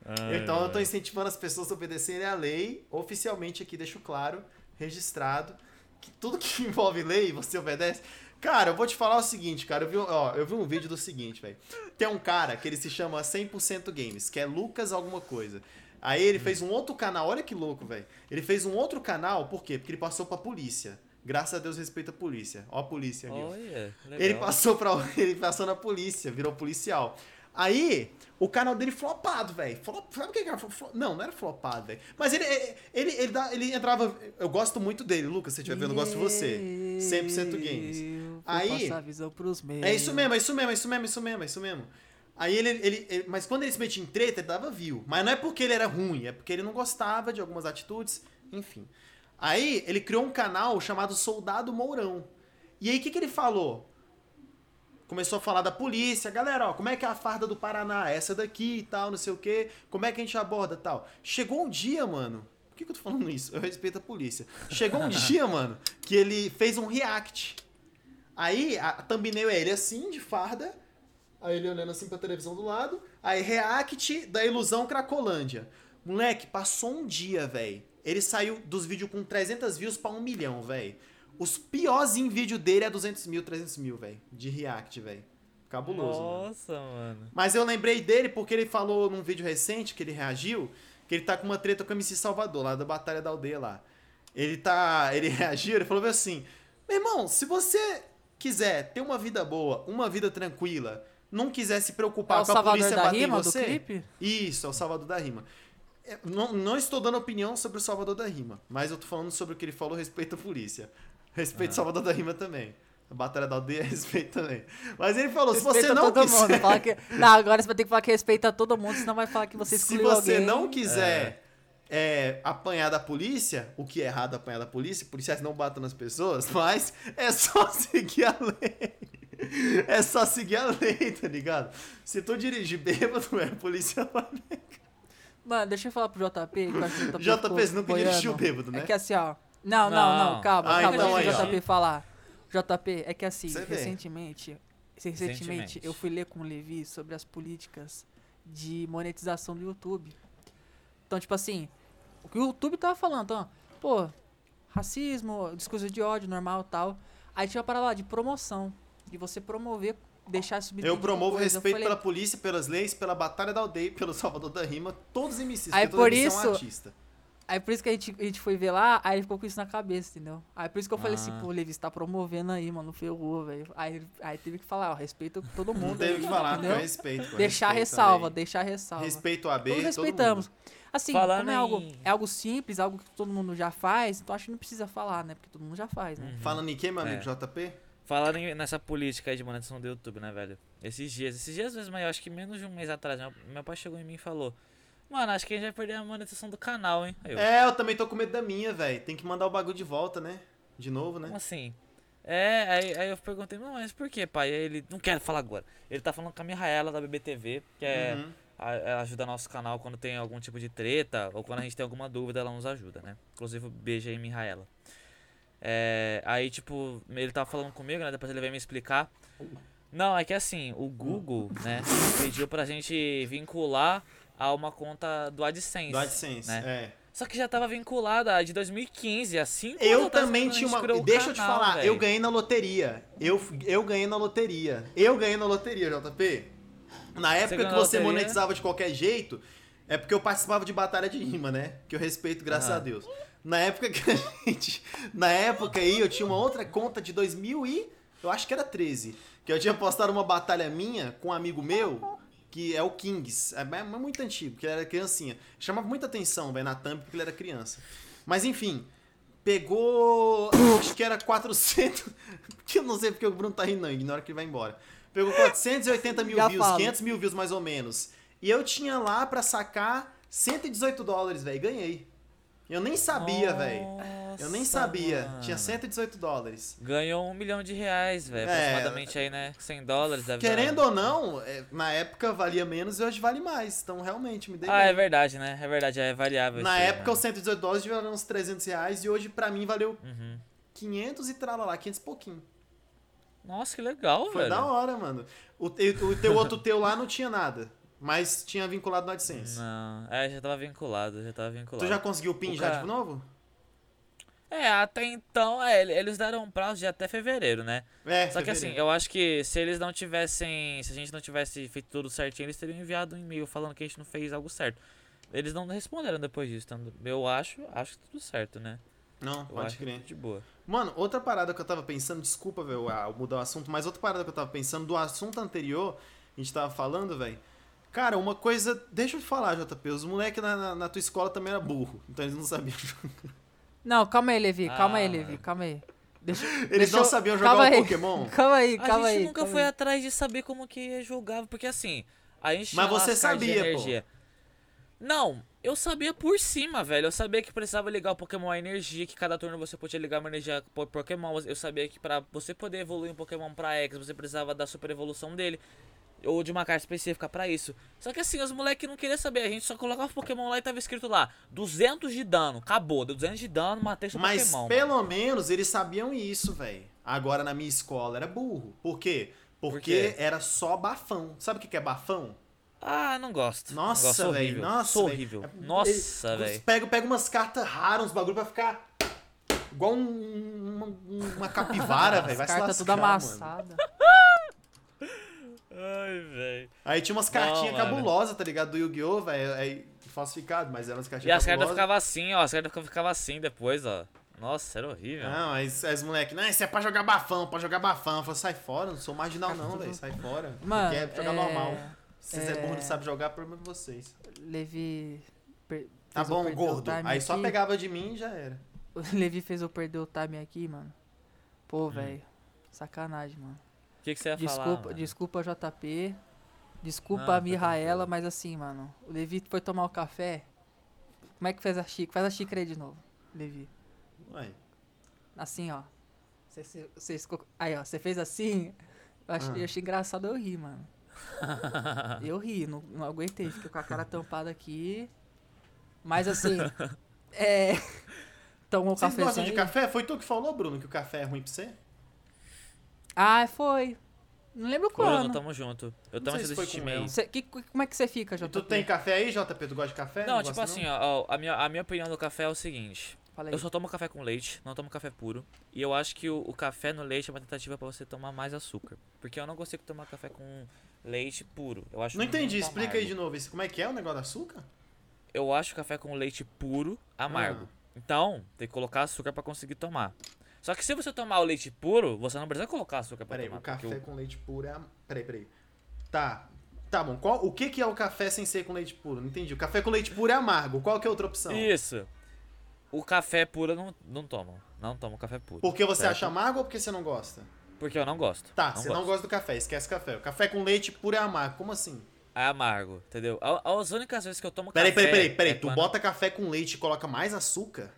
Ai, Então eu tô incentivando as pessoas a obedecerem à lei. Oficialmente aqui deixo claro, registrado, que tudo que envolve lei você obedece. Cara, eu vou te falar o seguinte, cara. Eu vi, ó, eu vi um vídeo do seguinte, velho. Tem um cara que ele se chama 100% Games, que é Lucas alguma coisa. Aí ele fez um outro canal, olha que louco, velho. Ele fez um outro canal, por quê? Porque ele passou pra polícia. Graças a Deus respeita a polícia. Ó a polícia aqui. Olha, legal. Ele passou pra. Ele passou na polícia, virou policial. Aí, o canal dele flopado, velho. Flop, sabe o que era? Não, não era flopado, velho. Mas ele, ele, ele, ele, dá- ele entrava. Eu gosto muito dele, Lucas, se você estiver vendo, eu gosto de você. 100% games. Aí- passar a visão pros meus. É isso mesmo, é isso mesmo, é isso mesmo, é isso mesmo, é isso mesmo. Aí ele, ele, ele- Mas quando ele se metia em treta, ele dava view. Mas não é porque ele era ruim, é porque ele não gostava de algumas atitudes, enfim. Aí ele criou um canal chamado Soldado Mourão. E aí o que, que ele falou? Começou a falar da polícia, galera, ó, como é que é a farda do Paraná? Essa daqui e tal, não sei o quê. Como é que a gente aborda tal? Chegou um dia, mano. Por que, que eu tô falando isso? Eu respeito a polícia. Chegou um dia, mano, que ele fez um react. Aí a thumbnail é ele assim, de farda. Aí ele olhando assim pra televisão do lado. Aí react da ilusão Cracolândia. Moleque, passou um dia, velho. Ele saiu dos vídeos com 300 views pra 1 milhão, velho. Os piores em vídeo dele é 200 mil, 300 mil, velho. De react, velho. Cabuloso, mano. Nossa, mano. Mas eu lembrei dele porque ele falou num vídeo recente que ele reagiu, que ele tá com uma treta com o MC Salvador, lá da Batalha da Aldeia lá. Ele tá. Ele reagiu, ele falou assim: Meu irmão, se você quiser ter uma vida boa, uma vida tranquila, não quiser se É preocupar o com a Salvador polícia da bater em Rima, do você. clipe? Isso, é o Salvador da Rima. É, Não, não estou dando opinião sobre o Salvador da Rima, mas eu tô falando sobre o que ele falou respeito à polícia. Respeito ao Salvador da Rima também. A Batalha da Aldeia, respeito também. Mas ele falou, se Respeita você não todo quiser... mundo. Fala que... Não, agora você vai ter que falar que respeita todo mundo, senão vai falar que você Se excluiu você alguém. não quiser é, apanhar da polícia, o que é errado apanhar da polícia, policiais não batam nas pessoas, mas é só seguir a lei. É só seguir a lei, tá ligado? Se tu dirigir bêbado, é a polícia vai. Mano, deixa eu falar pro JP. Que eu acho que o JP, JP, você nunca dirigiu bêbado, né? É que assim, ó. Não, não, não, Não. calma, Ah, calma, então deixa o ó. JP falar. JP, é que assim, recentemente, recentemente, Recentemente. eu fui ler com o Levi sobre as políticas de monetização do YouTube. Então, tipo assim, o que o YouTube tava falando, então, pô, racismo, discurso de ódio, normal tal. Aí tinha para lá de promoção, de você promover, deixar subir Eu promovo coisa. Eu respeito falei, pela polícia, pelas leis, pela Batalha da Aldeia, pelo Salvador da Rima, todos os MCs, Aí por é um isso- artista. Aí por isso que a gente, a gente foi ver lá, aí ele ficou com isso na cabeça, entendeu? Aí por isso que eu falei assim, Ah. pô, Levi, você tá promovendo aí, mano, ferrou, velho. Aí, aí teve que falar, ó, respeita todo mundo. Não teve que falar, entendeu? respeito. pô, Deixar respeito ressalva, também. deixar ressalva. Respeito a B, Todos todo respeitamos. mundo. Assim, Falando como é algo, em- é algo simples, algo que todo mundo já faz, então acho que não precisa falar, né? Porque todo mundo já faz, né? Falando em quem, meu amigo É. JP? Falando em- nessa política aí de monetização do YouTube, né, velho? Esses dias, esses dias mesmo, eu acho que menos de um mês atrás, meu, meu pai chegou em mim e falou: Mano, acho que a gente vai perder a monetização do canal, hein? Eu, É, eu também tô com medo da minha, velho. Tem que mandar o bagulho de volta, né? De novo, né? Como assim? É, aí, aí eu perguntei, não, mas por que, pai? Aí ele, não quero falar agora. Ele tá falando com a Mihaela da BBTV, que é, Uhum. a- ela ajuda nosso canal quando tem algum tipo de treta, ou quando a gente tem alguma dúvida, ela nos ajuda, né? Inclusive, beijo aí, Mihaela. É, aí, tipo, ele tava falando comigo, né? Depois ele veio me explicar. Não, é que assim, o Google, né, pediu pra gente vincular a uma conta do AdSense. Do AdSense, né? é. Só que já tava vinculada a de 2015, assim Eu também tinha uma. Deixa eu te falar, eu ganhei na loteria. Eu, eu ganhei na loteria. Eu ganhei na loteria, JP. Na época que ganhou na você monetizava de qualquer jeito, é porque eu participava de batalha de rima, né? Que eu respeito, graças a Deus. Na época que a gente. Na época aí, eu tinha uma outra conta de 2000 e. Eu acho que era 13. Que eu tinha postado uma batalha minha com um amigo meu, que é o Kings. É, é muito antigo, que ele era criancinha. Chamava muita atenção, velho, na thumb, porque ele era criança. Mas enfim, pegou. Acho que era 400. Que eu não sei porque o Bruno tá rindo, não, ignora que ele vai embora. Pegou 480 mil Já views, falo. 500 mil views mais ou menos. E eu tinha lá pra sacar 118 dólares, velho. Ganhei. Eu nem sabia, velho. Eu nem sabia. Tinha 118 dólares. Ganhou um milhão de reais, velho. É. Aproximadamente aí, né? 100 dólares. Deve Querendo dar... ou não, é, na época valia menos e hoje vale mais. Então realmente me dei Ah, bem. é verdade, né? É verdade, é variável. Na época, né? os 118 dólares valiam uns 300 reais e hoje pra mim valeu Uhum. 500 e lá 500 e pouquinho. Nossa, que legal, Foi velho. da hora, mano. O, te- o teu outro teu lá não tinha nada, mas tinha vinculado no AdSense. Não, é, já tava vinculado, já tava vinculado. Tu já conseguiu o PIN O já cara- de novo? É, até então, é, ele- eles deram um prazo de até fevereiro, né? É, Só que assim, fevereiro. eu acho que se eles não tivessem. Se a gente não tivesse feito tudo certinho, eles teriam enviado um e-mail falando que a gente não fez algo certo. Eles não responderam depois disso, então eu acho, acho que tudo certo, né? Não, Eu pode crer. de boa. Mano, outra parada que eu tava pensando, desculpa, velho, ah, mudar o assunto, mas outra parada que eu tava pensando do assunto anterior, a gente tava falando, velho. Cara, uma coisa. Deixa eu te falar, JP. Os moleques na, na, na tua escola também eram burro. Então eles não sabiam. Não, calma aí, Levi, calma aí, Ah. Levi, calma aí. Deixa, Eles deixa não eu- sabiam jogar calma o aí, Pokémon? Calma aí, A calma gente aí. nunca foi aí. atrás de saber como que jogava, porque assim, a gente Mas você sabia, pô. energia. Não, eu sabia por cima, velho. Eu sabia que precisava ligar o Pokémon a energia, que cada turno você podia ligar uma energia pro Pokémon. Eu sabia que pra você poder evoluir um Pokémon pra X, você precisava da super evolução dele. Ou de uma carta específica pra isso. Só que assim, os moleques não queriam saber. A gente só colocava o Pokémon lá e tava escrito lá: 200 de dano. Acabou, deu 200 de dano, matei seu Mas Pokémon. mano. pelo menos eles sabiam isso, velho. Agora na minha escola era burro. Por quê? Porque quê? era só bafão. Sabe o que é bafão? Ah, não gosto. Nossa, velho. Nossa, Sou horrível. É- Nossa, velho. Pega, pega umas cartas raras, uns bagulho pra ficar igual um- uma, uma capivara, velho. Vai As se cartas tudo lascar, mano. Ai, velho. Aí tinha umas cartinhas cabulosas, tá ligado? Do Yu-Gi-Oh, velho. Aí falsificado, mas eram E cartinhas as cartas ficavam assim, ó. As cartas ficavam assim depois, ó. Nossa, era horrível. Não, aí as moleques, não, isso é pra jogar bafão, pra jogar bafão. Eu falei, sai fora, não sou marginal não, velho, sai fora. Mano, Quer jogar é, normal. Se vocês é... é- burro não sabe jogar, problema de vocês. Levi. per- Tá bom, gordo. Aí só aqui. pegava de mim e já era. O Levi fez eu perder o time aqui, mano. Pô, Hum. velho. Sacanagem, mano. O que, que você ia falar? Desculpa, mano? desculpa, JP. Desculpa Não, a tá Mihaela, mas assim, mano. O Levi foi tomar o café. Como é que fez a xícara? Faz a xícara aí de novo, Levi. Ué. Assim, ó. Cê- cê- cê aí, ó. Você fez assim. Eu achei, Ah. eu achei engraçado eu rir, mano. Eu ri, não, não aguentei, fiquei com a cara tampada aqui. Mas assim, é. Tomou um Vocês cafezinho. gostam de café? Foi tu que falou, Bruno, que o café é ruim pra você? Ah, foi. Não lembro Bruno, quando. tamo junto. Eu Não sou foi desse com time aí. ela. Cê- que- como é que você fica, E JP? tu tem café aí, JP? Tu gosta de café? Não, tipo gosta, assim, ó, ó, a, minha, a minha opinião do café é o seguinte. Aí. Eu só tomo café com leite, não tomo café puro. E eu acho que o, o café no leite é uma tentativa pra você tomar mais açúcar. Porque eu não consigo tomar café com leite puro. Eu acho Não entendi, explica aí amargo. de novo. isso. Como é que é o negócio do açúcar? Eu acho café com leite puro amargo. Então, tem que colocar açúcar pra conseguir tomar. Só que se você tomar o leite puro, você não precisa colocar açúcar pra Peraí, tomar. o café porque com leite puro é. a- Peraí, peraí. Tá. Tá bom. Qual, o que, que é o café sem ser com leite puro? Não entendi. O café com leite puro é amargo. Qual que é a outra opção? Isso. O café puro eu não, não tomo. Não tomo café puro. Porque você certo? acha amargo ou porque você não gosta? Porque eu não gosto. Tá, você não gosto. gosta do café, esquece café. O café com leite puro é amargo. Como assim? É amargo, entendeu? As únicas vezes que eu tomo Peraí, café. peraí, peraí, peraí. é tu quando- bota café com leite e coloca mais açúcar?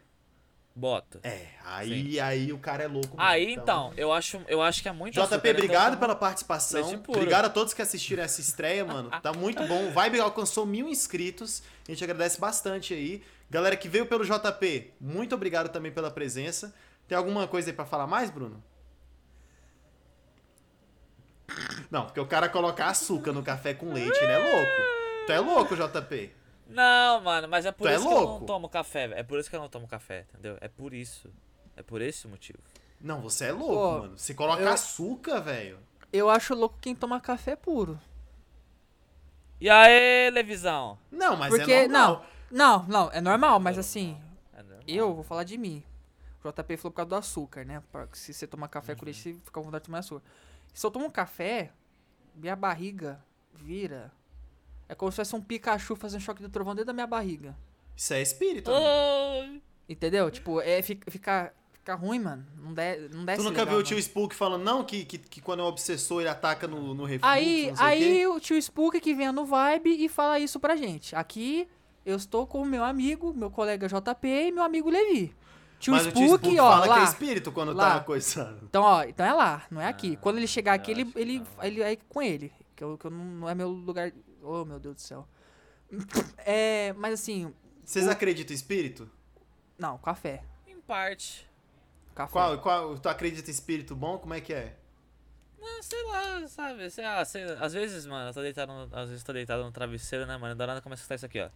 Bota. É, aí, aí o cara é louco. mesmo. Aí então, eu acho, eu acho que é muito JP, açúcar, né? obrigado Então, pela participação. Obrigado a todos que assistiram essa estreia, mano. Tá muito bom. O Vibe alcançou mil inscritos. A gente agradece bastante aí. Galera que veio pelo JP, muito obrigado também pela presença. Tem alguma coisa aí pra falar mais, Bruno? Não, porque o cara colocar açúcar no café com leite, ele é louco. Tu é louco, JP. Não, mano, mas é por Tu é isso que eu não tomo café. velho. É por isso que eu não tomo café, entendeu? É por isso. É por esse motivo. Não, você é louco, Pô, mano. Você coloca eu- açúcar, velho. Eu acho louco quem toma café puro. E aí, Levisão? Não, mas Porque, é normal. não, não, não, é normal, mas assim, É normal. eu vou falar de mim. O JP falou por causa do açúcar, né? Se você tomar café com leite, você fica com vontade de tomar açúcar. Se eu tomo um café, minha barriga vira. É como se fosse um Pikachu fazendo choque do trovão dentro da minha barriga. Isso é espírito. Ai. Entendeu? Tipo, é fica, fica, fica ruim, mano. Não, de, não desce Tu nunca legal, viu o tio Spook falando, não, que, que, que quando é um obsessor ele ataca no, no refluxo, Aí, não sei o quê? aí o tio Spook que vem no Vibe e fala isso pra gente. Aqui eu estou com o meu amigo, meu colega JP e meu amigo Levi. Tio Mas o tio Spook, Spook ó, fala lá. que é espírito quando Lá. tá coisando. Então, ó, então é lá, não é aqui. Ah, Quando ele chegar aqui, ele, ele, ele é com ele. Que, eu, que eu não, não é meu lugar. Oh, meu Deus do céu. É, mas assim, Vocês acreditam em espírito? não, café. Em parte. Café. Qual, qual, tu acredita em espírito bom? Como é que é? Ah, sei lá, sabe? Sei lá, sei, às vezes, mano, eu tô deitado no, às vezes tô deitado no travesseiro, né, mano? Da nada começa a escutar isso aqui, ó.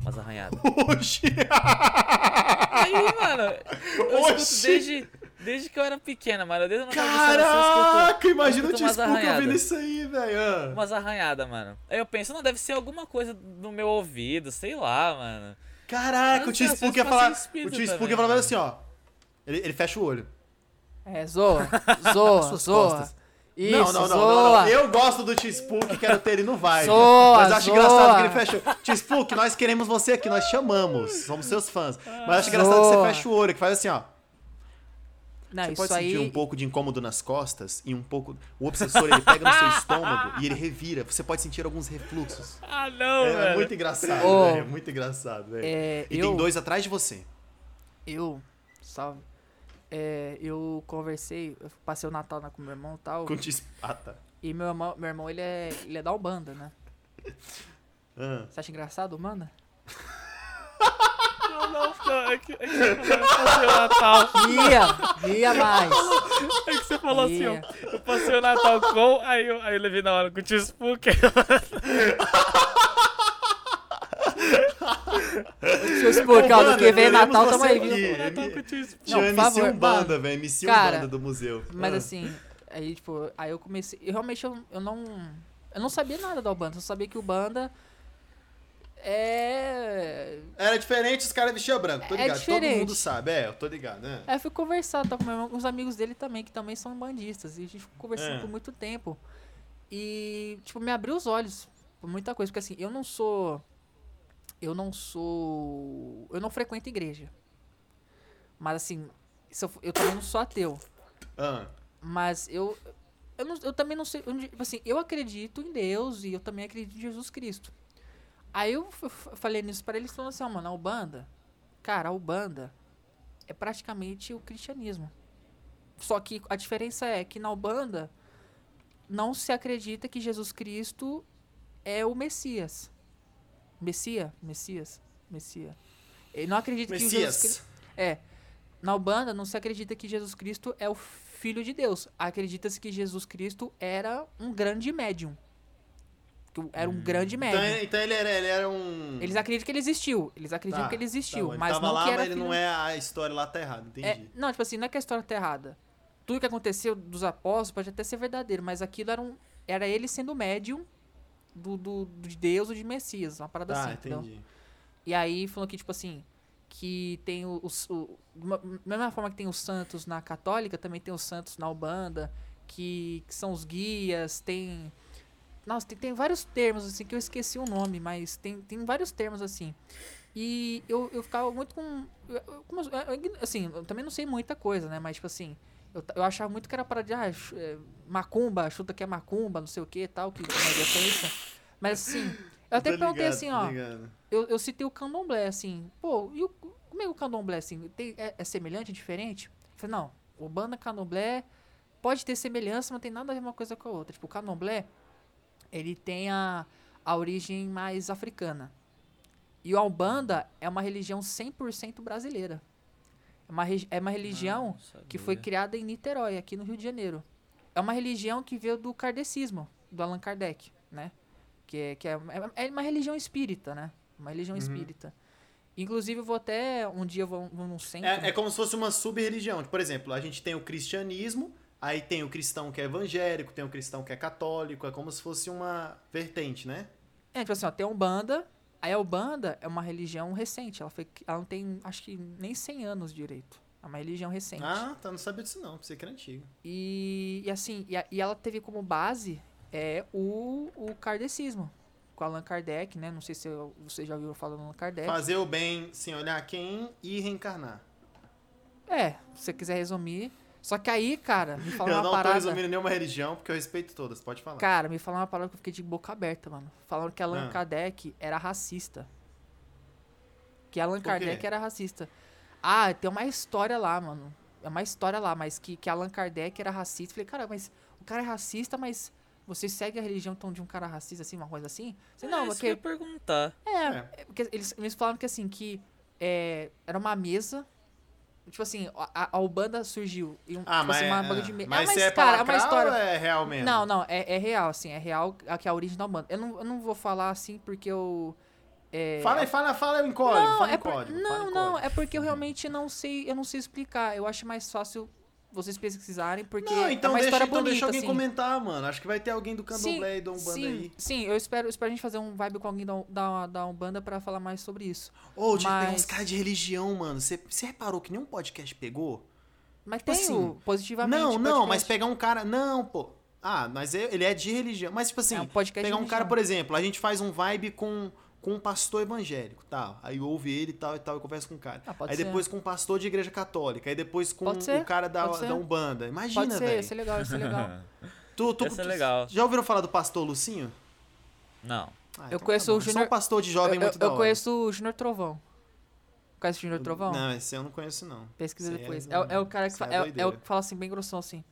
Umas arranhadas. Oxi! Aí, mano, eu escuto Oxi! desde, desde que eu era pequena, mano. Desde eu escuto Caraca, imagina tio umas Spook ouvindo isso aí, velho. Ah. umas arranhadas, mano. Aí eu penso, não, deve ser alguma coisa no meu ouvido, sei lá, mano. Caraca, o Mas, tio Spook ia falar. O tio Spook ia falar assim, ó. Ele, ele fecha o olho. É, zoa, zoa, zoa. Isso, não, não, não, não, não. Eu gosto do tio Spook, quero ter ele no vibe. Zoa, Mas acho zoa. engraçado que ele fecha. Tio Spook, nós queremos você aqui, nós chamamos. Somos seus fãs. Mas acho engraçado que você fecha o olho, que faz assim, ó. Não, Você pode aí. sentir um pouco de incômodo nas costas e um pouco. O obsessor ele pega no seu estômago e ele revira. Você pode sentir alguns refluxos. Ah, não, É, velho. muito engraçado, Ô. velho. É muito engraçado, velho. É, E eu, tem dois atrás de você. eu, salve. É, eu conversei, eu passei o Natal na, com meu irmão e tal. Com espata. E meu irmão, meu irmão ele, é, ele é da Ubanda, né? Ah. Você acha engraçado, Ubanda? Não, não, não, é que, é que você falou, eu passei o Natal. Ria, ria mais. É que você falou assim, Ria. ó. Eu passei o Natal com, aí eu, aí eu levei na hora com o tio Spook. Eu explicar, Ô, do que vem Natal, tamo aí, viu? Natal com o tio Spook. Tinha MC Umbanda, velho. MC Cara, Umbanda do museu. Mas Ah. assim, aí tipo, aí eu comecei. Eu realmente eu, eu não. Eu não sabia nada da Ubanda, eu só sabia que o Banda é. Era diferente, os caras vestiam branco, tô É ligado. Todo diferente. mundo sabe, é, eu tô ligado, né? Aí eu fui conversar tá, com meu irmão, com os amigos dele também, que também são bandistas. E a gente ficou conversando É. por muito tempo. E, tipo, me abriu os olhos por muita coisa. Porque assim, eu não sou. Eu não sou. Eu não frequento igreja. Mas assim, eu, eu também não sou ateu. Ah, Mas eu. Eu, não- eu também não sei. tipo assim, eu acredito em Deus e eu também acredito em Jesus Cristo. Aí eu falei nisso pra eles falando assim, ó, mano, a Ubanda. Cara, a Ubanda é praticamente o cristianismo. Só que a diferença é que na Ubanda não se acredita que Jesus Cristo é o Messias. Messia? Messias? Messia. Ele não acredita que o Jesus Cristo... Messias. É. Na Ubanda não se acredita que Jesus Cristo é o Filho de Deus. Acredita-se que Jesus Cristo era um grande médium. Era um grande médium. Então, então ele, era, ele era um. Eles acreditam que ele existiu. Eles acreditam Tá, que ele tá existiu. ele mas tava não lá, que era mas ele filho... não é a história lá tá errada, entendi. É, não, tipo assim, não é que a história tá errada. Tudo que aconteceu dos apóstolos pode até ser verdadeiro, mas aquilo era, um, era ele sendo médium do, do, de Deus ou de Messias, uma parada Tá, assim, entendi. E aí falou que, tipo assim, que tem o- os. O, uma- da mesma forma que tem os santos na católica, também tem os santos na Ubanda, que, que são os guias, tem. Nossa, tem, tem vários termos, assim, que eu esqueci o nome, mas tem, tem vários termos, assim. E eu, eu ficava muito com. eu- eu- eu- assim, eu também não sei muita coisa, né? Mas, tipo assim, eu, eu achava muito que era para de. Ah, é, macumba, chuta que é macumba, não sei o que tal, que não isso. Mas, assim, eu até perguntei ligado, assim, ó ligado. eu, eu citei o candomblé, assim. Pô, e o, como é o candomblé, assim? Tem, é, é semelhante, é diferente? Eu falei, não, o banda candomblé pode ter semelhança, mas não tem nada a ver uma coisa com a outra. Tipo, o candomblé, ele tem a, a origem mais africana. E o Albanda é uma religião 100% brasileira. É uma, é uma religião Ah, que foi criada em Niterói, aqui no Rio de Janeiro. É uma religião que veio do kardecismo, do Allan Kardec, né? Que é, que é, é uma religião espírita, né? Uma religião espírita. Inclusive, eu vou até. Um dia eu vou, vou num centro. É, é como se fosse uma sub-religião. Por exemplo, a gente tem o cristianismo, aí tem o cristão que é evangélico, tem o cristão que é católico, é como se fosse uma vertente, né? É, tipo assim, ó, tem a Umbanda. Aí a Umbanda é uma religião recente. Ela, foi, ela não tem, acho que nem 100 anos direito. É uma religião recente. Ah, tá, não sabia disso não, pensei que era antigo. E, e assim, e, a- e ela teve como base é o, o kardecismo. Com Allan Kardec, né? Não sei se eu- você já ouviu falar do Allan Kardec. Fazer o bem sem olhar quem e reencarnar. É, se você quiser resumir. Só que aí, cara, me fala eu uma não tô parada. resumindo nenhuma religião, porque eu respeito todas, pode falar. Cara, me falaram uma parada que eu fiquei de boca aberta, mano. Falaram que Allan Ah. Kardec era racista. Que Allan? Kardec era racista. Ah, tem uma história lá, mano. É uma história lá, mas que, que Allan Kardec era racista. Falei, cara, mas o cara é racista, mas você segue a religião então, de um cara racista, assim, uma coisa assim? Você, não, é isso que eu porque. ia perguntar. É, É. é porque eles, eles falaram que assim, que é, era uma mesa. Tipo assim, a, a Ubanda surgiu. E um, Ah, tipo mas, assim, uma é, de me- mas é, se é cara, é uma história. é real mesmo? Não, não, é, é real, assim, é real a- que é a origem da Umbanda. Eu não, eu não vou falar assim porque eu. É, Fala aí, fala, fala em código, não, fala é por- código. não, não, código. é porque eu realmente não sei, eu não sei explicar. Eu acho mais fácil vocês pesquisarem, porque Não, então é uma deixa, história então bonita, deixa alguém assim. comentar, mano. Acho que vai ter alguém do Candomblé e do Umbanda sim, aí. sim, eu espero, espero a gente fazer um vibe com alguém da, da, da Umbanda pra falar mais sobre isso. Ô, pegar Mas- uns caras de religião, mano. Você reparou que nenhum podcast pegou? Mas Tipo tem assim, o positivamente. Não, não, podcast. mas pegar um cara. Não, pô. Ah, mas é- ele é de religião. Mas, tipo assim, É um pegar um cara, por exemplo, a gente faz um vibe com, com um pastor evangélico, tá? Aí ouve ele e tal e tal, e conversa com o cara. Ah, pode aí ser. depois com um pastor de igreja católica. Aí depois com o cara da, da Umbanda. Imagina, Pode ser, velho. isso é legal, isso é legal. Tu, tu, Esse é tu- legal. Já ouviram falar do pastor Lucinho? Não. Ah, Eu então conheço tá o É Júnior- um pastor de jovem eu, muito eu, da eu hora. conheço o Júnior Trovão. Conhece o Júnior Trovão? Não, esse eu não conheço, não. Pesquisa Isso aí depois. é- É, o- é o cara que é é, é o que fala assim, bem grossão assim.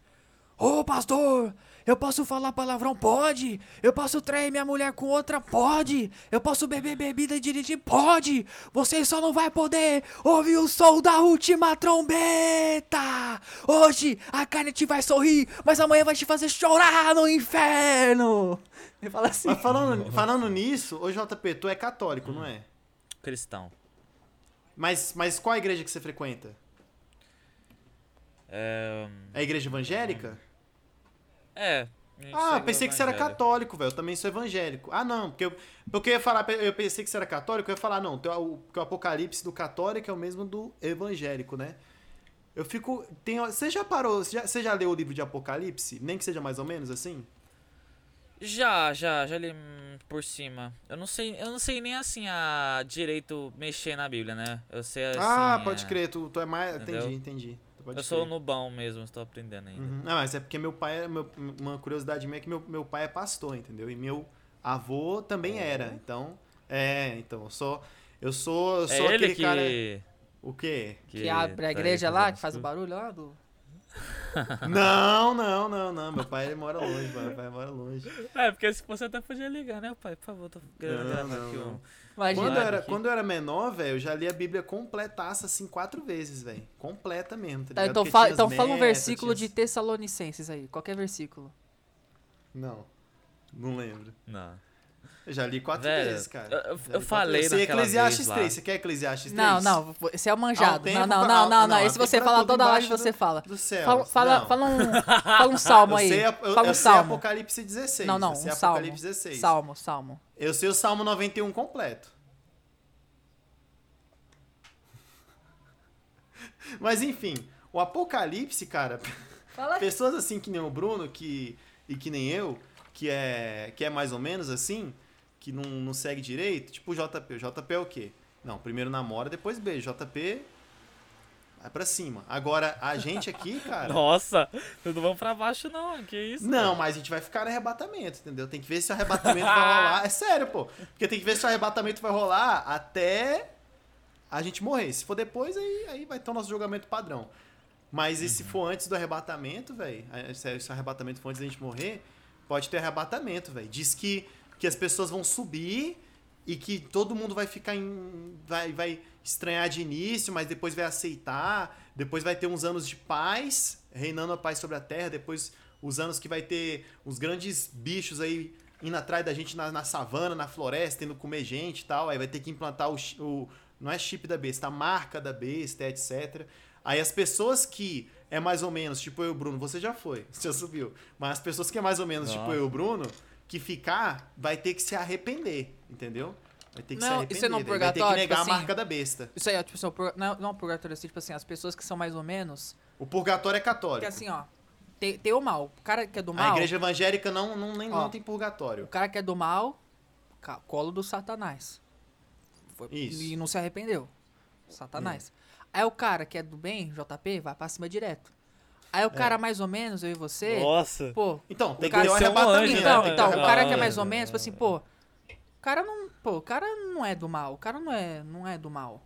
Ô pastor, eu posso falar palavrão? Pode. Eu posso trair minha mulher com outra? Pode. Eu posso beber bebida e dirigir? Pode. Você só não vai poder ouvir o som da última trombeta. Hoje a carne te vai sorrir, mas amanhã vai te fazer chorar no inferno. Ele fala assim. Mas falando, falando nisso, ô JP, tu é católico, não é? Cristão. Mas, mas qual a igreja que você frequenta? É. É a igreja evangélica? É. gente Ah, pensei que você era católico, velho. Eu também sou evangélico. Ah, não, porque eu, porque eu ia falar, eu pensei que você era católico, eu ia falar, não, tem o, porque o apocalipse do católico é o mesmo do evangélico, né? Eu fico. Tem, você já parou, você já, você já leu o livro de Apocalipse? Nem que seja mais ou menos assim? Já, já, já li hum, por cima. Eu não sei, eu não sei nem assim a direito mexer na Bíblia, né? Eu sei assim. ah, pode é, crer, tu, tu é mais. Entendeu? Entendi, entendi. Pode Eu sou crer. nubão mesmo, estou aprendendo ainda. Uhum. Ah, mas é porque meu pai, é- meu, uma curiosidade minha é que meu, meu pai é pastor, entendeu? E meu avô também era. Então, é, então, eu sou. Eu sou, eu É sou ele aquele que, cara. O quê? Que abre a tá igreja lá, que faz o barulho lá do. Não, não, não, não. Meu pai ele mora longe, meu pai mora longe. É, porque se você até podia ligar, né, pai? Por favor, tô não, aqui não. um. Imagina. Quando eu, era, quando eu era menor, velho, eu já li a Bíblia completaça assim quatro vezes, velho. Completa mesmo, tá Tá, então fala, então as fala um metas, versículo tinha de Tessalonicenses aí. Qualquer versículo. Não, não lembro. Não. Eu já li quatro Velho, vezes, cara. eu- eu- eu falei vezes. Sei naquela Eclesiastes vez lá. 3. Você quer Eclesiastes 3? Não, não, esse é o Ah, manjado. tempo não, não, pra- não, não, não. não, Esse você fala toda live, embaixo você fala. Do céu. Fala, fala, fala um, fala um salmo Eu aí. sei, eu, fala um eu sei salmo. Apocalipse 16. Não, não, um salmo. Apocalipse 16. Salmo, salmo. Eu sei o Salmo 91 completo. Mas enfim, o Apocalipse, cara, Fala pessoas assim que nem o Bruno que, e que nem eu, que é, que é mais ou menos assim, que não, não segue direito, tipo o JP. O JP é o quê? Não, primeiro namora, depois beija. JP vai pra cima. Agora, a gente aqui, cara. Nossa, não vamos pra baixo, não. Que isso? Não, cara? mas a gente vai ficar no arrebatamento, entendeu? Tem que ver se o arrebatamento vai rolar. É sério, pô. Porque tem que ver se o arrebatamento vai rolar até a gente morrer. Se for depois, aí, aí vai ter o nosso julgamento padrão. Mas e se for antes do arrebatamento, velho? Se se o arrebatamento for antes da gente morrer, pode ter arrebatamento, velho. Diz que, que as pessoas vão subir e que todo mundo vai ficar em. Vai, vai estranhar de início, mas depois vai aceitar. Depois vai ter uns anos de paz, reinando a paz sobre a terra. Depois os anos que vai ter os grandes bichos aí indo atrás da gente na, na savana, na floresta, indo comer gente e tal. Aí vai ter que implantar o, o. Não é chip da besta, a marca da besta, etc. Aí as pessoas que é mais ou menos, tipo eu e o Bruno, você já foi, você já subiu. Mas as pessoas que é mais ou menos, tipo Nossa. eu e o Bruno, que ficar, vai ter que se arrepender, entendeu? Vai ter que se Não, arrepender. isso é no daí vai ter que purgatório, negar tipo a assim, marca da besta. Isso aí, ó, tipo assim, não, não o purgatório assim, tipo assim, as pessoas que são mais ou menos. O purgatório é católico. Porque assim, ó, tem, tem o mal. O cara que é do a mal. igreja evangélica não, não, nem, Ó. não tem purgatório. O cara que é do mal, colo do Satanás. Foi- Isso. E não se arrependeu. Satanás. Aí o cara que é do bem, JP, vai pra cima direto. Aí o cara mais ou menos, eu e você, Nossa. pô. Então, tem que cara o ser um anjo, né? Então, que então, o cara que é Ah, mais ou é. menos, tipo assim, pô. O cara não. Pô, o cara não é do mal. O cara não é, não é do mal.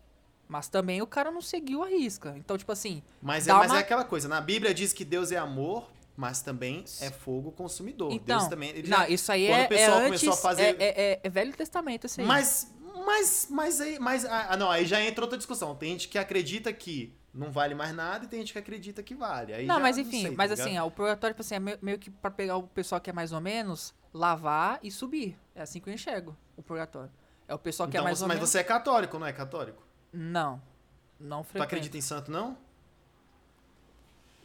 Mas também o cara não seguiu a risca. Então, tipo assim. Mas, é, mas uma- é aquela coisa, na Bíblia diz que Deus é amor, mas também é fogo consumidor. Então. Deus também. ele não, já- isso aí quando é, o pessoal é começou antes. a fazer- É, é- é- é Velho Testamento, isso aí. Mas, mas, mas aí, mas, ah, não, aí já entra outra discussão. Tem gente que acredita que não vale mais nada e tem gente que acredita que vale. Aí Não, já mas enfim, sei, tá mas ligado? assim, ó, o purgatório, tipo assim, é meio, que pra pegar o pessoal que é mais ou menos, lavar e subir. É assim que eu enxergo o purgatório. É o pessoal que Então, é mais você- ou mas menos. você é católico, não é católico? Não. Não Tu frequento. acredita em santo, não?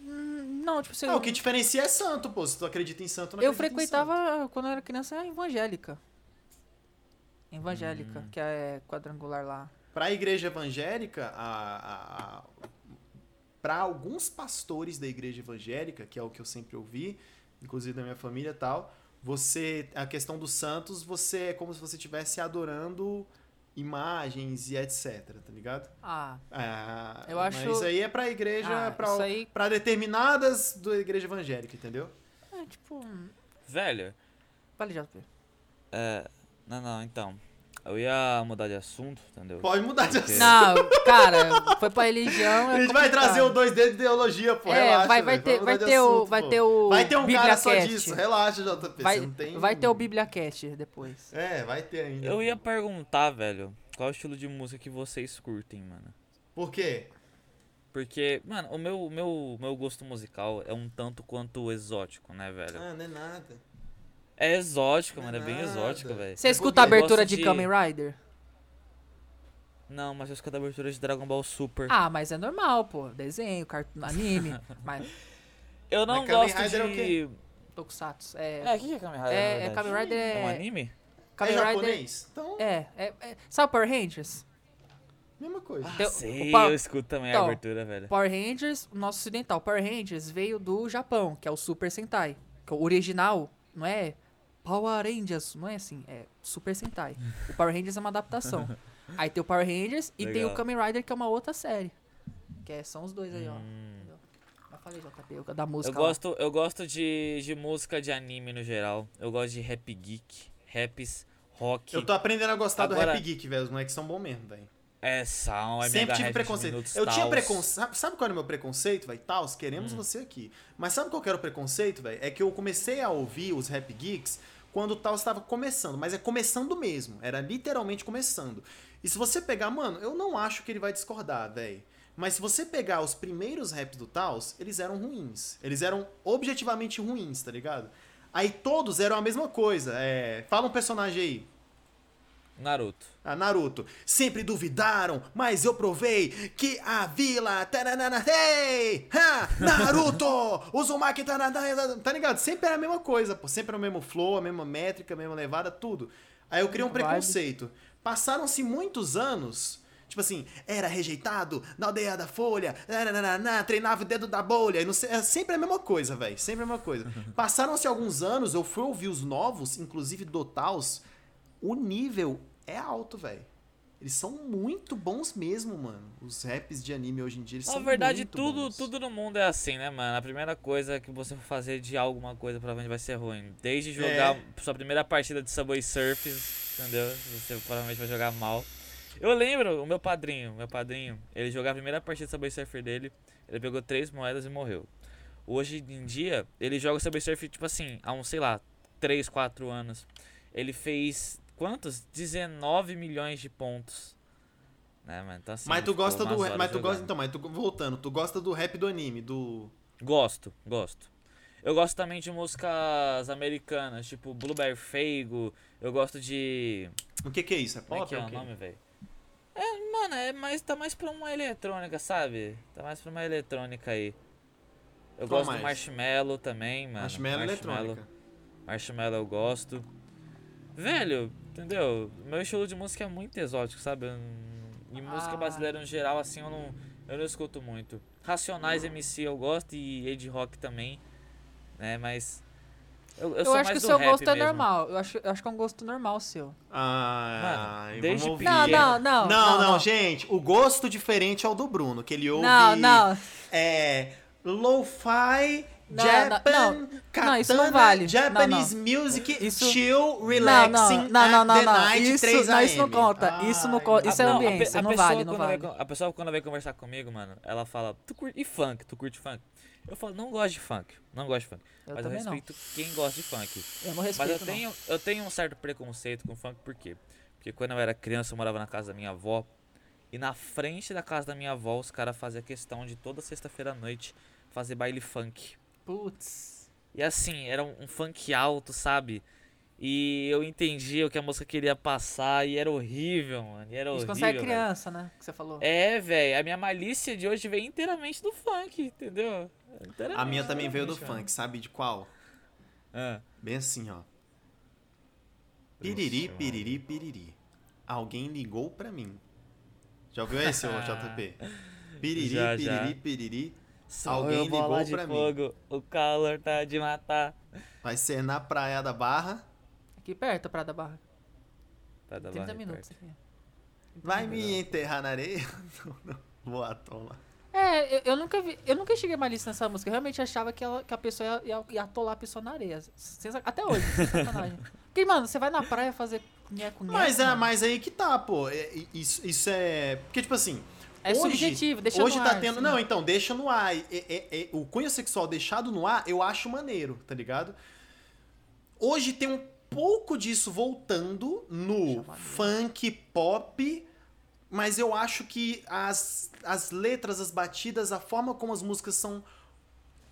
Não, tipo assim, Não, o que diferencia é santo, pô. Se tu acredita em santo, não eu frequentava, quando eu era criança, evangélica. Evangélica, Hum. que é quadrangular lá. santo. Pra igreja evangélica, a, a, a, para alguns pastores da igreja evangélica, que é o que eu sempre ouvi, inclusive da minha família e tal, você a questão dos santos, você é como se você estivesse adorando imagens e etc, tá ligado? Ah, Ah, Eu acho- Mas isso aí é pra igreja, Ah, isso aí- pra determinadas da igreja evangélica, entendeu? é tipo. Velho, Vale, JP. é. Não, não, então. Eu ia mudar de assunto, entendeu? Pode mudar de Porque- assunto. Não, cara, foi pra religião. é A gente vai trazer o dois dedos de ideologia, pô. É, relaxa, vai, vai ter, vai ter o, assunto, vai pô. ter o Vai ter um cara só disso, relaxa, JP. Vai, você não tem... vai ter o BibliaCast depois. É, vai ter ainda. Eu ia perguntar, velho, qual é o estilo de música que vocês curtem, mano? Por quê? Porque, mano, o meu, o meu, o meu gosto musical é um tanto quanto exótico, né, velho? Ah, não é nada. É exótico, mano, é bem exótico, velho. Você É escuta a abertura de de- Kamen Rider? Não, mas eu escuto a abertura de Dragon Ball Super. Ah, mas é normal, pô. Desenho, cartoon, anime. mas eu não Mas Kamen gosto Rider é o de... Tokusatsu. É, É, o que que é Kamen Rider, É, é? Kamen Rider É um é- anime? Kamen é Rider. japonês? Então, É, é, é. Sabe Power Rangers? mesma coisa. Ah, sei, o Power- eu escuto também Então, a abertura, velho. Power Rangers, o nosso ocidental. Power Rangers veio do Japão, que é o Super Sentai. Que o original não é Power Rangers, não é assim, é Super Sentai. O Power Rangers é uma adaptação. Aí tem o Power Rangers e tem o Legal. Kamen Rider, que é uma outra série. Que é- são os dois aí, ó. Hum. Entendeu? Mas falei, JP, da Eu música. lá. gosto, eu gosto de, de música de anime no geral. Eu gosto de rap geek, raps, rock. Eu tô aprendendo a gostar do Agora- Rap Geek, velho. Os moleques são bons mesmo, velho. É Sound, é Sempre tive preconceito. Minutos, Eu tinha Taos. preconceito. Sabe, qual era o meu preconceito, velho? Taos, queremos você aqui. Mas sabe qual que era o preconceito, velho? É que eu comecei a ouvir os Rap Geeks quando o Taos estava começando. Mas é começando mesmo. Era literalmente começando. E se você pegar, mano, eu não acho que ele vai discordar, velho. Mas se você pegar os primeiros raps do Taos, eles eram ruins. Eles eram objetivamente ruins, tá ligado? Aí todos eram a mesma coisa. É... Fala um personagem aí. Naruto. A Naruto. Sempre duvidaram, mas eu provei que a vila. tarananatei, ha, Naruto! Uzumaki. taranana- Tá ligado? Sempre era a mesma coisa, pô. Sempre era o mesmo flow, a mesma métrica, a mesma levada, tudo. Aí eu criei um preconceito. Passaram-se muitos anos. Tipo assim, era rejeitado na aldeia da Folha, nananana, treinava o dedo da bolha. e Não sei, é sempre a mesma coisa, velho. Sempre a mesma coisa. Passaram-se alguns anos, eu fui ouvir os novos, inclusive do Taos. O nível é alto, velho. Eles são muito bons mesmo, mano. Os raps de anime hoje em dia, eles Na são verdade, muito tudo, bons. tudo no mundo é assim, né, mano? A primeira coisa que você for fazer de alguma coisa provavelmente vai ser ruim. Desde jogar É. sua primeira partida de Subway Surfers, entendeu? Você provavelmente vai jogar mal. Eu lembro, o meu padrinho, meu padrinho, ele jogava a primeira partida de Subway Surfer dele, ele pegou três moedas e morreu. Hoje em dia, ele joga Subway Surf, tipo assim, há uns, sei lá, 3, 4 anos. Ele fez, quantos? 19 milhões de pontos. Né, mano? Então, assim, Mas tu gosta do rap, mas tu gosta, então, mas tu voltando, tu gosta do rap do anime, do Gosto, gosto. Eu gosto também de músicas americanas, tipo Blueberry Feigo. Eu gosto de. O que que é isso? É Como é pop que é ou o nome, velho? É, mano, é mais, tá mais pra uma eletrônica, sabe? Tá mais pra uma eletrônica aí. Eu Qual gosto mais? do Marshmallow também, mano. Marshmallow eletrônica. Marshmallow eu gosto. Velho, entendeu? Meu estilo de música é muito exótico, sabe? E música Ah. brasileira no geral, assim, eu não, eu não escuto muito. Racionais MC eu gosto e Ed Rock também, né? Mas. Eu, eu, Eu, sou acho mais que o seu gosto é mesmo. normal. Eu acho, eu acho que é um gosto normal seu. Ah, Mano, desde vamos ouvir. Não, não, não. Não, não, gente, o gosto diferente é o do Bruno, que ele ouve Não, não. é lo-fi, Não, Japan, não, não. katana, Não, isso não vale. Japanese music, Isso- chill, Não, relaxing, não, não, não, at não, the não. night, Isso, 3 não, isso não conta. Isso não conta. Isso é não, a ambiência. a não pessoa vale, não vale. Vem, a pessoa quando vem conversar comigo, mano, ela fala, tu curte e funk, tu curte funk? Eu falo, não gosto de funk, não gosto de funk. Eu mas eu não. respeito quem gosta de funk. Eu não Mas respeito, eu tenho, eu tenho um certo preconceito com funk, por quê? Porque quando eu era criança, eu morava na casa da minha avó. E na frente da casa da minha avó, os caras faziam questão de toda sexta-feira à noite fazer baile funk. Putz. E assim, era um, um funk alto, sabe? E eu entendi o que a música queria passar e era horrível, mano. E era Isso horrível. quando você é velho. criança, né? Que você falou. É, velho. A minha malícia de hoje vem inteiramente do funk, entendeu? A minha também veio do funk, sabe de qual? Ah. Bem assim, ó. Piriri, piriri, piriri. Alguém ligou pra mim. Já ouviu esse, ô JP? Piriri, Já, piriri, já. piriri. Sou Alguém ligou de pra mim. fogo, O calor tá de matar. Vai ser na Praia da Barra. Aqui perto, Praia da Barra. Tá, tá 30 bom, minutos aqui. Vai me enterrar na areia? Não, não. Boa, toma. É, eu, eu nunca vi, eu nunca cheguei mais nessa música. Eu realmente achava que, ela, que a pessoa ia, ia, ia atolar a pessoa na areia. Até hoje, sacanagem. Porque, mano, você vai na praia fazer nheco nheco, Mas é, mano. mas aí que tá, pô. É, Isso, isso é. Porque, tipo assim. É hoje, subjetivo, deixa Hoje no tá ar, tendo. assim. Não, então, deixa no ar. E- e- e- o cunho sexual deixado no ar, eu acho maneiro, tá ligado? Hoje tem um pouco disso voltando no funk pop, mas eu acho que as, as letras, as batidas, a forma como as músicas são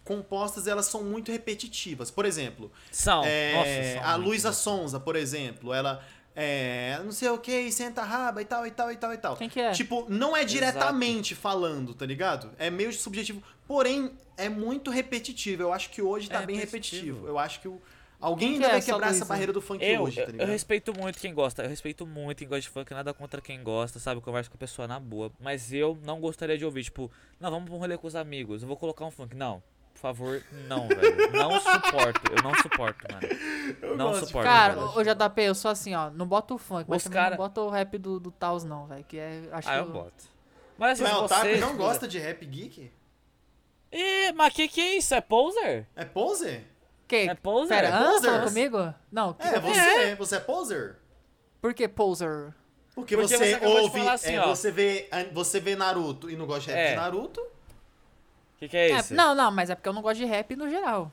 compostas, elas são muito repetitivas. Por exemplo, São. é, Nossa, são a Luísa. Sonza, por exemplo, ela é, não sei o que, senta a raba e tal, e tal, e tal, e tal. Quem que é? Tipo, não é diretamente falando, tá ligado? É meio subjetivo. Porém, é muito repetitivo. Eu acho que hoje tá É bem repetitivo. repetitivo. Eu acho que o, alguém ainda que é vai essa quebrar essa barreira do funk Eu, hoje, eu, tá eu ligado? respeito muito quem gosta. Eu respeito muito quem gosta de funk. Nada contra quem gosta, sabe? Eu converso com a pessoa na boa. Mas eu não gostaria de ouvir, tipo, não, vamos pra um rolê com os amigos. Eu vou colocar um funk. Não. Por favor, não, velho. Não suporto. Eu não suporto, mano. não suporto. Cara, ô JP, eu sou assim, ó. Não bota o funk, mas cara- não bota o rap do, do Taos, não, velho. Que é. Acho Ah, que eu boto. Mas é assim, otaku você... e não gosta de rap geek? Ih, mas que que é isso? É poser? É poser? Que? É poser? Pera, É falou comigo? Não, que É, que- você, você é poser? por que poser? Porque, Porque você, você ouve, assim, é, ó. você, vê, você vê Naruto e não gosta de rap É. de Naruto. O que, que é É, isso? não, não, mas é porque eu não gosto de rap no geral.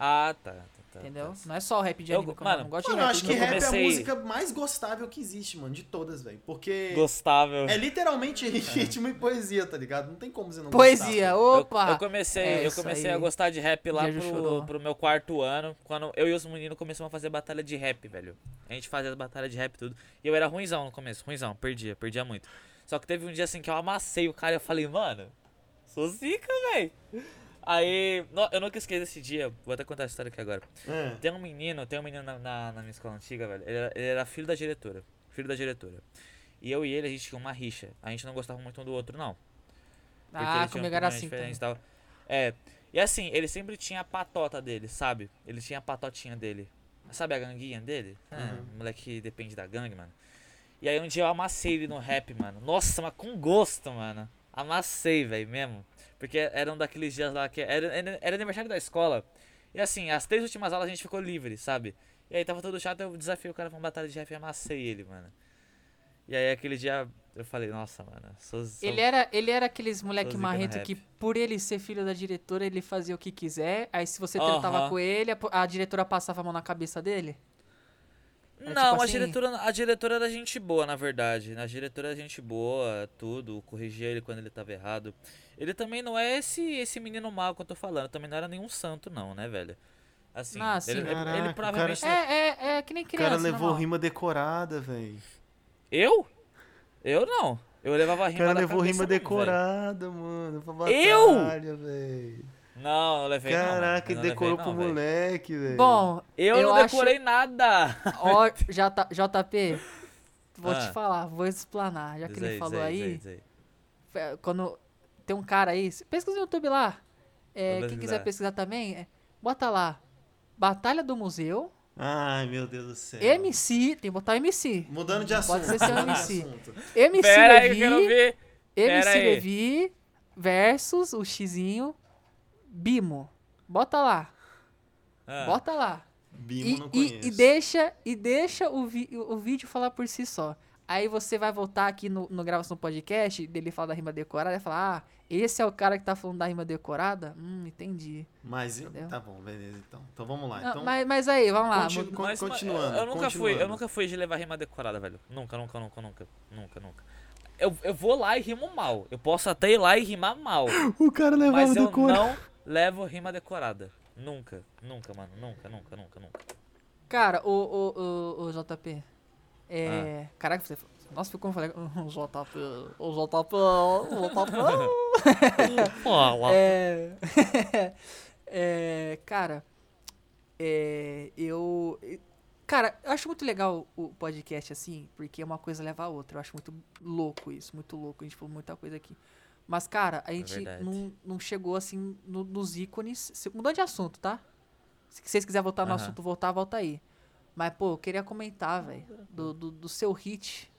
Ah, tá. tá, tá, Entendeu? tá. Não é só rap de Eu- anime que eu mano, não gosto Mano, de eu rap. acho que eu rap é comecei- a música mais gostável que existe, mano, de todas, velho. Porque Gostável. é literalmente ritmo e poesia, tá ligado? Não tem como você não Poesia, gostar. Eu- opa! Eu, comecei, É eu comecei aí. a gostar de rap lá pro, pro meu quarto ano, quando eu e os meninos começamos a fazer batalha de rap, velho. A gente fazia as batalhas de rap e tudo. E eu era ruimzão no começo, ruimzão, perdia, perdia muito. Só que teve um dia assim que eu amassei o cara e eu falei, mano, sou zica, velho. Aí, eu nunca esqueci desse dia, vou até contar a história aqui agora. É. Tem um menino, tem um menino na, na, na minha escola antiga, velho. Ele era, ele era filho da diretora. Filho da diretora. E eu e ele, a gente tinha uma rixa. A gente não gostava muito um do outro, não. Porque Ah, comigo era assim e tal. É. E assim, ele sempre tinha a patota dele, sabe? Ele tinha a patotinha dele. Sabe a ganguinha dele? Uhum. É, moleque que depende da gangue, mano. E aí um dia eu amassei ele no rap, mano. Nossa, mas com gosto, mano. Amassei, velho, mesmo. Porque era um daqueles dias lá que. Era, era, era aniversário da escola. E assim, as três últimas aulas a gente ficou livre, sabe? E aí tava todo chato, eu desafiei o cara pra uma batalha de rap e amassei ele, mano. E aí aquele dia eu falei, nossa, mano, sou. sou Ele era, ele era aqueles moleque marrento rap. que, por ele ser filho da diretora, ele fazia o que quiser. Aí, se você Aham. tratava com ele, a, a diretora passava a mão na cabeça dele. Era Não, tipo a assim? diretora, a diretora era gente boa, na verdade. A diretora era gente boa, tudo, corrigia ele quando ele tava errado. Ele também não é esse esse menino mal que eu tô falando, também não era nenhum santo não, né, velho? Assim, Ah, sim. ele, Caraca, ele o provavelmente É, é, é que nem O criança. cara levou normal. rima decorada, velho. Eu? Eu não. Eu levava a O rima cara levou cabeça rima decorada, mano. Pra Eu? batalha, velho. Não, não levei. Caraca, não levei decorou não, pro velho. moleque, velho. Bom, Eu, eu não acho- decorei nada. ó, J, JP, vou Ah. te falar, vou explanar. Já que Diz ele aí, falou diz aí, diz diz é, quando tem um cara aí, pesquisa no YouTube lá. É, quem quiser pesquisar também, é, bota lá. Batalha do Museu, Ai, meu Deus do céu. MC, tem que botar MC. Mudando de assunto. Pode ser seu MC. MC Pera aí, que eu Levi, quero ver. Pera MC aí. Levi versus o Xizinho Bimo. Bota lá, Ah, bota lá. Bimo E, não e- conheço. e deixa, e deixa o, vi- o vídeo falar por si só. Aí você vai voltar aqui no, no gravação do podcast, dele falar da rima decorada, e falar, ah, esse é o cara que tá falando da rima decorada? Hum, entendi. Mas, Entendeu? tá bom, beleza, então. Então vamos lá. Não, Então, mas, mas aí, vamos lá. continu- con- Mas, continuando, Eu, eu nunca fui, eu continuando. nunca fui de levar rima decorada, velho. Nunca, nunca, nunca, nunca. Nunca, nunca. Eu, eu vou lá e rimo mal. Eu posso até ir lá e rimar mal. o cara levava mas eu decorado. não levo rima decorada. Nunca, nunca, mano. Nunca, nunca, nunca, nunca. Cara, o, o, o, o JP. É. Ah. Caraca, você. Nossa, ficou como eu falei. O JP. O JP. O JP. Fala. É. é, cara, é, eu. Cara, eu acho muito legal o podcast assim, porque uma coisa leva a outra. Eu acho muito louco isso, muito louco. A gente falou muita coisa aqui. Mas, cara, a gente verdade. não, não chegou assim no- nos ícones. Se- Mudando de assunto, tá? Se vocês quiserem voltar no assunto, voltar, volta aí. Mas, pô, eu queria comentar, velho, do, do, do seu hit,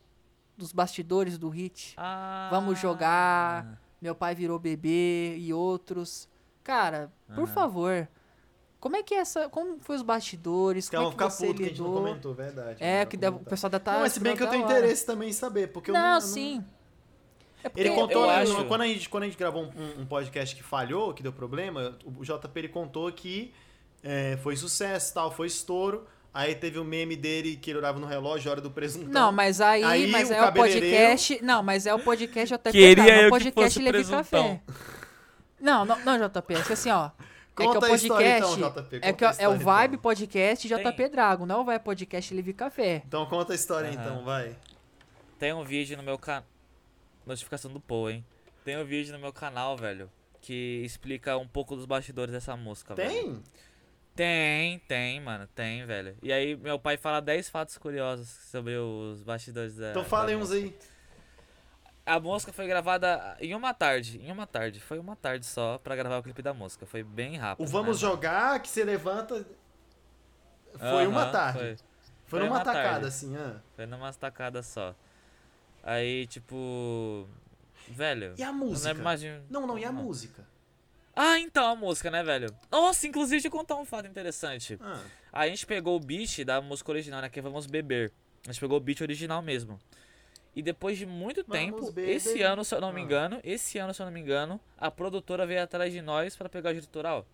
dos bastidores do hit. Ah. Vamos jogar. Meu pai virou bebê e outros. Cara, por Aham. favor. Como é que é essa. Como foi os bastidores? Caras Como é que ficar você puto que a gente não lidou? comentou, verdade. É, não que deve- o pessoal da tá. Não, mas se bem que eu tenho hora. interesse também em saber, porque eu Não, não... eu sim. É Ele contou, eu acho- quando, a gente, quando a gente gravou um, um podcast que falhou, que deu problema, o JP ele contou que é, foi sucesso tal, foi estouro. Aí teve o meme dele que ele olhava no relógio, hora do presuntão. Não, mas aí, Aí mas o é o podcast. Não, mas é o podcast JP. Queria tá, não é eu o que podcast fosse Levi presuntão. Café. Não, não, não, JP. É que assim, ó. É que Conta o a história podcast. então, JP, é, conta que é o Vibe então. Podcast JP Tem. Drago, não é o Vibe Podcast Levi Café. Então conta a história Aham. então, vai. Tem um vídeo no meu canal. Notificação do Paul, hein? Tem um vídeo no meu canal, velho. Que explica um pouco dos bastidores dessa música, velho. Tem? Tem, tem, mano, tem, velho. E aí meu pai fala 10 fatos curiosos sobre os bastidores da. Então fala aí uns música. aí. A música foi gravada em uma tarde, em uma tarde. Foi uma tarde só pra gravar o clipe da música. Foi bem rápido. O Vamos né? Jogar, que você levanta... Foi uma tarde. Foi, Foi, foi numa uma tarde. tacada, assim, ah. foi numa tacada só. Aí, tipo. Velho. E a Não música? mais de... Não, não, e a Não. música? Ah, então a música, né, velho? Nossa, inclusive, deixa eu contar um fato interessante. Ah, A gente pegou o beat da música original, né? Que é Vamos Beber. A gente pegou o beat original mesmo. E depois de muito Vamos, tempo, baby. esse ano, se eu não me Ah. engano, esse ano, se eu não me engano, a produtora veio atrás de nós pra pegar o direito autoral.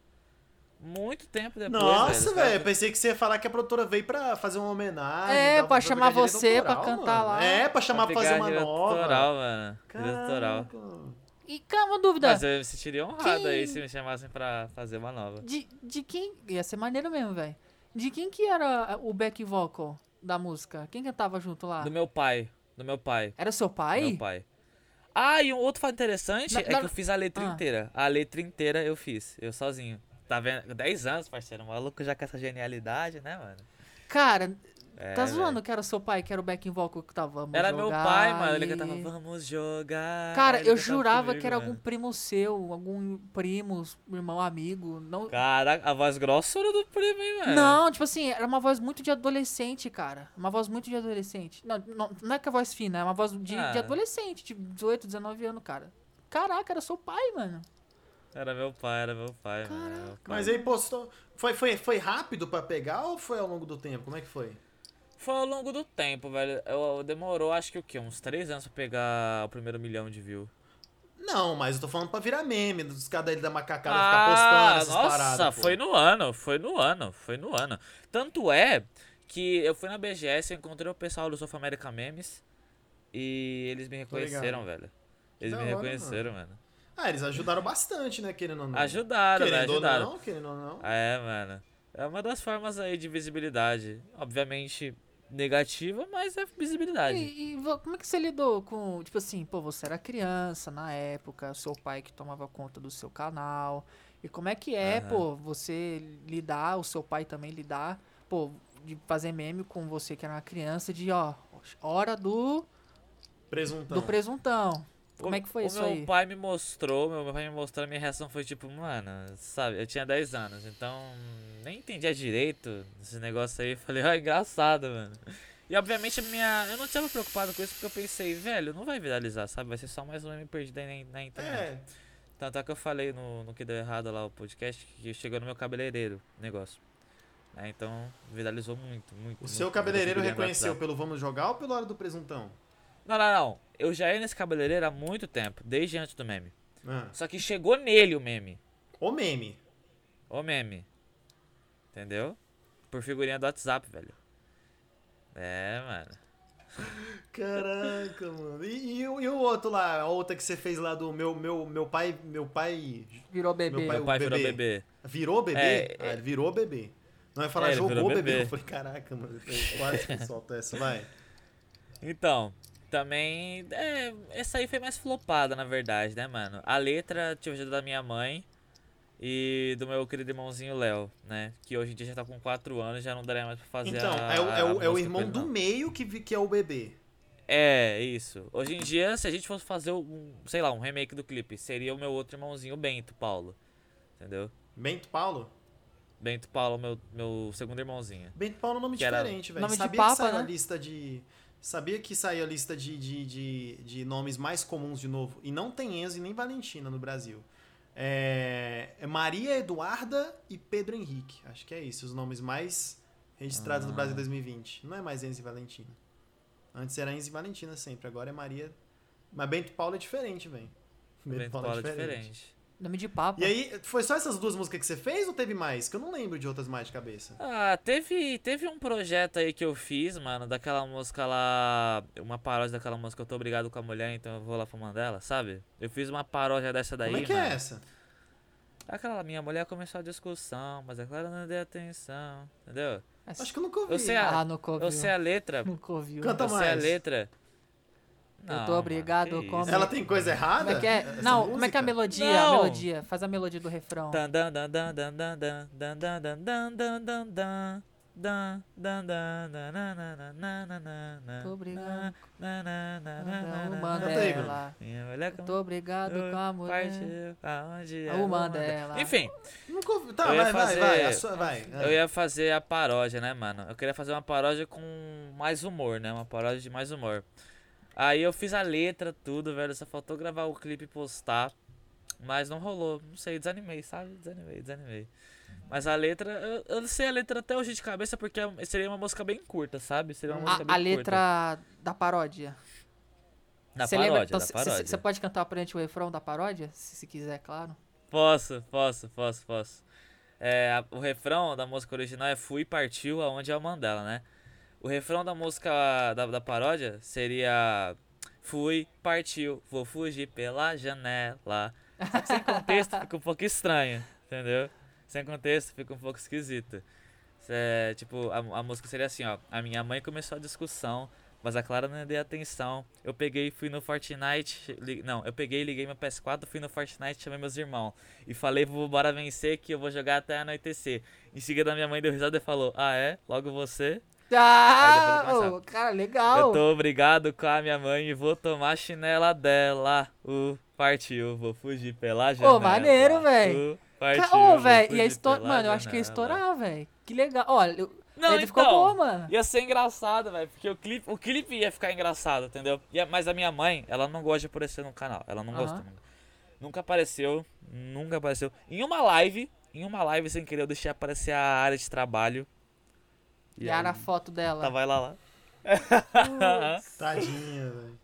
Muito tempo depois. Nossa, velho. Pensei que você ia falar que a produtora veio pra fazer uma homenagem. É, tal, pra chamar você pra cantar mano. lá. É, pra chamar pra fazer pegar uma nova. autoral, mano. E calma, uma dúvida. Mas eu me sentiria honrado aí Quem- se me chamassem pra fazer uma nova. De, de quem. Ia ser maneiro mesmo, velho. De quem que era o back vocal da música? Quem cantava junto lá? Do meu pai. Do meu pai. Era seu pai? Meu pai. Ah, e um outro fato interessante Na- é na- que eu fiz a letra Ah. inteira. A letra inteira eu fiz, eu sozinho. Tá vendo? 10 anos, parceiro. Um maluco já com essa genialidade, né, mano? Cara, É, tá zoando que era seu pai, que era o back vocal que tava. Era meu pai, mano. Ele cantava, vamos jogar. Cara, eu jurava comigo, que era mano. algum primo seu, algum primo, irmão, amigo. Não, Caraca, a voz grossura do primo, hein, mano? não, tipo assim, era uma voz muito de adolescente, cara. Uma voz muito de adolescente. Não, não, não é que a voz fina, é uma voz de, Ah. de adolescente, de 18, 19 anos, cara. Caraca, era seu pai, mano. Era meu pai, era meu pai, mano. era meu pai. Mas aí postou. Foi, foi, foi rápido pra pegar ou foi ao longo do tempo? Como é que foi? Foi ao longo do tempo, velho. Eu, demorou, acho que o quê? Uns 3 anos pra pegar o primeiro milhão de views. Não, mas eu tô falando pra virar meme, dos caras aí da macacada Ah, ficar postando essas nossa, paradas. pô. foi no ano, foi no ano, foi no ano. Tanto é que eu fui na BGS, eu encontrei o pessoal do South America Memes e eles me reconheceram, velho. Eles Da me hora, reconheceram, mano. Ah, eles ajudaram bastante, né, querendo ou não. Ajudaram, querendo né? ou Ajudaram. não, querendo ou não. É, mano. É uma das formas aí de visibilidade. Obviamente negativa, mas é visibilidade. E, e como é que você lidou com, tipo assim, pô, você era criança na época, seu pai que tomava conta do seu canal. E como é que é, Aham. pô, você lidar, o seu pai também lidar, pô, de fazer meme com você que era uma criança, de ó, hora do, Presuntão. do presuntão. Como O- é que foi o isso meu aí? pai me mostrou, meu pai me mostrou, a minha reação foi tipo, mano, sabe, eu tinha 10 anos, então nem entendia direito esse negócio aí. Falei, ó, engraçado, mano. E obviamente a minha. Eu não me preocupado com isso porque eu pensei, velho, não vai viralizar, sabe? Vai ser só mais um meme perdido aí na, na internet. É, Tanto é que eu falei no, no que deu errado lá o podcast que chegou no meu cabeleireiro o negócio. Né, então viralizou muito, muito. o muito, seu cabeleireiro reconheceu pelo Vamos Jogar ou pela hora do presuntão? Não, não, não. Eu já ia nesse cabeleireiro há muito tempo, desde antes do meme. Ah. Só que chegou nele o meme. O meme. O meme. Entendeu? Por figurinha do WhatsApp, velho. É, mano. Caraca, mano. E, e o- e o outro lá, a outra que você fez lá do meu, meu, meu pai. Meu pai. Virou bebê. Meu pai- Meu pai o virou bebê. bebê. Virou bebê? É, ah, ele virou bebê. Não vai falar É, jogou bebê. bebê. Eu falei, caraca, mano. Quase que solta essa, vai. Então, também. É, essa aí foi mais flopada, na verdade, né, mano? A letra tive ajuda da minha mãe e do meu querido irmãozinho Léo, né? Que hoje em dia já tá com 4 anos já não daria mais pra fazer Então, a, é, o, é, o, é o com irmão do meio que, que é o bebê. É, isso. Hoje em dia, se a gente fosse fazer um, sei lá, um remake do clipe, seria o meu outro irmãozinho, o Bento Paulo. Entendeu? Bento Paulo? Bento Paulo, meu, meu segundo irmãozinho. Bente Paulo é um nome Que diferente, velho. Nome de Sabia papa, que saiu né? lista de. Sabia que saiu a lista de, de, de, de nomes mais comuns de novo. E não tem Enzo e nem Valentina no Brasil. É, é Maria Eduarda e Pedro Henrique. Acho que é isso, os nomes mais registrados no Ah. Brasil em 2020. Não é mais Enzo e Valentina. Antes era Enzo e Valentina sempre, agora é Maria. Mas Bento Paulo é diferente, velho. Bento Paulo é diferente. Nome de papo. E aí, foi só essas duas músicas que você fez ou teve mais? Que eu não lembro de outras mais de cabeça. Ah, teve, teve um projeto aí que eu fiz, mano, daquela música lá. Uma paródia daquela música Eu Tô Obrigado com a Mulher, então eu vou lá pra Mandela, sabe? Eu fiz uma paródia dessa daí. Como é que mano. é essa? Aquela minha mulher começou a discussão, mas é claro, não dei atenção, entendeu? Acho que eu nunca ouvi. Eu sei a- Ah, nunca ouviu. Eu sei a letra. Nunca ouviu. Canta eu sei a mais. Letra. Eu Não, tô mano, obrigado que com a isso. Ela tem coisa errada? Como é que é? Essa Não, como é que é a música? melodia? Não. A melodia. Faz a melodia do refrão. Dan, dan, dan, dan, dan, dan, dan, dan, dan, dan, dan, dan, dan, dan. Dan, dan, dan, dan, na, na, na, na, Tô obrigado. Bruno. Mandela. Minha mulher com- Tô obrigado com a mulher. Aonde O é o Mandela. Enfim, Nunca. Tá, vai, fazer- vai, vai, sua- vai. eu ia fazer a paródia, né, mano? Eu queria fazer uma paródia com mais humor, né? Uma paródia de mais humor. Aí eu fiz a letra, tudo, velho. Só faltou gravar o clipe e postar. Mas não rolou. Não sei, desanimei, sabe? Desanimei, desanimei. Mas a letra, eu, sei a letra até hoje de cabeça porque é- seria uma música bem curta, sabe? Seria uma música A, bem a curta. letra da paródia. Na Você paródia, lembra? Então, cê- paródia. cê- Você pode cantar pra gente o refrão da paródia? Se, se quiser, claro. Posso, posso, posso, posso. É, o refrão da música original é Fui Partiu Aonde é o Mandela, né? O refrão da música da, da paródia seria Fui, partiu, vou fugir pela janela. Sem contexto fica um pouco estranho, entendeu? Sem contexto fica um pouco esquisito. É, tipo, a, a música seria assim, ó. A minha mãe começou a discussão, mas a Clara não deu atenção. Eu peguei e fui no Fortnite. li- não, eu peguei liguei meu PS4, fui no Fortnite, chamei meus irmãos. E falei pro Bora Vencer que eu vou jogar até anoitecer. Em seguida minha mãe deu risada e falou: Ah, é? Logo você? Ah, ô, cara, legal. Eu tô obrigado com a minha mãe e vou tomar a chinela dela. Uh, partiu, vou fugir pela janela. maneiro, véi. Uh, partiu, Ô, velho, fugir ia estourar. pela Mano, eu acho que ia janela. estourar, velho. Que legal. Olha, eu- Não, a letra ficou então, boa, mano. Ia ser engraçado, velho, porque o clipe, o clipe ia ficar engraçado, entendeu? Ia- mas a minha mãe, ela não gosta de aparecer no canal. Ela não gosta. Aham. Nunca, nunca apareceu, nunca apareceu. Em uma live, em uma live sem querer, eu deixei aparecer a área de trabalho. E era a foto dela. Tava ela lá. Tadinha, velho.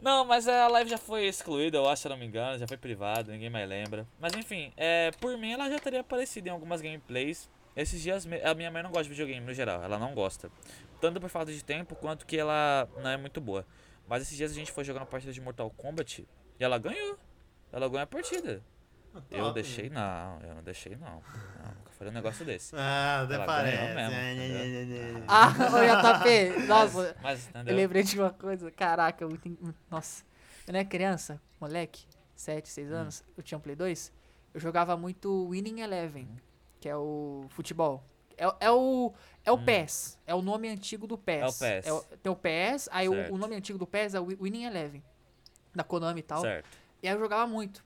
Não, mas a live já foi excluída, eu acho, se eu não me engano, já foi privada, ninguém mais lembra. Mas enfim, é, por mim ela já teria aparecido em algumas gameplays. Esses dias, a minha mãe não gosta de videogame no geral, ela não gosta. Tanto por falta de tempo, quanto que ela não é muito boa. Mas esses dias a gente foi jogar uma partida de Mortal Kombat e ela ganhou. Ela ganhou a partida. Eu Top. deixei não, eu não deixei não. Não, nunca falei um negócio desse. Ah, até Ela parece. mesmo, É, é, é, é. Ah, ô JP, nossa, Mas, eu entendeu? lembrei de uma coisa. Caraca, muito. en- Nossa. Eu era criança, moleque, 7, 6 Hum. anos, eu tinha um Play 2. Eu jogava muito Winning Eleven, Hum. que é o futebol. É, é o. É o Hum. PES. É o nome antigo do PES. É o PES. É o, tem o PES, aí o, o nome antigo do PES é o Wi- Winning Eleven. Da Konami e tal. Certo. E aí eu jogava muito.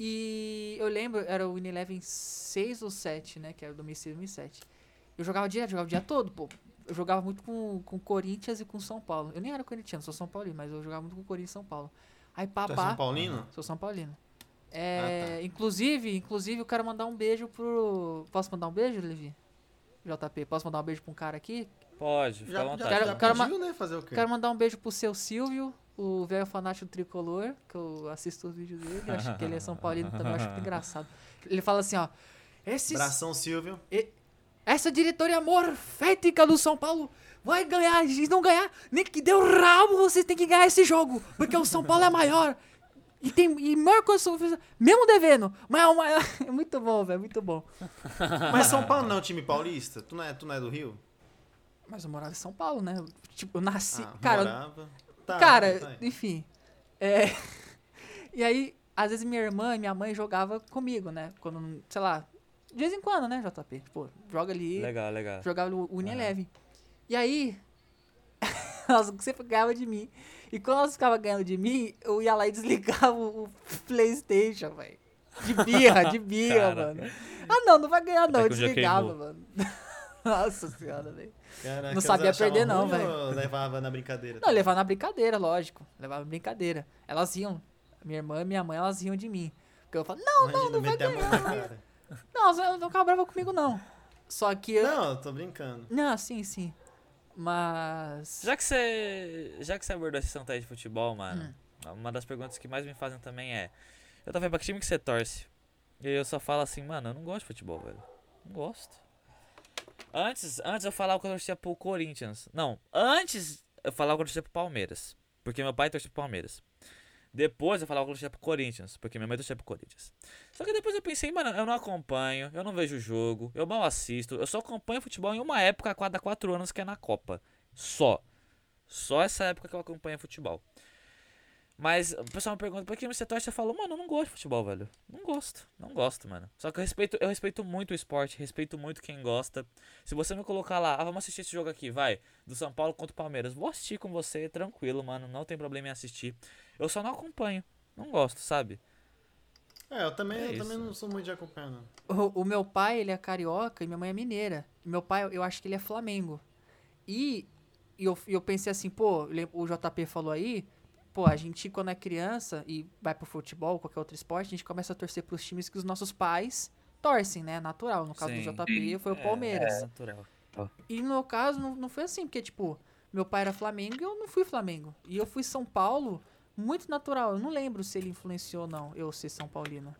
E eu lembro, era o Eleven 6 ou 7, né? Que era 2006, 2007. Eu jogava direto, jogava o dia todo, pô. Eu jogava muito com, com Corinthians e com São Paulo. Eu nem era corintiano, sou São Paulino, mas eu jogava muito com Corinthians e São Paulo. Aí Tu é papá. São Paulino? Sou São Paulino. É, Ah, tá. Inclusive, inclusive, eu quero mandar um beijo pro. Posso mandar um beijo, Levi? JP, posso mandar um beijo pra um cara aqui? Pode, fica à Já, já, vontade. Quero- já quero pediu, né? Fazer o quê? Quero mandar um beijo pro seu Silvio, o velho fanático tricolor, que eu assisto os vídeos dele. Acho que ele é São Paulino também, acho muito engraçado. Ele fala assim, ó. Esses, Bração Silvio. essa diretoria morfética do São Paulo vai ganhar. Se não ganhar, nem que deu rabo, vocês têm que ganhar esse jogo. Porque o São Paulo é maior. E tem e maior coisa, mesmo devendo. Mas é o maior. É muito bom, velho, muito bom. Mas São Paulo não é um time paulista? Tu não é, tu não é do Rio? Mas eu morava em São Paulo, né? Tipo, eu nasci. Ah, cara, eu- morava. Tá, Cara, tá aí. enfim. É, e aí, às vezes minha irmã e minha mãe jogava comigo, né? Quando, sei lá, de vez em quando, né, JP? Tipo, joga ali, Legal, legal. jogava o Uni Aham. Eleven. E aí, elas sempre ganhavam de mim. E quando elas ficavam ganhando de mim, eu ia lá e desligava o Playstation, velho. De birra, de birra, Caraca. mano. Ah, não, não vai ganhar não, Até eu desligava, mano. Nossa senhora, velho. Caraca, não sabia perder não, velho. levava na brincadeira. Não, levava na brincadeira, lógico. Levava na brincadeira. Elas riam. Minha irmã e minha mãe, elas riam de mim. Porque eu falava, não, Imagina, não vai mão na cara. não, elas não não ficavam bravas comigo, não. Só que eu... Não, eu tô brincando. Não, sim, sim. Mas... Já que você. Já que você abordou esse assunto aí de futebol, mano, Hum. uma das perguntas que mais me fazem também é. Eu tô vendo pra que time que você torce? E aí eu só falo assim, mano, eu não gosto de futebol, velho. Não gosto. Antes, antes eu falava que eu torcia pro Corinthians. Não, antes eu falava que eu torcia pro Palmeiras. Porque meu pai torcia pro Palmeiras. Depois eu falava que eu torcia pro Corinthians. Porque minha mãe torcia pro Corinthians. Só que depois eu pensei, mano, eu não acompanho, eu não vejo o jogo, eu mal assisto. Eu só acompanho futebol em uma época a cada quatro anos que é na Copa. Só. Só essa época que eu acompanho futebol. Mas o pessoal me pergunta, por que você torce? Eu falo, mano, eu não gosto de futebol, velho. Não gosto, não gosto, mano. Só que eu respeito, eu respeito muito o esporte, respeito muito quem gosta. Se você me colocar lá, ah, vamos assistir esse jogo aqui, vai, do São Paulo contra o Palmeiras. Vou assistir com você, tranquilo, mano, não tem problema em assistir. Eu só não acompanho, não gosto, sabe? É, eu também, É eu isso. também não sou muito de acompanhar, não. O, o meu pai, ele é carioca e minha mãe é mineira. Meu pai, eu acho que ele é Flamengo. E, e eu, e eu pensei assim, pô, o JP falou aí, pô, a gente quando é criança e vai pro futebol, qualquer outro esporte, a gente começa a torcer pros times que os nossos pais torcem, né? Natural. No caso Sim. do JP foi o É, Palmeiras. É, natural. E no meu caso não, não foi assim, porque, tipo, Meu pai era Flamengo e eu não fui Flamengo. E eu fui São Paulo muito natural. Eu não lembro se ele influenciou ou não eu ser São Paulino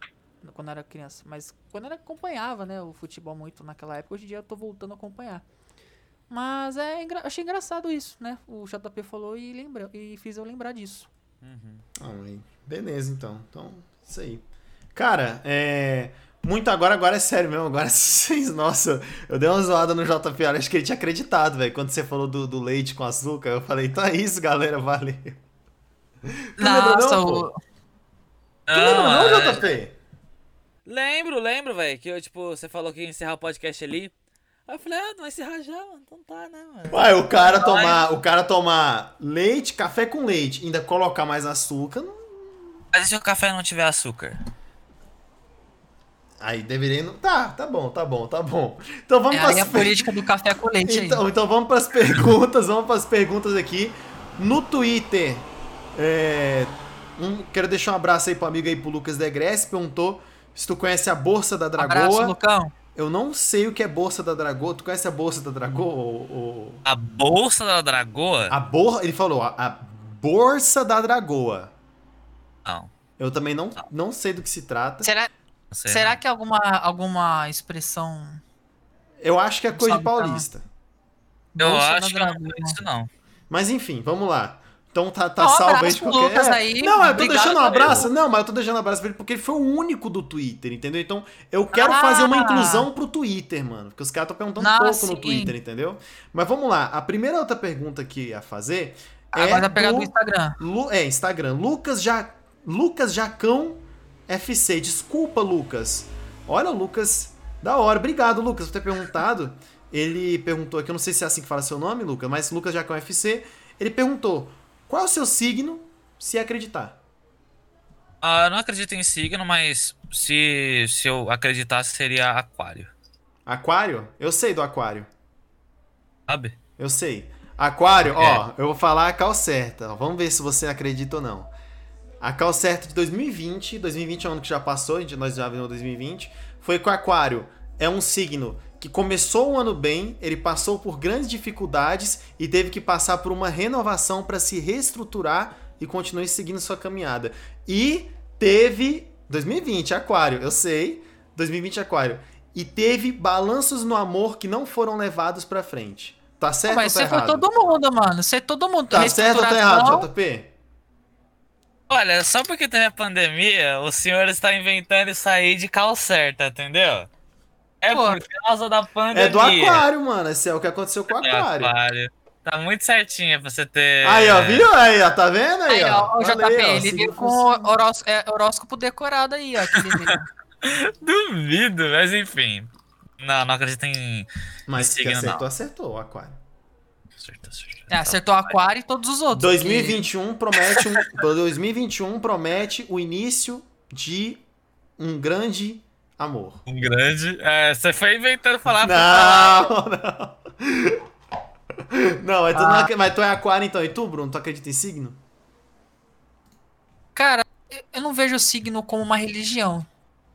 quando eu era criança. Mas quando eu acompanhava, né, o futebol muito naquela época, hoje em dia eu tô voltando a acompanhar. Mas é engra achei engraçado isso, né? O JP falou e, lembra e fiz eu lembrar disso. Uhum. Ah, beleza, então. Então, isso aí. Cara, é. Muito agora, agora é sério mesmo. Agora vocês. Nossa, eu dei uma zoada no JP. Acho que ele tinha acreditado, velho. Quando você falou do, do leite com açúcar, eu falei, então é isso, galera, valeu. Nossa, não, o... Tu lembra não, é- JP? Lembro, lembro, velho. Que eu, tipo, você falou que ia encerrar o podcast ali. Aí eu falei, ah, não vai encerrar já, mano. Então tá, né, mano? Uai, o cara tomar, o cara tomar leite, café com leite, ainda colocar mais açúcar, não- Mas e se o café não tiver açúcar? aí deveria não. Tá, tá bom, tá bom, tá bom. Então vamos é para aí a política do café com leite Então, aí. então vamos para as perguntas, vamos para as perguntas aqui. No Twitter, é, um- quero deixar um abraço aí pro amigo aí, pro Lucas Degresse, perguntou se tu conhece a Bolsa da Abraço, Dragoa. Lucão. Eu não sei o que é Bolsa da Dragoa. Tu conhece a Bolsa da Dragoa? ou- ou- A bolsa da dragoa? A borra, ele falou, a, a Bolsa da Dragoa. Não, Eu também não, não sei do que se trata. Será, não sei. será não. que é alguma, alguma expressão... Eu acho que é coisa de tá. paulista. Eu Bolsa acho que não é isso, não. Mas enfim, vamos lá. Então tá, tá salvo aí de qualquer. É. aí, Não, eu tô deixando um abraço. Não, mas eu tô deixando um abraço pra ele porque ele foi o único do Twitter, entendeu? Então eu quero Ah! fazer uma inclusão pro Twitter, mano. Porque os caras estão perguntando Não, pouco sim. no Twitter, entendeu? Mas vamos lá. A primeira outra pergunta que ia fazer é. Agora vai pegar do do Instagram. Lu- é, Instagram. Lucas, ja... Lucas Jacão FC. Desculpa, Lucas. Olha, Lucas. Da hora. Obrigado, Lucas, por ter perguntado. Ele perguntou aqui, eu não sei se é assim que fala seu nome, Lucas, mas Lucas Jacão FC. Ele perguntou: qual é o seu signo, se acreditar? Ah, eu não acredito em signo, mas se, se eu acreditasse seria aquário. Aquário? Eu sei do aquário. Sabe? Eu sei. Aquário, ó, É. eu vou falar a cal certa. ó. Vamos ver se você acredita ou não. A cal certa de 2020, 2020 é um ano que já passou, a gente- nós já vimos 2020, foi que o Aquário é um signo que começou o ano bem, ele passou por grandes dificuldades e teve que passar por uma renovação para se reestruturar e continuar seguindo sua caminhada. E teve 2020 Aquário, eu sei, 2020 Aquário, e teve balanços no amor que não foram levados para frente. Tá certo Mas ou tá você foi errado? todo mundo, mano. Você todo mundo. Tá certo ou tá errado, JP? Olha, só porque teve a pandemia, o senhor está inventando isso aí de cal certa, entendeu? É Pô. por causa da pandemia. É do aquário, mano. Esse é o que aconteceu com o É aquário. aquário. Tá muito certinho pra você ter. Aí, ó, viu? Aí, ó, tá vendo aí, Aí, ó, o Falei, JP, ó, ele veio com horós- é, horóscopo decorado aí, ó. Duvido, mas enfim. Não, não acredito em. Mas que signo, acertou, não. acertou o aquário. Acertou, acertou. É, acertou aquário e todos os outros. 2021 promete um, 2021 promete o início de um grande amor. Um grande. É, você foi inventando falar. Não, não. Não, mas tu, não ac- mas tu é aquário então. E tu, Bruno, tu acredita em signo? Cara, eu- não vejo o signo como uma religião.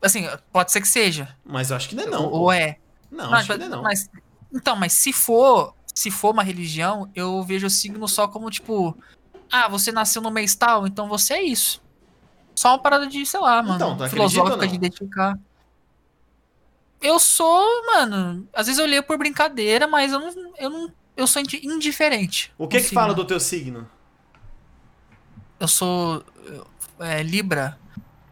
Assim, pode ser que seja. Mas eu acho que não é não. ou é. Não, Mas- acho que não é não. mas- então, mas se for, se for uma religião, eu vejo o signo só como tipo, ah, você nasceu no mês tal, então você é isso. Só uma parada de, sei lá, mano, Então, tu filosófica não? de identificar. Eu sou, mano, às vezes eu leio por brincadeira, mas eu não, eu não, eu sou indi- indiferente. O que que signo. fala do teu signo? Eu sou é, Libra.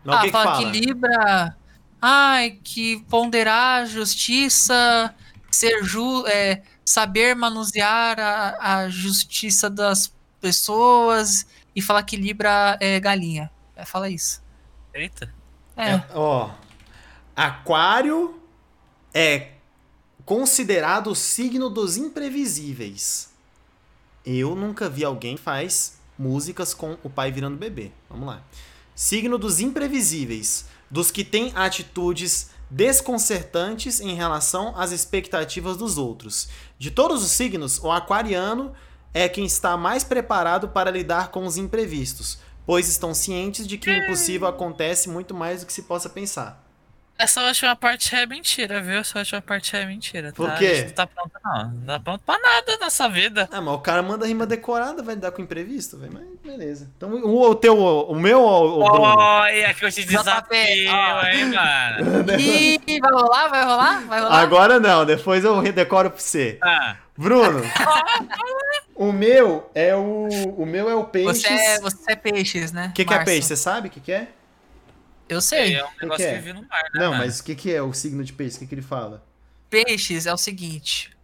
Não, ah, que que fala que Libra, ai, que ponderar justiça, ser ju, é, saber manusear a, a justiça das pessoas e fala que Libra é galinha. É, fala isso. Eita. É. É, ó, aquário é considerado o signo dos imprevisíveis. Eu nunca vi alguém faz músicas com o pai virando bebê. Vamos lá. Signo dos imprevisíveis, dos que têm atitudes desconcertantes em relação às expectativas dos outros. De todos os signos, o aquariano é quem está mais preparado para lidar com os imprevistos, pois estão cientes de que o impossível acontece muito mais do que se possa pensar. Essa última parte é mentira, viu? Essa última parte é mentira. Por tá? quê? Não tá pronto, não. Não tá pronto pra nada nessa vida. Ah, mas o cara manda rima decorada, vai lidar com imprevisto, velho. Mas beleza. Então, o, o teu, o meu ou o Bruno? Olha que eu te desafio, hein, mano. Ih, vai rolar? Vai rolar? Vai rolar? Agora não, depois eu decoro pra você. Ah, Bruno, o meu é o. O meu é o peixes. Você é, você é peixes, né? O que, que é peixe? Você sabe o que, que é? Eu sei. é um negócio que que, é? vive no mar, né, Não, mano? mas o que, que é o signo de peixe? O que, que ele fala? Peixes é o seguinte.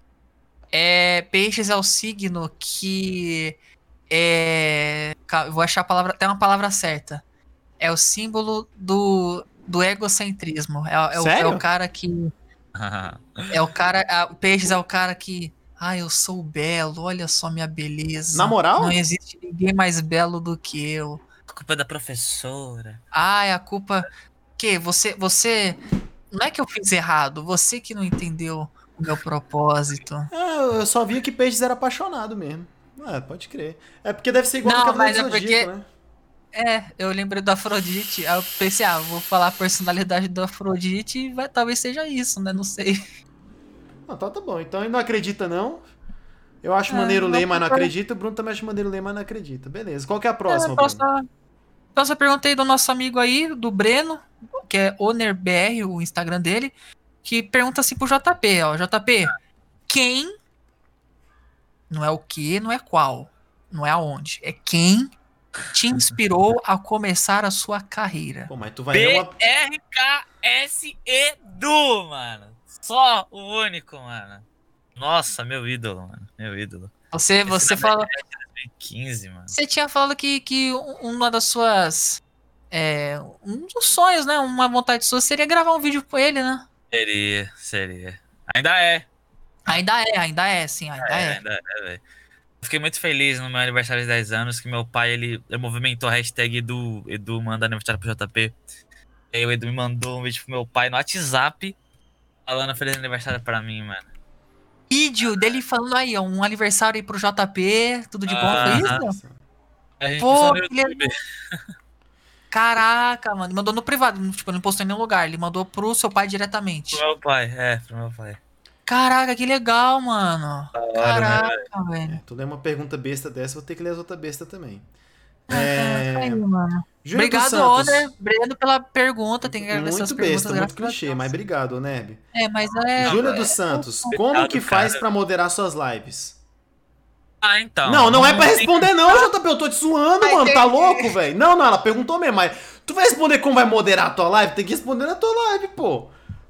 É, peixes é o signo que é. Vou achar a palavra. Tem uma palavra certa. É o símbolo do, do egocentrismo. É, é o, é o cara que. É o cara. a- peixes é o cara que. Ah, eu sou belo, olha só minha beleza. Na moral? Não existe ninguém mais belo do que eu. A culpa é da professora. Ah, é a culpa. Que você, você. Não é que eu fiz errado, você que não entendeu o meu propósito. Ah, eu só via que peixes era apaixonado mesmo. Ah, pode crer. É porque deve ser igual Não, no Cavaleiro mas do é porque- né? É, eu lembrei do Afrodite, aí eu pensei, ah, vou falar a personalidade do Afrodite e vai, talvez seja isso, né? Não sei. Ah, tá, tá bom. Então ele não acredita, não. Eu acho Ah, maneiro não ler, mas não acredita. O Bruno também acha maneiro ler, mas não acredita. Beleza. Qual que é a É, próxima, Bruno? Próxima, próxima pergunta aí do nosso amigo aí, do Breno, que é OnerBR, o Instagram dele, que pergunta assim pro JP, ó. JP, quem. Não é o que, não é qual. Não é aonde. É quem te inspirou a começar a sua carreira. Pô, mas tu vai ler uma... B-R-K-S-E-Du, mano. Só o único, mano. Nossa, meu ídolo, mano. Meu ídolo. Você, você fala. 15, mano. Você tinha falado que, que uma das suas. É, um dos sonhos, né? Uma vontade sua seria gravar um vídeo com ele, né? Seria, seria. Ainda é. Ainda é, ainda é, sim, ainda É, é. ainda é, velho. Fiquei muito feliz no meu aniversário de 10 anos que meu pai, ele, ele movimentou a hashtag Edu, Edu manda aniversário pro JP. E aí o Edu me mandou um vídeo pro meu pai no WhatsApp falando feliz aniversário pra mim, mano. Vídeo dele falando aí, ó, um aniversário aí pro JP, tudo de bom, foi Aham. isso? A gente Pô, legal. YouTube. Caraca, mano, mandou no privado, tipo, ele não postou em nenhum lugar, ele mandou pro seu pai diretamente. Pro meu pai, é, pro meu pai. Caraca, que legal, mano. Né, Caraca, velho. Tu lê uma pergunta besta dessa, vou ter que ler as outras bestas também. Aí, É... mano. Júlia dos Obrigado. Oner. Obrigado pela pergunta. Tem que agradecer as Muito perguntas. besta, muito clichê, mas obrigado, Neb. É, mas é. Júlia é- dos Santos, como Obrigado, que faz cara. pra moderar suas lives? Ah, então. não, não é pra tem- responder não, JP, eu tô te zoando, mano, tá louco, velho? Não, não, ela perguntou mesmo, mas tu vai responder como vai moderar a tua live? Tem que responder na tua live, pô.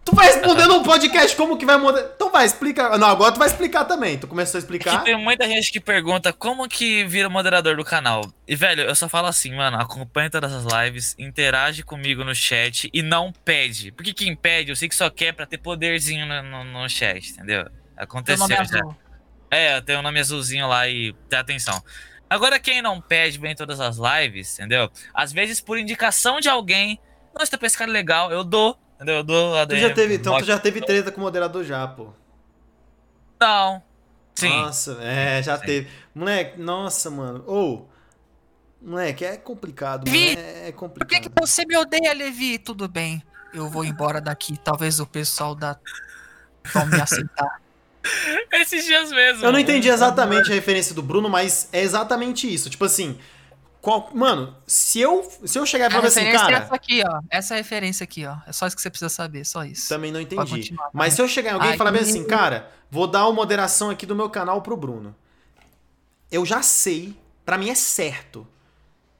Tu vai responder num podcast como que vai moderar? Então vai, explica. Não, agora tu vai explicar também. Tu começou a explicar? tem muita gente que pergunta como que vira moderador do canal. E, velho, eu só falo assim, mano, acompanha todas as lives, interage comigo no chat e não pede. Porque quem pede, eu sei que só quer pra ter poderzinho no, no, no chat, entendeu? Aconteceu nome é já. azul. É, eu tenho o nome azulzinho lá e dá atenção. Agora, quem não pede bem todas as lives, entendeu? Às vezes, por indicação de alguém, nossa, tá cara legal, eu dou? Eu dou Tu ADM. já teve, então tu já teve treta com o moderador já, pô. Não. Sim. Nossa, é, já Sim. teve. Moleque, nossa, mano. Ou. moleque, é complicado, mano. Vi, É, é Por complicado. que, que você me odeia, Levi? Tudo bem. Eu vou embora daqui. Talvez o pessoal da. vão me aceitar. Esses dias mesmo. Eu não entendi exatamente a referência do Bruno, mas é exatamente isso. Tipo assim. Qual- mano, se eu, se eu chegar e falar assim, referência é cara. essa aqui, ó. Essa é a referência aqui, ó. É só isso que você precisa saber, só isso. Também não entendi. Mas se eu chegar em alguém e Aí- falar bem assim, cara, vou dar uma moderação aqui do meu canal pro Bruno. Eu já sei, pra mim é certo,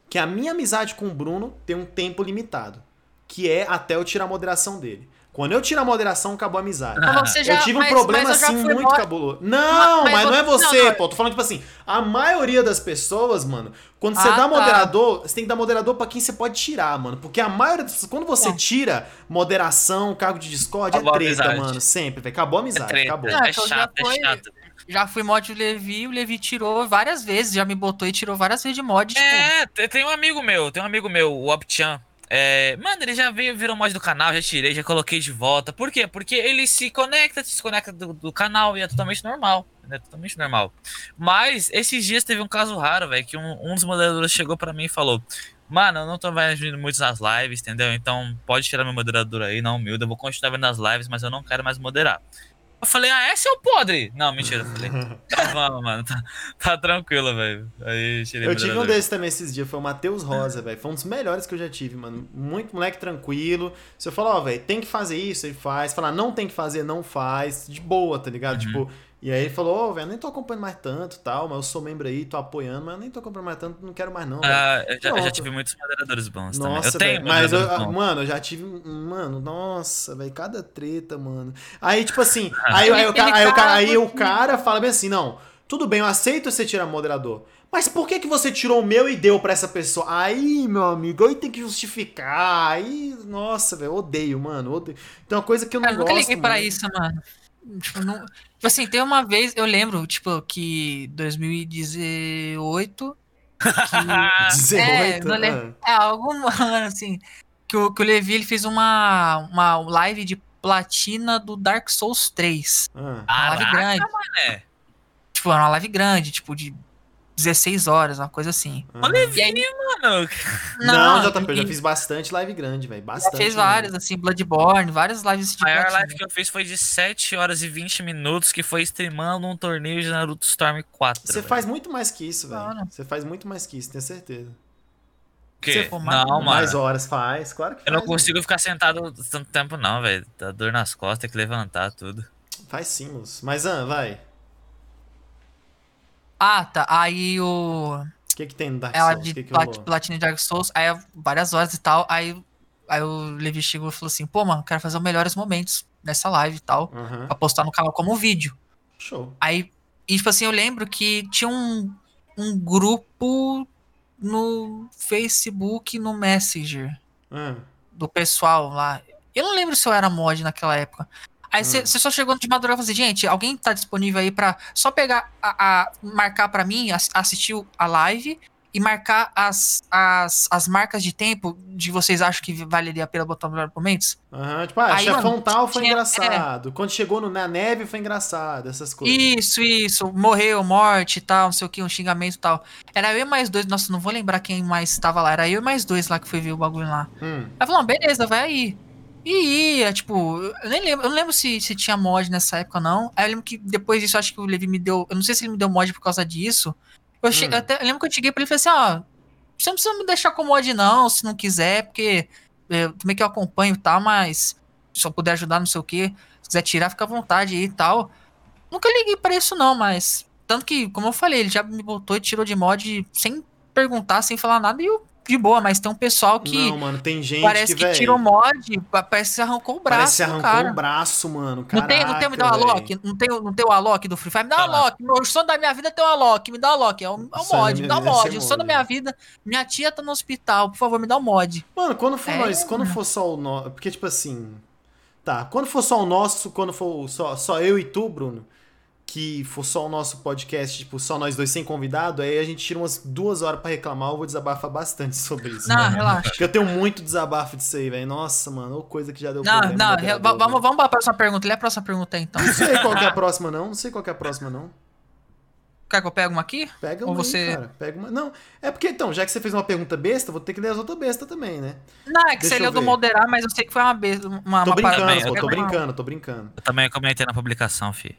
que a minha amizade com o Bruno tem um tempo limitado. Que é até eu tirar a moderação dele. Quando eu tiro a moderação, acabou a amizade. Você já- eu tive um mas- problema mas já assim muito mo- cabuloso. Não, Mas- mas, não é você- você, não, não. pô. Tô falando tipo assim, a maioria das pessoas, mano, quando você Ah, dá tá. moderador, você tem que dar moderador pra quem você pode tirar, mano. Porque a maioria das quando você Não. tira moderação, cargo de Discord, Acabou a é treta, amizade. mano. Sempre, velho. Acabou a É amizade, treta, acabou. É então já chato, é foi- chato. Já fui mod do Levi, o Levi tirou várias vezes, já me botou e tirou várias vezes de mod. Tipo, É, te- tem um amigo meu, tem um amigo meu, o Opchan. É, mano, ele já veio, virou mod do canal, já tirei, já coloquei de volta. Por quê? Porque ele se conecta, se desconecta do, do canal e é totalmente normal. É totalmente normal. Mas esses dias teve um caso raro, velho, que um, um dos moderadores chegou pra mim e falou: Mano, eu não tô mais vindo muito nas lives, entendeu? Então pode tirar meu moderador aí, não humilde. Eu vou continuar vendo as lives, mas eu não quero mais moderar. Eu falei, ah, é seu podre? Não, mentira. Eu falei, tá mano, tá, tá tranquilo, velho. Aí tirei Eu o tive um desses também esses dias, foi o Matheus Rosa, velho. Foi um dos melhores que eu já tive, mano. Muito moleque tranquilo. Se eu falar, ó, velho, tem que fazer isso, ele faz. Falar, não tem que fazer, não faz. De boa, tá ligado? Uhum. Tipo, e aí ele falou, ó, velho, nem tô acompanhando mais tanto e tal, mas eu sou membro aí, tô apoiando, mas eu nem tô acompanhando mais tanto, não quero mais não. Ah, eu, já, eu já tive muitos moderadores bons também. Nossa, Eu tenho mas eu, bons. mano, eu já tive, mano, nossa, velho, cada treta, mano. Aí, tipo assim, aí, aí, o cara, aí, o cara, aí o cara fala bem assim, não, tudo bem, eu aceito você tirar moderador, mas por que que você tirou o meu e deu pra essa pessoa? Aí, meu amigo, aí tem que justificar, aí, nossa, velho, eu odeio, mano, odeio. Tem uma coisa que eu não Cara, eu nunca gosto, liguei pra mano. isso, mano. Tipo, não... tipo assim, tem uma vez, eu lembro, tipo, que 2018. Que... 18, É, lembro. É, algum ano, assim. Que o, que o Levi ele fez uma, uma live de platina do Dark Souls 3. ah, Uma live grande. mané. Tipo, era uma live grande, tipo, de 16 horas, uma coisa assim. ah. Olha E aí, Mano, Não, JP, eu já fiz bastante live grande, velho, já bastante. fez várias, assim, Bloodborne, várias lives de a maior live que eu fiz foi de 7 horas e 20 minutos, que foi streamando um torneio de Naruto Storm 4. Você velho. faz muito mais que isso, velho. Você faz muito mais que isso, tenho certeza. Mais- Não, mais mano. horas faz, claro que Eu não consigo ficar sentado tanto tempo, não, velho. Dá dor nas costas, tem que levantar tudo. Faz sim, moço. Mas, ah, vai. Ah, tá. Aí o. O que que tem no Dark Ela Souls? de O que que plat-? Platina de Dark Souls, aí várias horas e tal. Aí, aí o Levi chegou e falou assim: pô, mano, quero fazer os melhores momentos nessa live e tal. Aham. Pra postar no canal como vídeo. Show. Aí, e, tipo assim, eu lembro que tinha um, um grupo no Facebook, no Messenger, Ah, do pessoal lá. Eu não lembro se eu era mod naquela época. Aí você Hum. só chegou de madrugada e falou assim, gente, alguém tá disponível aí pra só pegar, a, a- marcar pra mim, ass- assistir a live e marcar as, as, as marcas de tempo de vocês acham que valeria a pena botar melhor momentos? Aham, tipo, ah, Aí, chefão mano, tal foi tinha- é. engraçado. Quando chegou no, na neve foi engraçado, essas coisas. Isso, isso, morreu, morte e tal, não sei o que, um xingamento e tal. Era eu e mais dois, nossa, não vou lembrar quem mais tava lá, era eu e mais dois lá que foi ver o bagulho lá. Hum, Aí falou, beleza, vai aí. E ia, tipo, eu nem lembro, eu não lembro se, se tinha mod nessa época ou não. Aí eu lembro que depois disso, acho que o Levi me deu, eu não sei se ele me deu mod por causa disso. Eu, che- Hum. eu até, eu lembro que eu cheguei pra ele e falei assim, ó, você não precisa me deixar com mod não, se não quiser, porque é, também que eu acompanho e tal, mas se eu puder ajudar, não sei o que, se quiser tirar, fica à vontade aí e tal. Nunca liguei pra isso não, mas, tanto que, como eu falei, ele já me botou e tirou de mod sem perguntar, sem falar nada, e eu, de boa, mas tem um pessoal que... Não, mano, tem gente Parece que, que, tira o mod, pa- parece que arrancou o braço parece que arrancou cara. o braço, mano. Não tem, não tem, me dá o Caraca, Alok? Não tem, não tem o Alok do Free Fire? Me dá o. Alok. O sonho da minha vida é ter o Alok. Me dá o Alok. É o, é o mod. minha Me dá o vida é mod. O sonho da minha vida. Minha tia tá no hospital. Por favor, me dá o mod. Mano, quando for É, nós, quando mano. for só o nosso. Porque, tipo assim. Tá, quando for só o nosso, quando for só, só eu e tu, Bruno, que for só o nosso podcast, tipo, só nós dois sem convidado, aí a gente tira umas duas horas pra reclamar, eu vou desabafar bastante sobre isso. Não, relaxa. Porque eu tenho muito desabafo disso aí, velho. Nossa, mano, ou coisa que já deu Não, problema. não. va- Vamos, vamos pra próxima pergunta. Lê a próxima pergunta aí, então. Não sei qual que é a próxima, não. Não sei qual que é a próxima, não. Quer que eu pegue uma aqui? Pega Ou uma você- aí, cara. Pega uma. Não, é porque, então, já que você fez uma pergunta besta, vou ter que ler as outras bestas também, né? Não, é que Deixa você eu leu do moderar, mas eu sei que foi uma besta. Uma, Tô uma brincando, pô, tô Pega uma- brincando, tô brincando. Eu também comentei na publicação, fi.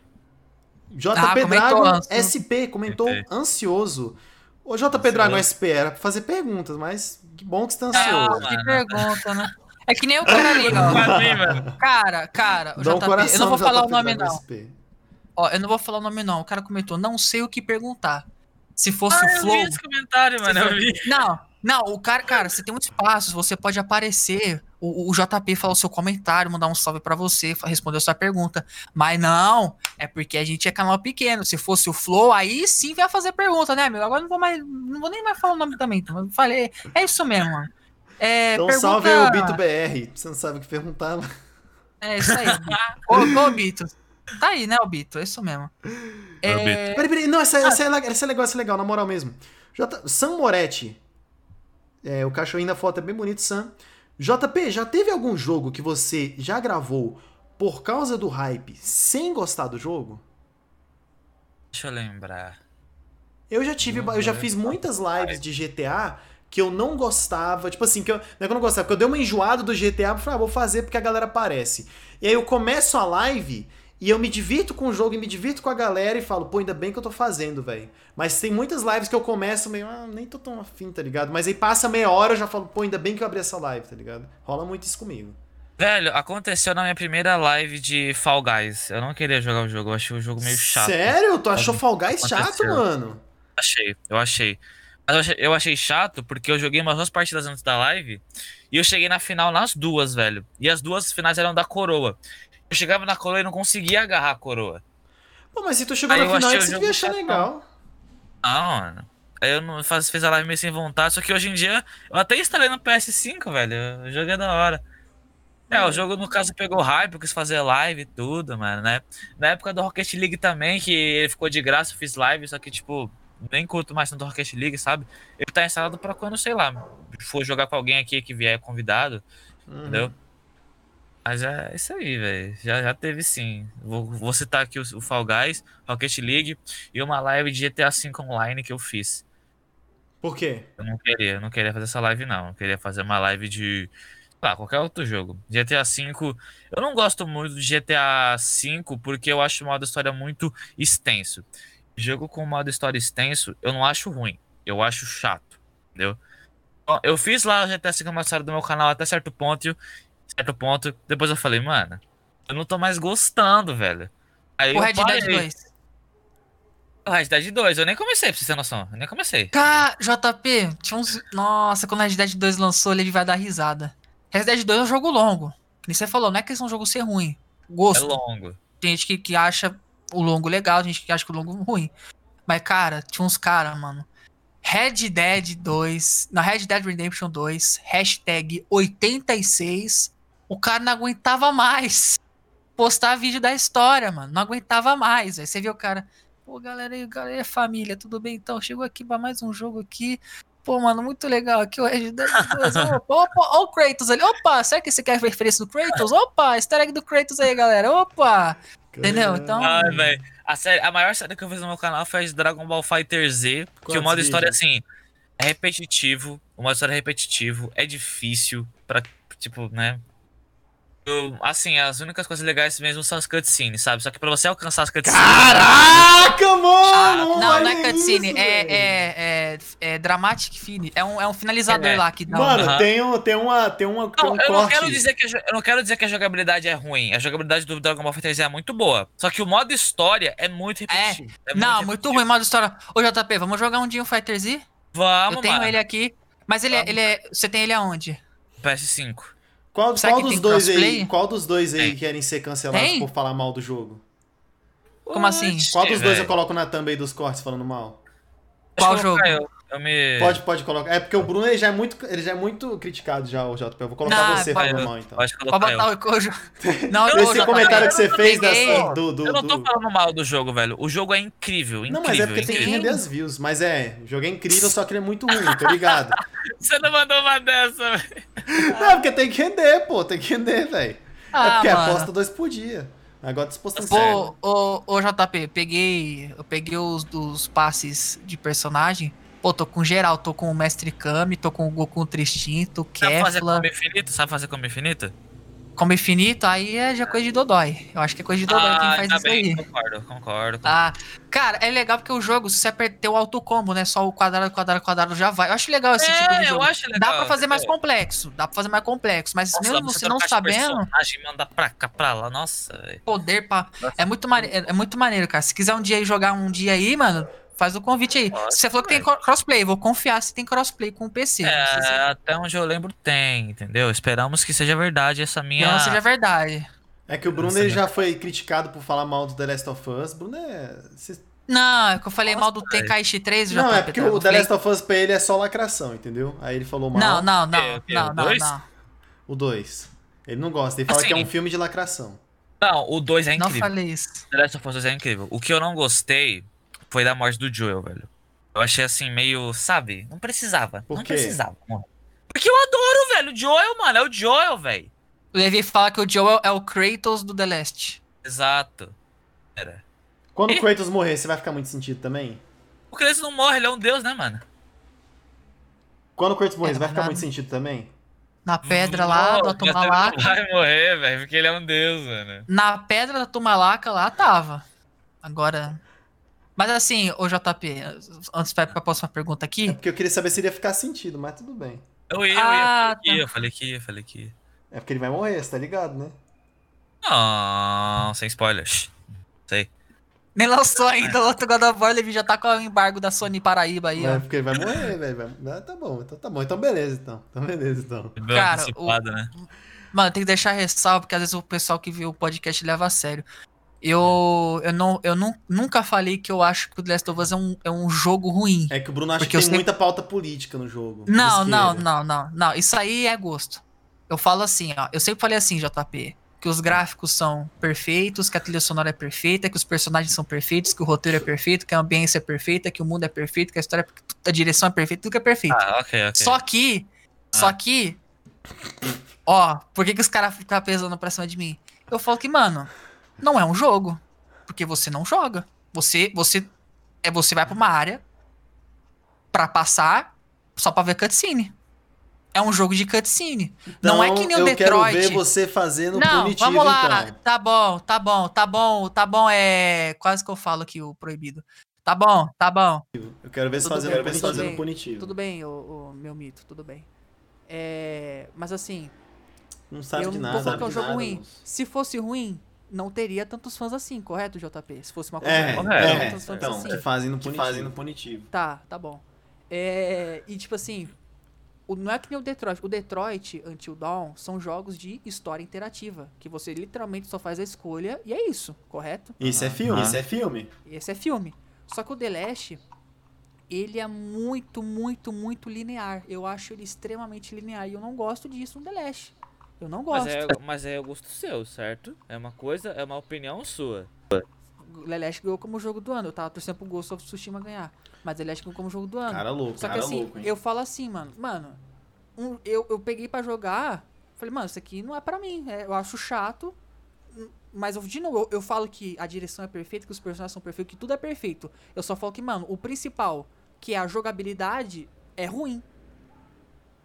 JP Ah, Dragon. SP comentou Comentei. ansioso. Ô, JP Dragon SP era pra fazer perguntas, mas que bom que você tá ansioso. Ah, que pergunta, né? É que nem o cara ali, ó. Cara, cara, o um JP, coração eu não vou no falar o nome, não. SP. Ó, eu não vou falar o nome, não. O cara comentou, não sei o que perguntar. Se fosse Ah, o eu Flow. vi esse comentário, mano. Eu vi. Não, não, o cara, cara, você tem um espaço, você pode aparecer. O, o JP falar o seu comentário, mandar um salve pra você, responder a sua pergunta. Mas não, é porque a gente é canal pequeno. Se fosse o Flow, aí sim vai fazer pergunta, né, meu? Agora eu não vou mais. Não vou nem mais falar o nome também. Então, eu falei. É isso mesmo, mano. É, Então pergunta... salve aí o Bito BR. Você não sabe o que perguntar. mas- É isso aí. ô, ô, Bito. Tá aí, né, o Bito? É isso mesmo. É, Bito. Peraí, peraí. Não, essa, essa, é, legal, essa é legal, essa é legal, na moral mesmo. J... Sam Moretti. É, o cachorrinho da foto é bem bonito, Sam. JP, já teve algum jogo que você já gravou por causa do hype sem gostar do jogo? Deixa eu lembrar. Eu já tive, eu já é fiz muitas lives de GTA que eu não gostava, tipo assim, que eu, não é que eu não gostava, porque eu dei uma enjoada do GTA, eu falei, ah, vou fazer porque a galera aparece. E aí eu começo a live e eu me divirto com o jogo e me divirto com a galera e falo, pô, ainda bem que eu tô fazendo, velho. Mas tem muitas lives que eu começo meio, ah, nem tô tão afim, tá ligado? Mas aí passa meia hora eu já falo, pô, ainda bem que eu abri essa live, tá ligado? Rola muito isso comigo. Velho, aconteceu na minha primeira live de Fall Guys. Eu não queria jogar o jogo, eu achei o jogo meio chato. Sério? Tu achou Fall Guys chato, Aconteceu. mano? Achei, eu achei. Mas eu achei, eu achei chato porque eu joguei umas duas partidas antes da live e eu cheguei na final nas duas, velho. E as duas finais eram da coroa. Eu chegava na coroa e não conseguia agarrar a coroa. Pô, mas se tu chegou Aí na final, você devia achar legal. Ah, mano. Aí eu não faz, fez a live meio sem vontade, só que hoje em dia eu até instalei no PS5, velho. O jogo é da hora. É, o jogo no caso pegou hype, eu quis fazer live e tudo, mano, né? Na época do Rocket League também, que ele ficou de graça, eu fiz live, só que, tipo, nem curto mais tanto Rocket League, sabe? Ele tá instalado pra quando, sei lá, for jogar com alguém aqui que vier convidado, Uhum. entendeu? Mas é isso aí, velho. Já, já teve sim. Vou, vou citar aqui o, o Fall Guys, Rocket League e uma live de GTA V online que eu fiz. Por quê? Eu não queria, eu não queria fazer essa live, não. Eu queria fazer uma live de. Ah, qualquer outro jogo. GTA V. Eu não gosto muito de GTA V porque eu acho o modo história muito extenso. Jogo com modo história extenso, eu não acho ruim. Eu acho chato. Entendeu? Eu fiz lá o GTA V uma história do meu canal até certo ponto. Certo ponto. Depois eu falei, mano, eu não tô mais gostando, velho. Aí O Red Dead parei. 2. O Red Dead 2, eu nem comecei, pra você ter noção. Eu nem comecei. Cara, JP, tinha uns. Nossa, quando o Red Dead 2 lançou, ele vai dar risada. Red Dead 2 é um jogo longo. Que nem você falou, não é questão do jogo ser ruim. É Gosto. longo. Tem gente que, que acha o longo legal, tem gente que acha que o longo ruim. Mas, cara, tinha uns caras, mano. Red Dead 2. Na Red Dead Redemption 2, hashtag 86. O cara não aguentava mais postar vídeo da história, mano. Não aguentava mais. Aí você vê o cara. Pô, galera, aí, galera, é família, tudo bem então? Chegou aqui pra mais um jogo aqui. Pô, mano, muito legal aqui o Red Dead 2. Opa, opa, ó o Kratos ali. Opa, será que você quer referência do Kratos? Opa, easter egg do Kratos aí, galera. Opa! Entendeu? Então- Ai, velho. A, série, a maior série que eu fiz no meu canal foi a de Dragon Ball Fighter Z. que Quantos o modo história, assim, é repetitivo. O modo história é repetitivo. É difícil pra, tipo, né? Eu- assim, as únicas coisas legais mesmo são as cutscenes, sabe? Só que pra você alcançar as cutscenes. Caraca, mano! não, não olha é cutscene, isso, é, é, é, é dramatic fini. É um, é um finalizador É. lá que dá. Mano, tem, um, tem uma. Tem, uma, tem Não, um eu, não corte. quero dizer que eu não quero dizer que a jogabilidade é ruim. A jogabilidade do Dragon Ball Fighter Z é muito boa. Só que o modo história é muito repetitivo. É, não, muito repetitivo. ruim, modo história. Ô, JP, vamos jogar um dia um Fighter Z? Vamos, eu tenho mano. ele aqui. Mas ele, é, Vamos. ele é. Você tem ele aonde? PS5. Qual, qual que dos dois crossplay? aí? Qual dos dois aí Tem. querem ser cancelados Tem? por falar mal do jogo? Como assim? Oxe, Qual dos dois eu coloco na thumb aí dos cortes falando mal? Qual jogo? Eu, eu me... Pode, pode colocar. É porque o Bruno ele já é muito, ele já é muito criticado já, o JP. Eu vou colocar Não, você pode- falando eu- mal então. Pode Pode colocar eu. cojo. Não, Eu- ô, Esse comentário que você eu fez dessa, do, do, Eu não tô do- falando mal do jogo, velho. O jogo é incrível, incrível. Não, mas é porque tem que incrível. render as views. Mas é, o jogo é incrível, só que ele é muito ruim, tô ligado. Você não mandou uma dessa, velho. Não, porque tem que render, pô, tem que render, velho. é Ah, porque mano. aposta dois por dia. Agora disposto Sério? Ô, ô, ô, JP, peguei. Eu peguei os dos passes de personagem. Pô, tô com geral, tô com o Mestre Kami, tô com o Goku Tristinto, Sabe fazer combo infinito? Sabe fazer combo infinito? como infinito, aí é já coisa de Dodói. Eu acho que é coisa de Dodói quem faz tá isso bem, aí. concordo, concordo. Ah, cara, é legal porque o jogo, se você apertar o autocombo, né? Só o quadrado, quadrado, quadrado já vai. Eu acho legal esse tipo de é, eu jogo. acho legal. Dá pra fazer mais entendeu? complexo, dá pra fazer mais complexo, mas Nossa, mesmo você não sabendo, mandar pra cá, pra lá, nossa, poder pra. Nossa. É muito, mane... é é muito maneiro, cara. Se quiser um dia jogar um dia aí, mano, faz o convite aí. Pode, Você falou que tem crossplay, vou confiar se tem crossplay com o PC. Não sei se- É, até onde eu lembro tem, entendeu? Esperamos que seja verdade essa minha. Não seja verdade. É que o Bruno Nossa, ele né? já foi criticado por falar mal do The Last of Us. Bruno é. cê- Não, é que eu falei Nossa, mal do. Tenkaichi 3 já Não, é porque o The Last of Us pra ele é só lacração, entendeu? Aí ele falou mal. Não, não, não, quê? não, O não, dois? não. O 2. Ele não gosta, ele fala que é Assim. um filme de lacração. Não, o 2 é Não incrível. falei isso. The Last of Us 2 é incrível. O que eu não gostei foi da morte do Joel, velho. Eu achei assim, meio, sabe? Não precisava. Por não quê? precisava, mano. Porque eu adoro, velho. O Joel, mano. É o Joel, velho. O Levi fala que o Joel é o Kratos do The Last. Exato. Era. Quando E- o Kratos morrer, você vai ficar muito sentido também? O Kratos não morre, ele é um deus, né, mano? Quando o Kurtz morrer, É, vai mas ficar nada. muito sentido também? Na pedra lá, da Tumalaca. vai morrer, velho, porque ele é um deus, mano. Na pedra da Tumalaca lá tava. Agora. Mas assim, ô JP, antes vai pra próxima pergunta É aqui. porque eu queria saber se iria ficar sentido, mas tudo bem. Eu ia, eu Ah, ia, tá. falei que ia, eu falei que ia, falei que ia. É porque ele vai morrer, você tá ligado, né? Não, sem spoilers. Sei. Nem lançou ainda o outro God of War, ele já tá com o embargo da Sony Paraíba aí, É porque ele vai morrer, velho. vai- tá bom, então tá bom. Então beleza, então. Então beleza, então. Cara, antecipado, né? Mano, tem que deixar ressalva, porque às vezes o pessoal que viu o podcast leva a sério. Eu, eu, não, eu não, nunca falei que eu acho que o The Last of Us é um, é um jogo ruim. É que o Bruno acha que tem sempre- muita pauta política no jogo. Não, não, esquerda. não, não, não. Isso aí é gosto. Eu falo assim, ó. Eu sempre falei assim, JP. Que os gráficos são perfeitos, que a trilha sonora é perfeita, que os personagens são perfeitos, que o roteiro é perfeito, que a ambiência é perfeita, que o mundo é perfeito, que a história, é- a direção é perfeita, tudo que é perfeito. Ah, ok, ok. Só que, só que, ó, por que, que os caras ficam pesando pra cima de mim? Eu falo que, mano, não é um jogo. Porque você não joga. Você, você, é você vai pra uma área pra passar só pra ver cutscene. É um jogo de cutscene. não é que nem o Então, eu quero Detroit. ver você fazendo Não, punitivo, vamos lá. então. Tá bom, tá bom, tá bom, tá bom. É quase que eu falo aqui o proibido. Tá bom, tá bom. Eu quero ver você fazendo, bem, quero ver você tudo fazendo bem, punitivo. Tudo bem, o, meu mito, tudo bem. É, mas assim, Não sabe eu de não nada. tô falando que é um jogo nada, ruim. moço. Se fosse ruim, não teria tantos fãs assim, correto, JP? Se fosse uma coisa É, não é, tantos fãs então, assim. que fazem no punitivo. punitivo. Tá, tá bom. É, e tipo assim, o- não é que nem o Detroit. O Detroit, Until Dawn, são jogos de história interativa. Que você literalmente só faz a escolha e é isso, correto? Isso é filme, isso é filme. Esse é filme. Só que o The Last, ele é muito, muito, muito linear. Eu acho ele extremamente linear. E eu não gosto disso no The Last. Eu não Mas gosto. é, mas é o gosto seu, certo? É uma coisa, é uma opinião sua. Last ganhou como jogo do ano. Eu tava torcendo pro Ghost of Tsushima ganhar. Mas Last ganhou como jogo do ano. Cara louco, Só que cara assim, louco, hein? eu falo assim, mano. Mano, um- eu, eu peguei pra jogar. Falei, mano, isso aqui não é pra mim. é, eu acho chato. Mas, eu, de novo, eu, eu falo que a direção é perfeita, que os personagens são perfeitos, que tudo é perfeito. Eu só falo que, mano, o principal, que é a jogabilidade, é ruim.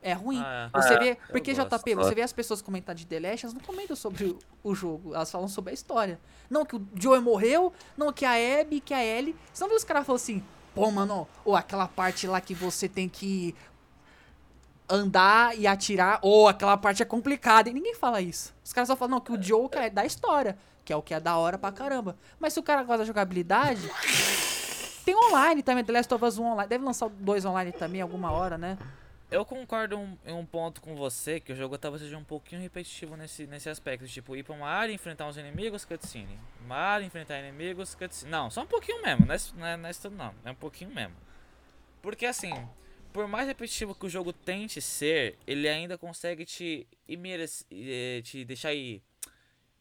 É ruim. Ah, é. Você Ah, vê. eu Porque, gosto. JP, você vê as pessoas comentar de The Last, elas não comentam sobre o, o jogo, elas falam sobre a história. Não, que o Joey morreu, não, que a Abby, que a Ellie. Você não viu os caras falando assim, pô, mano, ou aquela parte lá que você tem que andar e atirar, ou aquela parte é complicada. E ninguém fala isso. Os caras só falam, não, que o Joe que é da história, que é o que é da hora pra caramba. Mas se o cara gosta da jogabilidade. Tem online também, The Last of Us 1 online. Deve lançar dois online também alguma hora, né? Eu concordo um- em um ponto com você, que o jogo talvez seja um pouquinho repetitivo nesse, nesse aspecto. Tipo, ir pra uma área, enfrentar uns inimigos, cutscene. Uma área, enfrentar inimigos, cutscene. Não, só um pouquinho mesmo, não é, não é, não é isso tudo não. É um pouquinho mesmo. Porque assim, por mais repetitivo que o jogo tente ser, ele ainda consegue te, imerse, eh, te deixar aí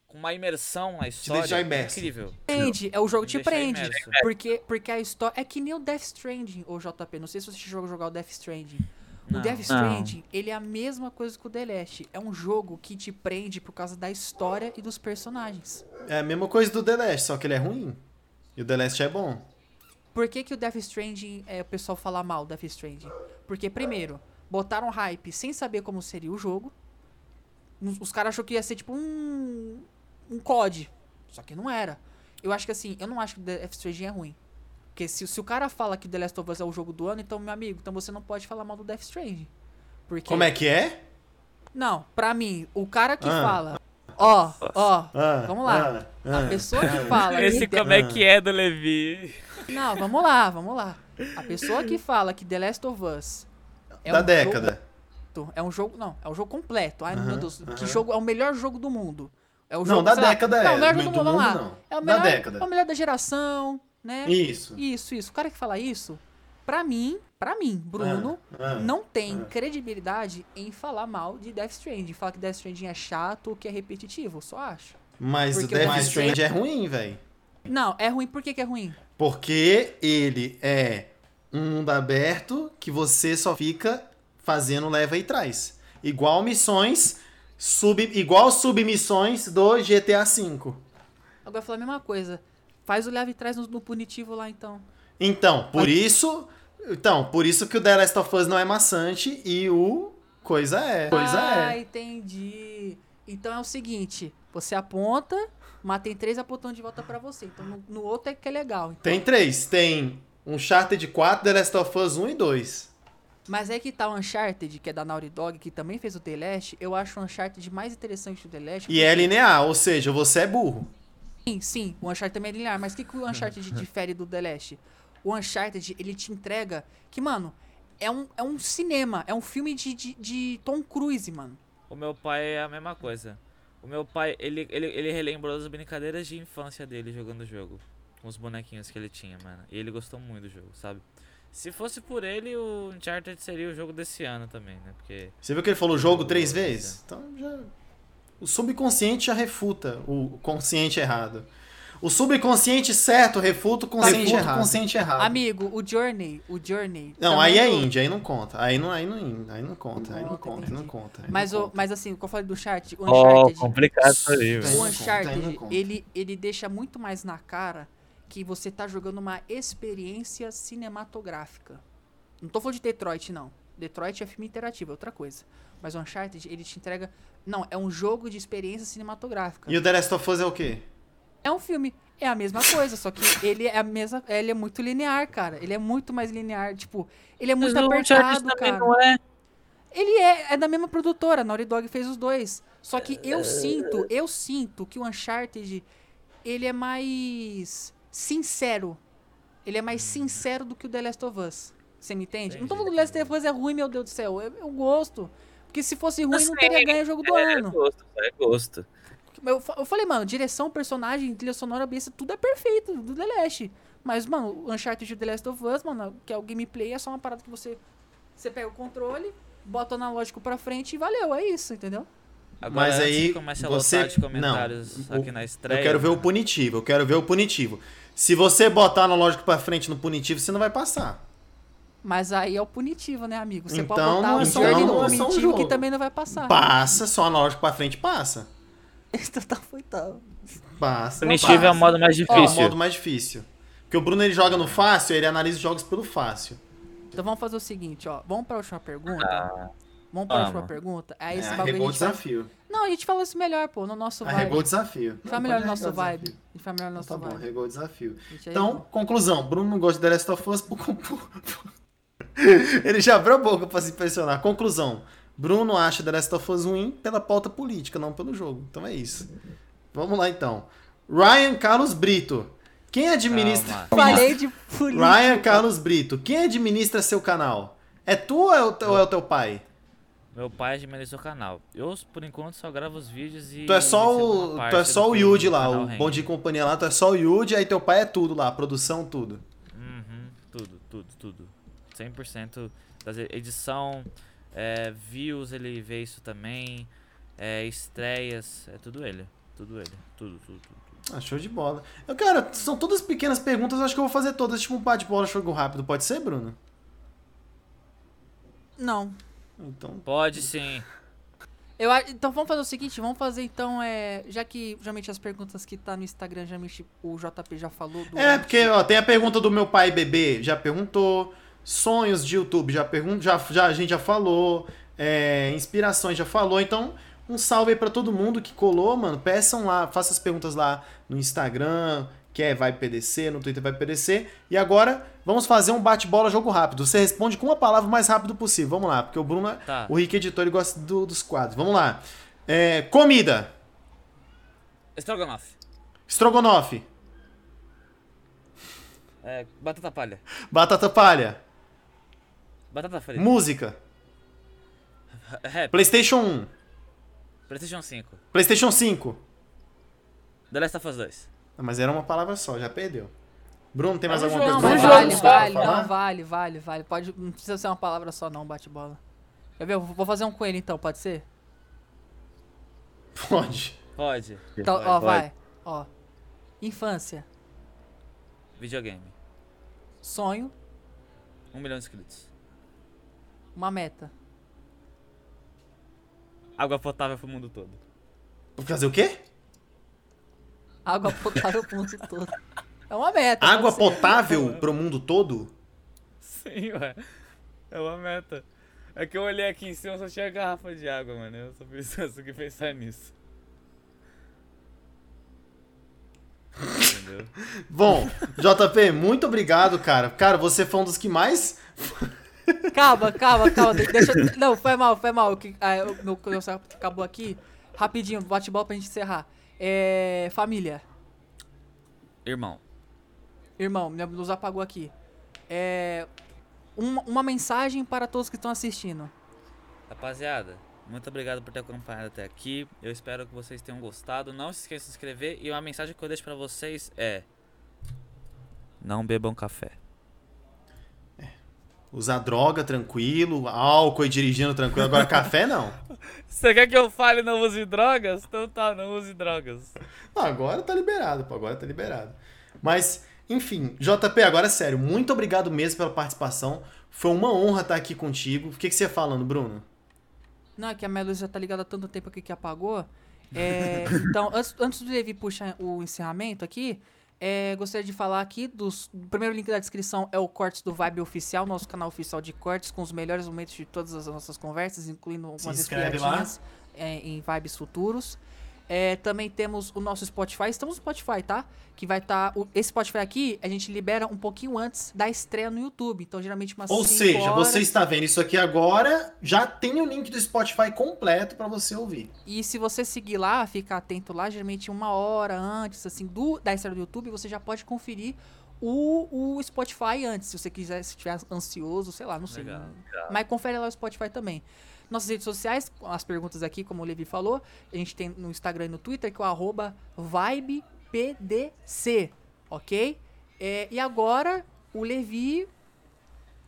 com uma imersão na história deixar imerso. incrível. Prende, é o jogo te Deixa prende. imerso. Porque, porque a história. É que nem o Death Stranding, ô JP. Não sei se você chegou a jogar o Death Stranding. O Não. Death Stranding, ele é a mesma coisa que o The Last. É um jogo que te prende por causa da história e dos personagens. É a mesma coisa do The Last, só que ele é ruim. E o The Last é bom. Por que, que o Death Stranding, é, o pessoal fala mal do Death Stranding? Porque, primeiro, botaram hype sem saber como seria o jogo. Os, os caras achou que ia ser tipo um. um COD. Só que não era. Eu acho que assim, eu não acho que o Death Stranding é ruim. Porque se, se o cara fala que The Last of Us é o jogo do ano, então, meu amigo, então você não pode falar mal do Death Stranding. Porque. Como é que é? Não, pra mim, o cara que Ah. fala. Ó, ó, Ah, vamos lá. ah, a ah. pessoa que fala. que Esse The- como é que é do Levi? Não, vamos lá, vamos lá. A pessoa que fala que The Last of Us é da um década. jogo, é um jogo, não, é um jogo completo. Ai, meu Aham, Deus, que aham. jogo é o melhor jogo do mundo. É o Não, jogo, da sei lá, década é, Não, o melhor do jogo do mundo, vamos lá. não. É o Da melhor, década. É o melhor da geração, né? Isso. Isso, isso. O cara que fala isso, pra mim, pra mim, Bruno, Ah, ah. não tem ah. credibilidade em falar mal de Death Stranding. Falar que Death Stranding é chato ou que é repetitivo, só acho. Mas Porque o Death o Death Stranding é ruim, velho. Não, é ruim. Por que, que é ruim? Porque ele é um mundo aberto que você só fica fazendo leva e traz. Igual missões, sub, igual submissões do GTA V. Agora falar a mesma coisa. Faz o leve e traz no, no punitivo lá então. Então, por isso Então, por isso que o The Last of Us não é maçante e o coisa é. Coisa ah, é. entendi. Então é o seguinte, você aponta, mas tem três apontando de volta pra você. Então no, no outro é que é legal. Então. Tem três. Tem Uncharted 4, The Last of Us 1 e 2. Mas é que tá o Uncharted, que é da Naughty Dog, que também fez o The Last. Eu acho o Uncharted mais interessante do The Last. E é linear, ou seja, você é burro. Sim, sim, o Uncharted também é linear. Mas o que, que o Uncharted difere do The Last? O Uncharted, ele te entrega que, mano, é um, é um cinema, é um filme de, de, de Tom Cruise, mano. O meu pai é a mesma coisa. O meu pai, ele, ele, ele relembrou das brincadeiras de infância dele jogando o jogo. Com os bonequinhos que ele tinha, mano. E ele gostou muito do jogo, sabe? Se fosse por ele, o Uncharted seria o jogo desse ano também, né? Porque. Você viu que ele falou jogo três vezes? Então já. O subconsciente já refuta o consciente errado. O subconsciente certo refuta o consciente Refuta o errado. consciente errado. Amigo, o Journey, o Journey. Não, aí é indie, aí não conta. Aí não, aí não, aí não conta, aí não Conta, conta, entendi. não conta. aí Mas, não o, conta. mas assim, o que eu falei do Uncharted, o Oh, Uncharted, complicado isso aí, Aí velho. o conta, aí Uncharted, ele, ele deixa muito mais na cara que você tá jogando uma experiência cinematográfica. Não tô falando de Detroit, não. Detroit é filme interativo, é outra coisa. Mas o Uncharted, ele te entrega... Não, é um jogo de experiência cinematográfica. E o The Last of Us é o quê? É um filme. É a mesma coisa, só que ele é a mesma, ele é muito linear, cara. Ele é muito mais linear, tipo, ele é muito Mas apertado, cara. não é. Ele é, é da mesma produtora, a Naughty Dog fez os dois. Só que eu sinto, eu sinto que o Uncharted, ele é mais sincero. Ele é mais sincero do que o The Last of Us. Você me entende? Não tô falando que o The Last of Us é ruim, meu Deus do céu. Eu, eu gosto. Porque se fosse ruim, não Assim, teria ganho o jogo do É ano. gosto, é gosto. Eu, eu falei, mano, direção, personagem, trilha sonora, besta, tudo é perfeito do The Last. Mas, mano, o Uncharted e The Last of Us, mano, que é o gameplay, é só uma parada que você. Você pega o controle, bota o analógico pra frente e valeu, é isso, entendeu? Agora, Mas aí comece a você de comentários não, aqui o- na estreia. Eu quero ver o mano. punitivo, eu quero ver o punitivo. Se você botar analógico pra frente no punitivo, você não vai passar. Mas aí é o punitivo, né, amigo? Você pode Então, botar o então Journey não no é um punitivo que também não vai passar. Passa, só analógico pra frente passa. Então tá, foi tal. Passa. Punitivo é o passa. modo mais É o difícil. modo mais difícil. Porque o Bruno ele joga no fácil, ele analisa os jogos pelo fácil. Então vamos fazer o seguinte, ó. Vamos pra última pergunta? Ah, vamos pra última pergunta? Aí esse é, bagulho a arregou o gente fala... desafio. Não, a gente fala isso melhor, pô, no nosso vibe. Arregou o desafio. Fala melhor pode no nosso arregar o vibe. desafio. A gente fala melhor no nosso Tá bom, vibe. arregou o desafio. Então, conclusão. Bruno não gosta de The Last of Us por... Ele já abriu a boca pra se impressionar. Conclusão. Bruno acha The Last of Us ruim pela pauta política, não pelo jogo. Então é isso. Vamos lá, então. Ryan Carlos Brito. Quem administra... Falei de política. Ryan Carlos Brito. Quem administra seu canal? É tu ou é o teu, ou é o teu pai? Meu pai administra o canal. Eu, por enquanto, só gravo os vídeos e. Tu é só o, tu é só o Yudi lá, o. Bom de Companhia lá, tu é só o Yudi, aí teu pai é tudo lá, produção, tudo. Uhum, tudo, tudo, tudo. 100% das edição, é, views, ele vê isso também. É, estreias, é tudo ele. Tudo ele. Tudo, tudo, tudo. Ah, show de bola. Eu, cara, são todas pequenas perguntas, eu acho que eu vou fazer todas, tipo um bate-bola, jogo rápido. Pode ser, Bruno? Não. Então. Pode sim. Eu, então vamos fazer o seguinte, vamos fazer então, é, já que geralmente as perguntas que tá no Instagram, geralmente o JP já falou. Do É, porque, ó, tem a pergunta do meu pai bebê, já perguntou. Sonhos de YouTube, já perguntou, já, já, a gente já falou. É, inspirações, já falou. Então, um salve aí pra todo mundo que colou, mano. Peçam lá, façam as perguntas lá no Instagram, que é Vai PDC, no Twitter Vai PDC. E agora, vamos fazer um bate-bola jogo rápido. Você responde com uma palavra o mais rápido possível. Vamos lá, porque o Bruno, é- Tá. o Rick Editor, ele gosta do- dos quadros. Vamos lá. É, comida. Estrogonofe. Estrogonofe. É, batata palha. Batata palha. Batata frita. Música. Rap. PlayStation 1. PlayStation 5. PlayStation 5. The Last of Us 2. Ah, Mas era uma palavra só, já perdeu. Bruno, tem mais É alguma jogo, coisa Não, pra mas falar? vale, vale, não, vale, vale, vale. Pode, não precisa ser uma palavra só não, bate-bola. Quer ver? Eu vou fazer um com ele então, pode ser? Pode. Pode. Então, Pode, ó, pode. vai. Ó. Infância, Videogame. sonho, Um milhão de inscritos. Uma meta. Água potável pro mundo todo. Fazer o quê? Água potável pro mundo todo. É uma meta. Água ser. potável pro mundo todo? Sim, ué. É uma meta. É que eu olhei aqui em cima só tinha garrafa de água, mano. Eu só preciso que pensar nisso. Entendeu? Bom, JP, muito obrigado, cara. Cara, você foi um dos que mais. Calma, calma, calma. de- Deixa eu... Não, foi mal, foi mal. Que, ah, o meu, celular acabou aqui. Rapidinho, bate-bola pra gente encerrar. É. Família. Irmão, Irmão, minha luz apagou aqui. É. Uma, uma mensagem para todos que estão assistindo. rapaziada, muito obrigado por ter acompanhado até aqui. Eu espero que vocês tenham gostado. Não se esqueça de se inscrever. E uma mensagem que eu deixo pra vocês é: Não bebam café. Usar droga tranquilo, álcool e dirigindo tranquilo. Agora, café não. Você quer que eu fale não use drogas? Então tá, não use drogas. Não, agora tá liberado, pô. Agora tá liberado. Mas, enfim, JP, agora é sério. Muito obrigado mesmo pela participação. Foi uma honra estar aqui contigo. O que, que você ia falando, Bruno? Não, é que a minha luz já tá ligada há tanto tempo aqui que apagou. É, então, antes, antes do Levi puxar o encerramento aqui, é, gostaria de falar aqui dos. O primeiro link da descrição é o Cortes do Vibe Oficial, nosso canal oficial de cortes, com os melhores momentos de todas as nossas conversas, incluindo algumas inscreve lá. espiadinhas, é, em vibes futuros. É, também temos o nosso Spotify. Estamos no Spotify, tá? Que vai estar. esse Spotify aqui, a gente libera um pouquinho antes da estreia no YouTube. Então, geralmente, umas Ou seja, horas. você está vendo isso aqui agora, já tem o link do Spotify completo pra você ouvir. E se você seguir lá, ficar atento lá, geralmente uma hora antes, assim, do, da estreia do YouTube, você já pode conferir o, o Spotify antes, se você quiser, se estiver ansioso, sei lá, não sei. Legal. Mas confere lá o Spotify também. Nossas redes sociais, as perguntas aqui, como o Levi falou, a gente tem no Instagram e no Twitter, que é o arroba VibePDC, ok? É, e agora, o Levi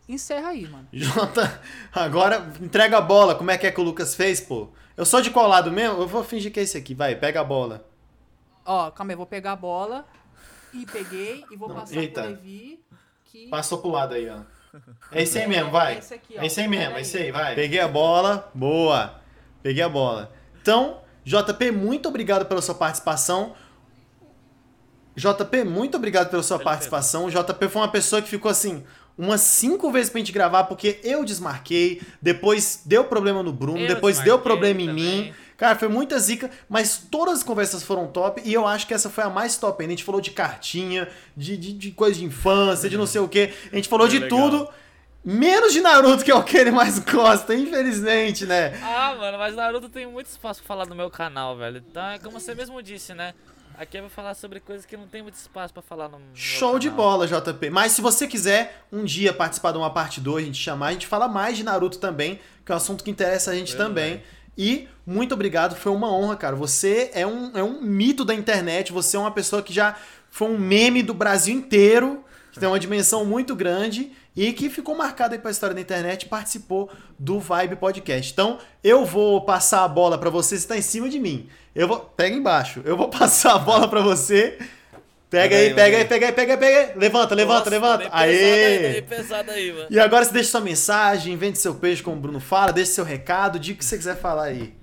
encerra aí, mano. Jota, agora entrega a bola. Como é que é que o Lucas fez, pô? Eu sou de qual lado mesmo? Eu vou fingir que é esse aqui. Vai, pega a bola. Ó, calma aí, vou pegar a bola. E peguei e vou Não, passar eita. pro Levi. Que... Passou pro lado aí, ó. É esse aí mesmo, vai. É esse aqui, ó. É esse aí mesmo, é esse aí, vai. Peguei a bola, boa. Peguei a bola. Então, JP, muito obrigado pela sua participação. JP, muito obrigado pela sua participação. O JP foi uma pessoa que ficou assim, umas cinco vezes pra gente gravar, porque eu desmarquei, depois deu problema no Bruno, Eu depois deu problema em também. mim. Cara, foi muita zica, mas todas as conversas foram top e eu acho que essa foi a mais top ainda. A gente falou de cartinha, de, de, de coisa de infância, de não sei o que. A gente falou Foi de legal. tudo, menos de Naruto, que é o que ele mais gosta, infelizmente, né? Ah, mano, mas Naruto tem muito espaço pra falar no meu canal, velho. Então é como você mesmo disse, né? Aqui eu vou falar sobre coisas que não tem muito espaço pra falar no. Show de bola, JP. Mas se você quiser um dia participar de uma parte 2, a gente chamar, a gente fala mais de Naruto também, que é um assunto que interessa a gente também. é. E muito obrigado, foi uma honra, cara. Você é um, é um mito da internet, você é uma pessoa que já foi um meme do Brasil inteiro, que tem uma dimensão muito grande e que ficou marcado aí pra história da internet participou do Vibe Podcast. Então, eu vou passar a bola pra você, você tá em cima de mim. Eu vou. Pega embaixo. Eu vou passar a bola pra você. Pega aí, pega aí, pega aí, pega aí, pega aí. Levanta, levanta, Nossa, levanta. aí, Aê! bem pesado aí, mano. E agora você deixa sua mensagem, vende seu peixe, como o Bruno fala, deixa seu recado, diga o que você quiser falar aí.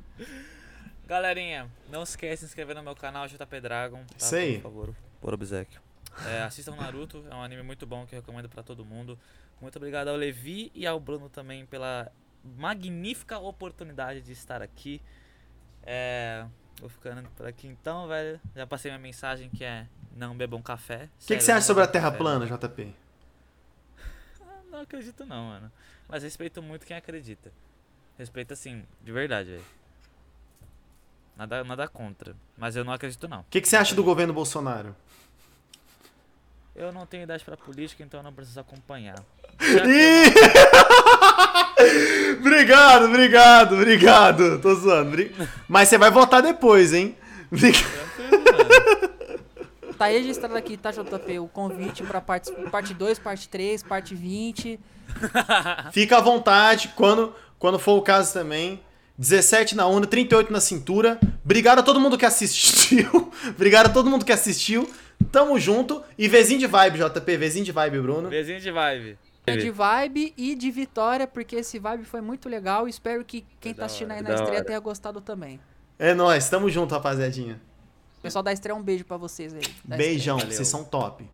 Galerinha, não esquece de se inscrever no meu canal JP Dragon. Tá? Isso aí. Por favor, por obsequio. É, assistam Naruto, é um anime muito bom que eu recomendo pra todo mundo. Muito obrigado ao Levi e ao Bruno também pela magnífica oportunidade de estar aqui. É, vou ficando por aqui então, velho. Já passei minha mensagem que é não bebam café. O que, que você acha sobre a Terra plana, JP? Não acredito não, mano. Mas respeito muito quem acredita. Respeito assim, de verdade, velho. Nada, nada contra. Mas eu não acredito não. O que, que você acha do governo Bolsonaro? Eu não tenho idade pra política, então eu não preciso acompanhar. Ih! obrigado, obrigado, obrigado. Tô zoando. Mas você vai votar depois, hein? Obrigado. Tá registrado aqui, tá, JP? O convite pra parte, parte 2, parte 3, parte 20. Fica à vontade quando, quando for o caso também. 17 na onda, 38 na cintura. Obrigado a todo mundo que assistiu. Obrigado a todo mundo que assistiu. Tamo junto. E vezinho de vibe, JP. Vezinho de vibe, Bruno. Bezinho de vibe. De vibe e de vitória, porque esse vibe foi muito legal. Espero que quem Que tá assistindo aí hora, na da estreia hora. tenha gostado também. É nóis. Tamo junto, rapaziadinha. Pessoal da estreia, um beijo pra vocês aí. Beijão. Vocês são top.